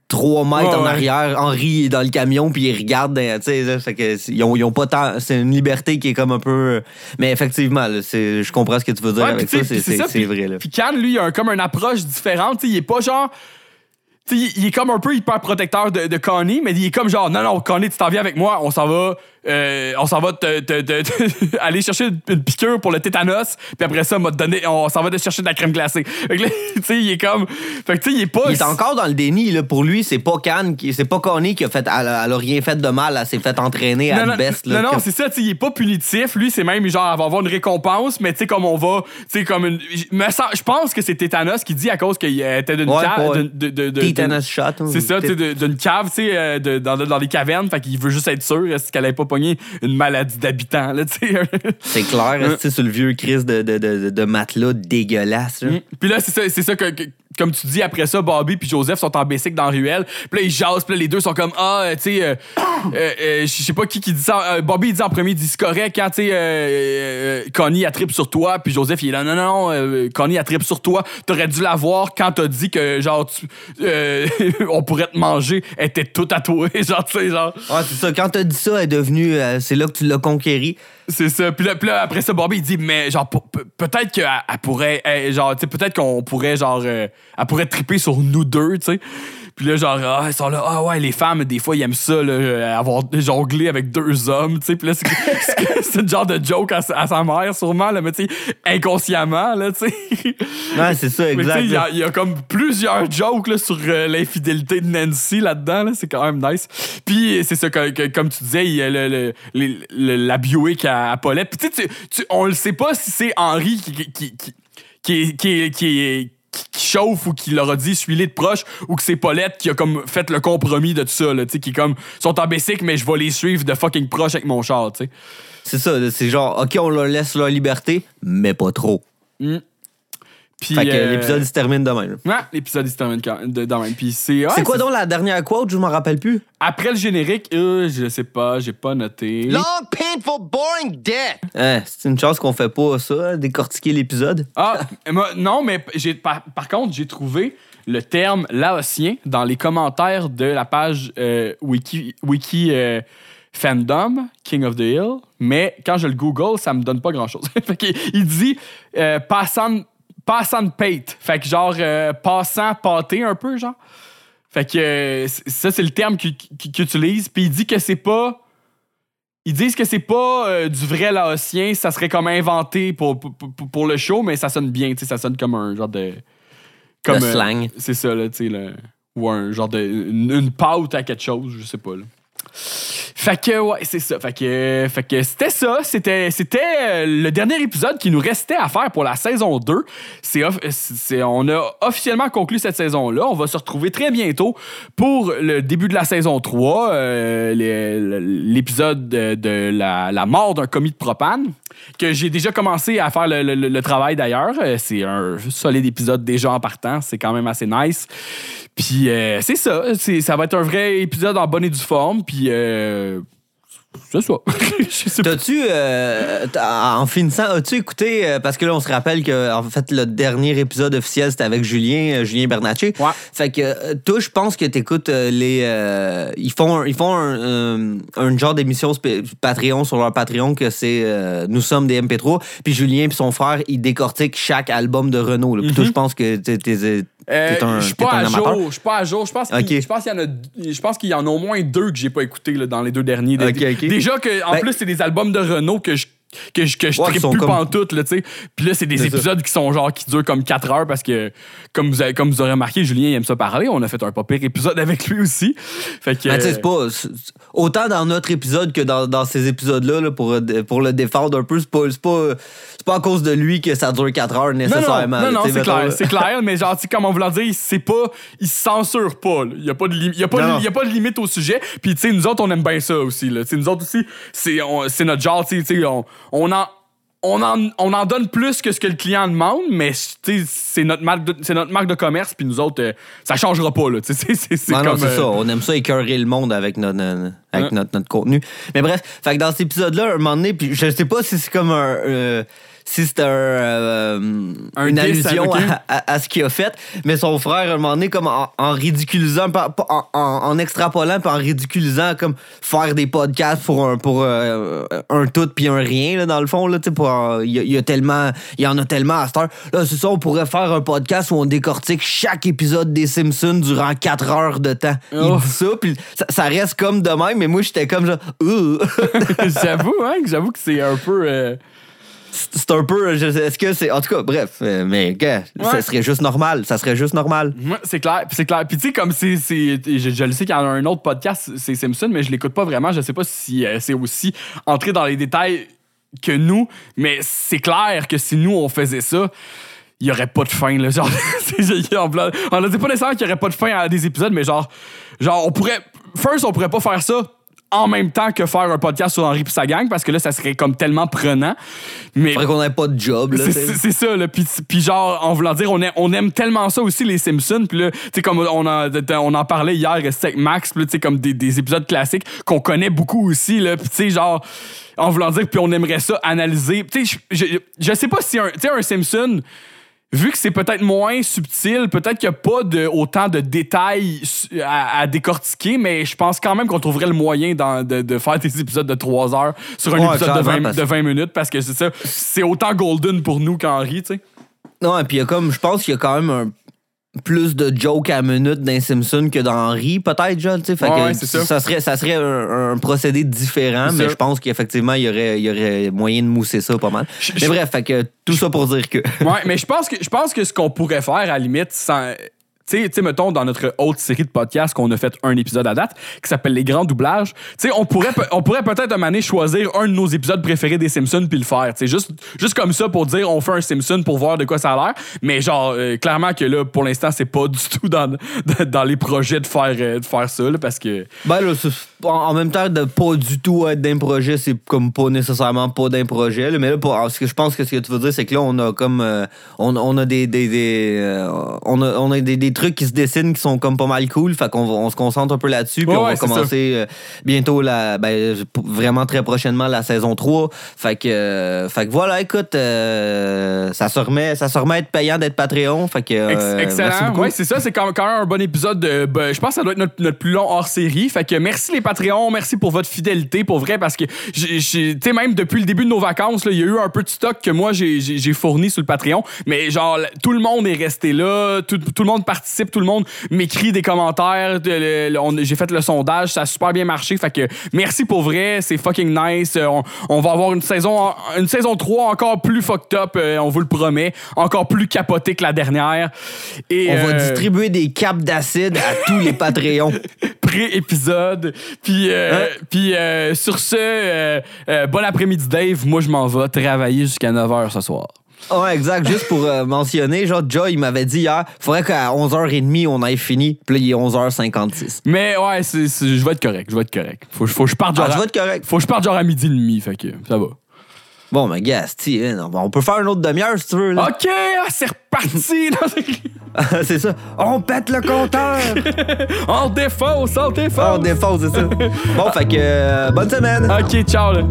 3 mètres Ouais, en ouais. arrière, Henri est dans le camion, puis il regarde, dans- tu sais, ils ont, ils ont pas tant. C'est une liberté qui est comme un peu. euh, Mais effectivement, là, c'est- je comprends ce que tu veux dire Ouais, avec ça, c'est puis c'est- ça, c'est puis- vrai, là. Puis Can, lui, il a comme une approche différente. tu sais, il est pas genre. tu sais, il est comme un peu hyper protecteur de, de Connie, mais il est comme genre, non, non, Connie, tu t'en viens avec moi, on s'en va, euh, on s'en va te, te- te- te- aller chercher une, piqûre pour le tétanos, puis après ça, on, donner, on s'en va te chercher de la crème glacée. Fait que là, tu sais, il est comme. Fait que tu sais, il est pas. Il est encore dans le déni, là. Pour lui, c'est pas Cannes, c'est pas Connie qui a fait. Elle, a- elle a rien fait de mal, elle s'est fait entraîner à non, non, best, là. non, non, c'est ça, tu sais, il est pas punitif. Lui, c'est même genre, elle va avoir une récompense, mais tu sais, comme on va, tu sais, comme une. Je pense que c'est Tétanos qui dit à cause qu'il était d'une Ouais, cave. ouais. d'une- de- de- de- Tetanus shot, hein, C'est ça, tu sais, d'une cave, tu sais, euh, dans, dans les cavernes. Fait qu'il veut juste être sûr, est-ce qu'elle ait pas pogné une maladie d'habitant. C'est clair, tu sais, sur le vieux Chris de, de, de, de matelas dégueulasse. là. Mm. Puis là, c'est ça, c'est ça que, que- comme tu dis, après ça, Bobby puis Joseph sont en basic dans la ruelle. Puis là, ils jasent. Puis là, les deux sont comme, ah, tu sais, euh, euh, euh, je sais pas qui qui dit ça. Bobby, il dit en premier, il dit, c'est correct quand, tu sais, Connie, elle tripe sur toi. Puis Joseph, il est là, non, non, non, Connie, elle tripe sur toi. T'aurais dû la voir quand t'as dit que, genre, on pourrait te manger. Elle était tout tatouée, genre, tu sais, genre. C'est ça. Quand t'as dit ça, elle est devenue. c'est là que tu l'as conquéri. C'est ça. Puis là, puis là, après ça, Bobby, il dit, mais genre, pe- pe- peut-être qu'elle elle pourrait, elle, genre, tu sais, peut-être qu'on pourrait, genre, euh, elle pourrait triper sur nous deux, tu sais. Puis là, genre, ah, ils sont là, ah ouais, les femmes, des fois, ils aiment ça, là, euh, avoir jonglé avec deux hommes, tu sais. Puis là, c'est- le genre de joke à, sa- à sa mère, sûrement, là, mais tu sais, inconsciemment, là, tu sais. Ouais, c'est ça, exact. il y, a- y comme plusieurs jokes là, sur euh, l'infidélité de Nancy là-dedans. Là, c'est quand même nice. Puis c'est ça, que, que- comme tu disais, il y a le, le- le- le- la bioéque à, à Paulette. Puis tu sais, on le sait pas si c'est Henri qui, qui, qui, qui, qui qui qui est- qui- qui chauffe ou qui leur a dit suis-les de proche ou que c'est Paulette qui a comme fait le compromis de tout ça là, tu sais, qui est comme sont en basic mais je vais les suivre de fucking proche avec mon char tu sais C'est ça. C'est genre, OK, on leur laisse leur liberté, mais pas trop. Puis, fait que euh, l'épisode se termine demain. ouais, l'épisode se termine quand- de, de même. Puis c'est ouais, c'est quoi donc la dernière quote? Je m'en rappelle plus. Après le générique, euh, je sais pas, j'ai pas noté. Long, painful, boring death. Hein, c'est une chance qu'on fait pas ça, décortiquer l'épisode. Ah, moi, non, mais j'ai, par, par contre, j'ai trouvé le terme laotien dans les commentaires de la page euh, Wiki, Wiki euh, Fandom, King of the Hill, mais quand je le Google, ça me donne pas grand-chose. il dit euh, passant, passant pate. Fait que genre euh, passant pâté un peu, genre. Fait que euh, ça, c'est le terme qu'il qu'il- qu'il utilise. Puis il dit que c'est pas. Ils disent que c'est pas euh, du vrai laotien, ça serait comme inventé pour, pour, pour- le show, mais ça sonne bien, tu sais, ça sonne comme un genre de. Comme, Le slang. c'est ça, là, tu sais. Ou un genre de. Une, une pâte à quelque chose, je sais pas, là. Fait que, ouais, c'est ça. Fait que, fait que c'était ça. C'était, c'était euh, le dernier épisode qui nous restait à faire pour la saison 2. C'est, c'est- on a officiellement conclu cette saison-là. On va se retrouver très bientôt pour le début de la saison 3, euh, l'épisode de, la, mort d'un commis de propane, que j'ai déjà commencé à faire le travail d'ailleurs. Euh, C'est un solide épisode déjà en partant. C'est quand même assez nice. Puis euh, c'est ça. C'est, ça va être un vrai épisode en bonne et due forme. Puis euh, c'est ça. Je sais pas. T'as-tu, euh, en finissant, as-tu écouté, euh, parce que là, on se rappelle que, en fait, le dernier épisode officiel, c'était avec Julien, euh, Julien Bernatchez. Fait que, toi, je pense que t'écoutes les. euh, ils font, un- ils font un, un genre d'émission Patreon sur leur Patreon que c'est euh, Nous sommes des MP3. Puis Julien et son frère, ils décortiquent chaque album de Renault. Puis toi, Mhm. je pense que t'es Euh, un, je suis pas à jour. Je suis pas à jour. Je pense qu'il y en a je pense qu'il y en a au moins deux que j'ai pas écouté là, dans les deux derniers. Déjà que en Ben- plus c'est des albums de Renault que je que je, que je Ouais, plus comme- pantoute, là, tu sais. Puis là, c'est des ça. épisodes qui sont genre, qui durent comme 4 heures parce que, comme vous avez, comme vous aurez remarqué, Julien il aime ça parler. On a fait un pas pire épisode avec lui aussi. Fait que. Sais, c'est pas. Autant dans notre épisode que dans, dans ces épisodes-là, là, pour, pour le défendre un peu, c'est pas, pas, pas à cause de lui que ça dure 4 heures Non, non, nécessairement. non, non, c'est clair, c'est clair, mais genre, tu sais, comme on voulant dire, c'est pas, il se censure pas, il y a pas de, y a pas, Non. de- il y a pas de limite au sujet, puis tu sais, nous autres, on aime bien ça aussi, là, tu sais, nous autres aussi, c'est, notre genre, tu sais, tu sais, on, on en, on en, on en donne plus que ce que le client demande, mais c'est notre marque de, c'est notre marque de commerce, puis nous autres, euh, ça changera pas, là, c'est, c'est, c'est Non, non, comme, c'est euh, ça. On aime ça écœurer le monde avec notre, euh, avec notre, notre contenu. Mais bref, fait que dans cet épisode-là, un moment donné, puis je sais pas si c'est comme un. Si c'est un, euh, Un une allusion à, à- à ce qu'il a fait, mais son frère, à un moment donné, comme en, en ridiculisant, en, en- en extrapolant, puis en ridiculisant, comme faire des podcasts pour un, pour, euh, un tout puis un rien, là, dans le fond. euh, Il y, a- il y a tellement, il y en a tellement à cette heure. Là, c'est ça, on pourrait faire un podcast où on décortique chaque épisode des Simpsons durant 4 heures de temps. Il dit ça, puis ça, ça reste comme de même, mais moi, j'étais comme genre, j'avoue, hein, que j'avoue que c'est un peu, euh, c'est un peu. Est-ce que c'est. En tout cas, bref, euh, mais gars, ça serait juste normal. Ça serait juste normal. Ouais, c'est clair, c'est clair. Puis tu sais, comme c'est. Je, je le sais qu'il y en a un autre podcast, c'est Simpson, mais je l'écoute pas vraiment. Je sais pas si euh, c'est aussi entré dans les détails que nous, mais c'est clair que si nous, on faisait ça, il y aurait pas de fin. Là. Genre, c'est- on a dit pas nécessairement qu'il y aurait pas de fin à des épisodes, mais genre, genre, on pourrait. First, on pourrait pas faire ça en même temps que faire un podcast sur Henri pis sa gang, parce que là, ça serait comme tellement prenant. Mais Faudrait qu'on ait pas de job, là. c'est- ça, là. Puis, puis genre, en voulant dire, on, aime- on aime tellement ça aussi, les Simpsons. Puis là, tu sais, comme on, a- on en parlait hier, avec Max, puis tu sais, comme des, des épisodes classiques qu'on connaît beaucoup aussi, là. Puis, tu sais, genre, en voulant dire, puis on aimerait ça analyser. Tu sais, je, je, je sais pas si un, tu sais, un Simpson, vu que c'est peut-être moins subtil, peut-être qu'il n'y a pas de, autant de détails à, à décortiquer, mais je pense quand même qu'on trouverait le moyen dans- de, de faire des épisodes de 3 heures sur un Ouais, épisode de clairement, 20, parce- de 20 minutes, parce que c'est ça, c'est autant golden pour nous qu'Henri, tu sais. Non, et puis il y a comme. Je pense qu'il y a quand même un plus de jokes à minute dans Simpson que dans Henry, peut-être, sais. Fait Ouais, que ça. ça serait, ça serait un, un procédé différent, mais je pense qu'effectivement, il y aurait, y aurait moyen de mousser ça pas mal. Mais bref, fait que tout ça pour dire que. Ouais, mais je pense que je pense que ce qu'on pourrait faire à la limite sans tu sais, mettons, dans notre autre série de podcasts qu'on a fait un épisode à date, qui s'appelle Les Grands Doublages, tu sais, on pourrait, pourrait peut-être un choisir un de nos épisodes préférés des Simpsons puis le faire. Tu sais, juste, juste comme ça pour dire on fait un Simpson pour voir de quoi ça a l'air. Mais genre, euh, clairement que là, pour l'instant, c'est pas du tout dans, dans, les projets de faire, euh, de faire ça, là, parce que. Ben là, c'est- en, même temps, de pas du tout être d'un projet, c'est comme pas nécessairement pas d'un projet. là. mais là, pour, ce que je pense que ce que tu veux dire, c'est que là, on a comme. euh, on, on a des. des, des, euh, on a, on a des, des trucs qui se dessinent qui sont comme pas mal cool. Fait qu'on va- on se concentre un peu là-dessus. Puis Ouais, on va commencer euh, bientôt, la, ben, vraiment très prochainement, la saison 3. Fait que, fait que voilà, écoute, ça, se remet, ça se remet à être payant d'être Patreon. Fait que. Excellent. Ouais, c'est ça. C'est quand, quand même un bon épisode. De, ben, je pense que ça doit être notre, notre plus long hors série. Fait que merci les Patreons Patreon. Merci pour votre fidélité, pour vrai, parce que, tu sais, même depuis le début de nos vacances, il y a eu un peu de stock que moi, j'ai- fourni sur le Patreon. Mais genre, tout le monde est resté là. Tout, tout le monde participe. Tout le monde m'écrit des commentaires. de- J'ai fait le sondage. Ça a super bien marché. Fait que merci pour vrai. C'est fucking nice. Euh, On, on va avoir une saison, une saison 3 encore plus fucked up. euh, on vous le promet. Encore plus capotée que la dernière. Et, On va euh, distribuer des capes d'acide à tous les Patreons. Pré-épisode. Puis, euh, puis euh, sur ce, euh, bon après-midi, Dave. Moi, je m'en vais travailler jusqu'à 9h ce soir. Ouais, exact. Juste pour euh, mentionner, genre, Joe, il m'avait dit hier, faudrait qu'à 11h30, on ait fini. Puis là, il est 11h56. Mais ouais, c'est- je vais être correct. Je vais être correct. Faut, faut que je parte genre. Ah, à- je vais être correct. Faut que je parte genre à midi et demi. Fait que ça va. Bon, mais gars, hein, on peut faire une autre demi-heure si tu veux. Là. OK, ah, c'est reparti. c'est ça. On pète le compteur. on défausse, on défausse. On défausse, c'est ça. Bon, fait que euh, bonne semaine. OK, ciao. Là.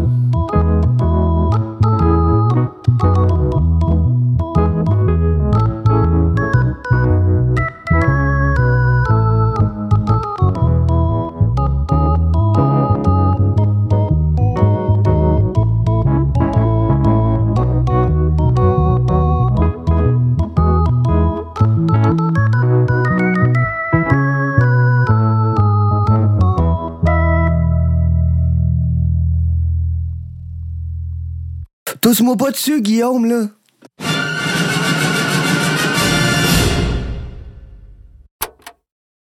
Tousse-moi pas dessus, Guillaume, là.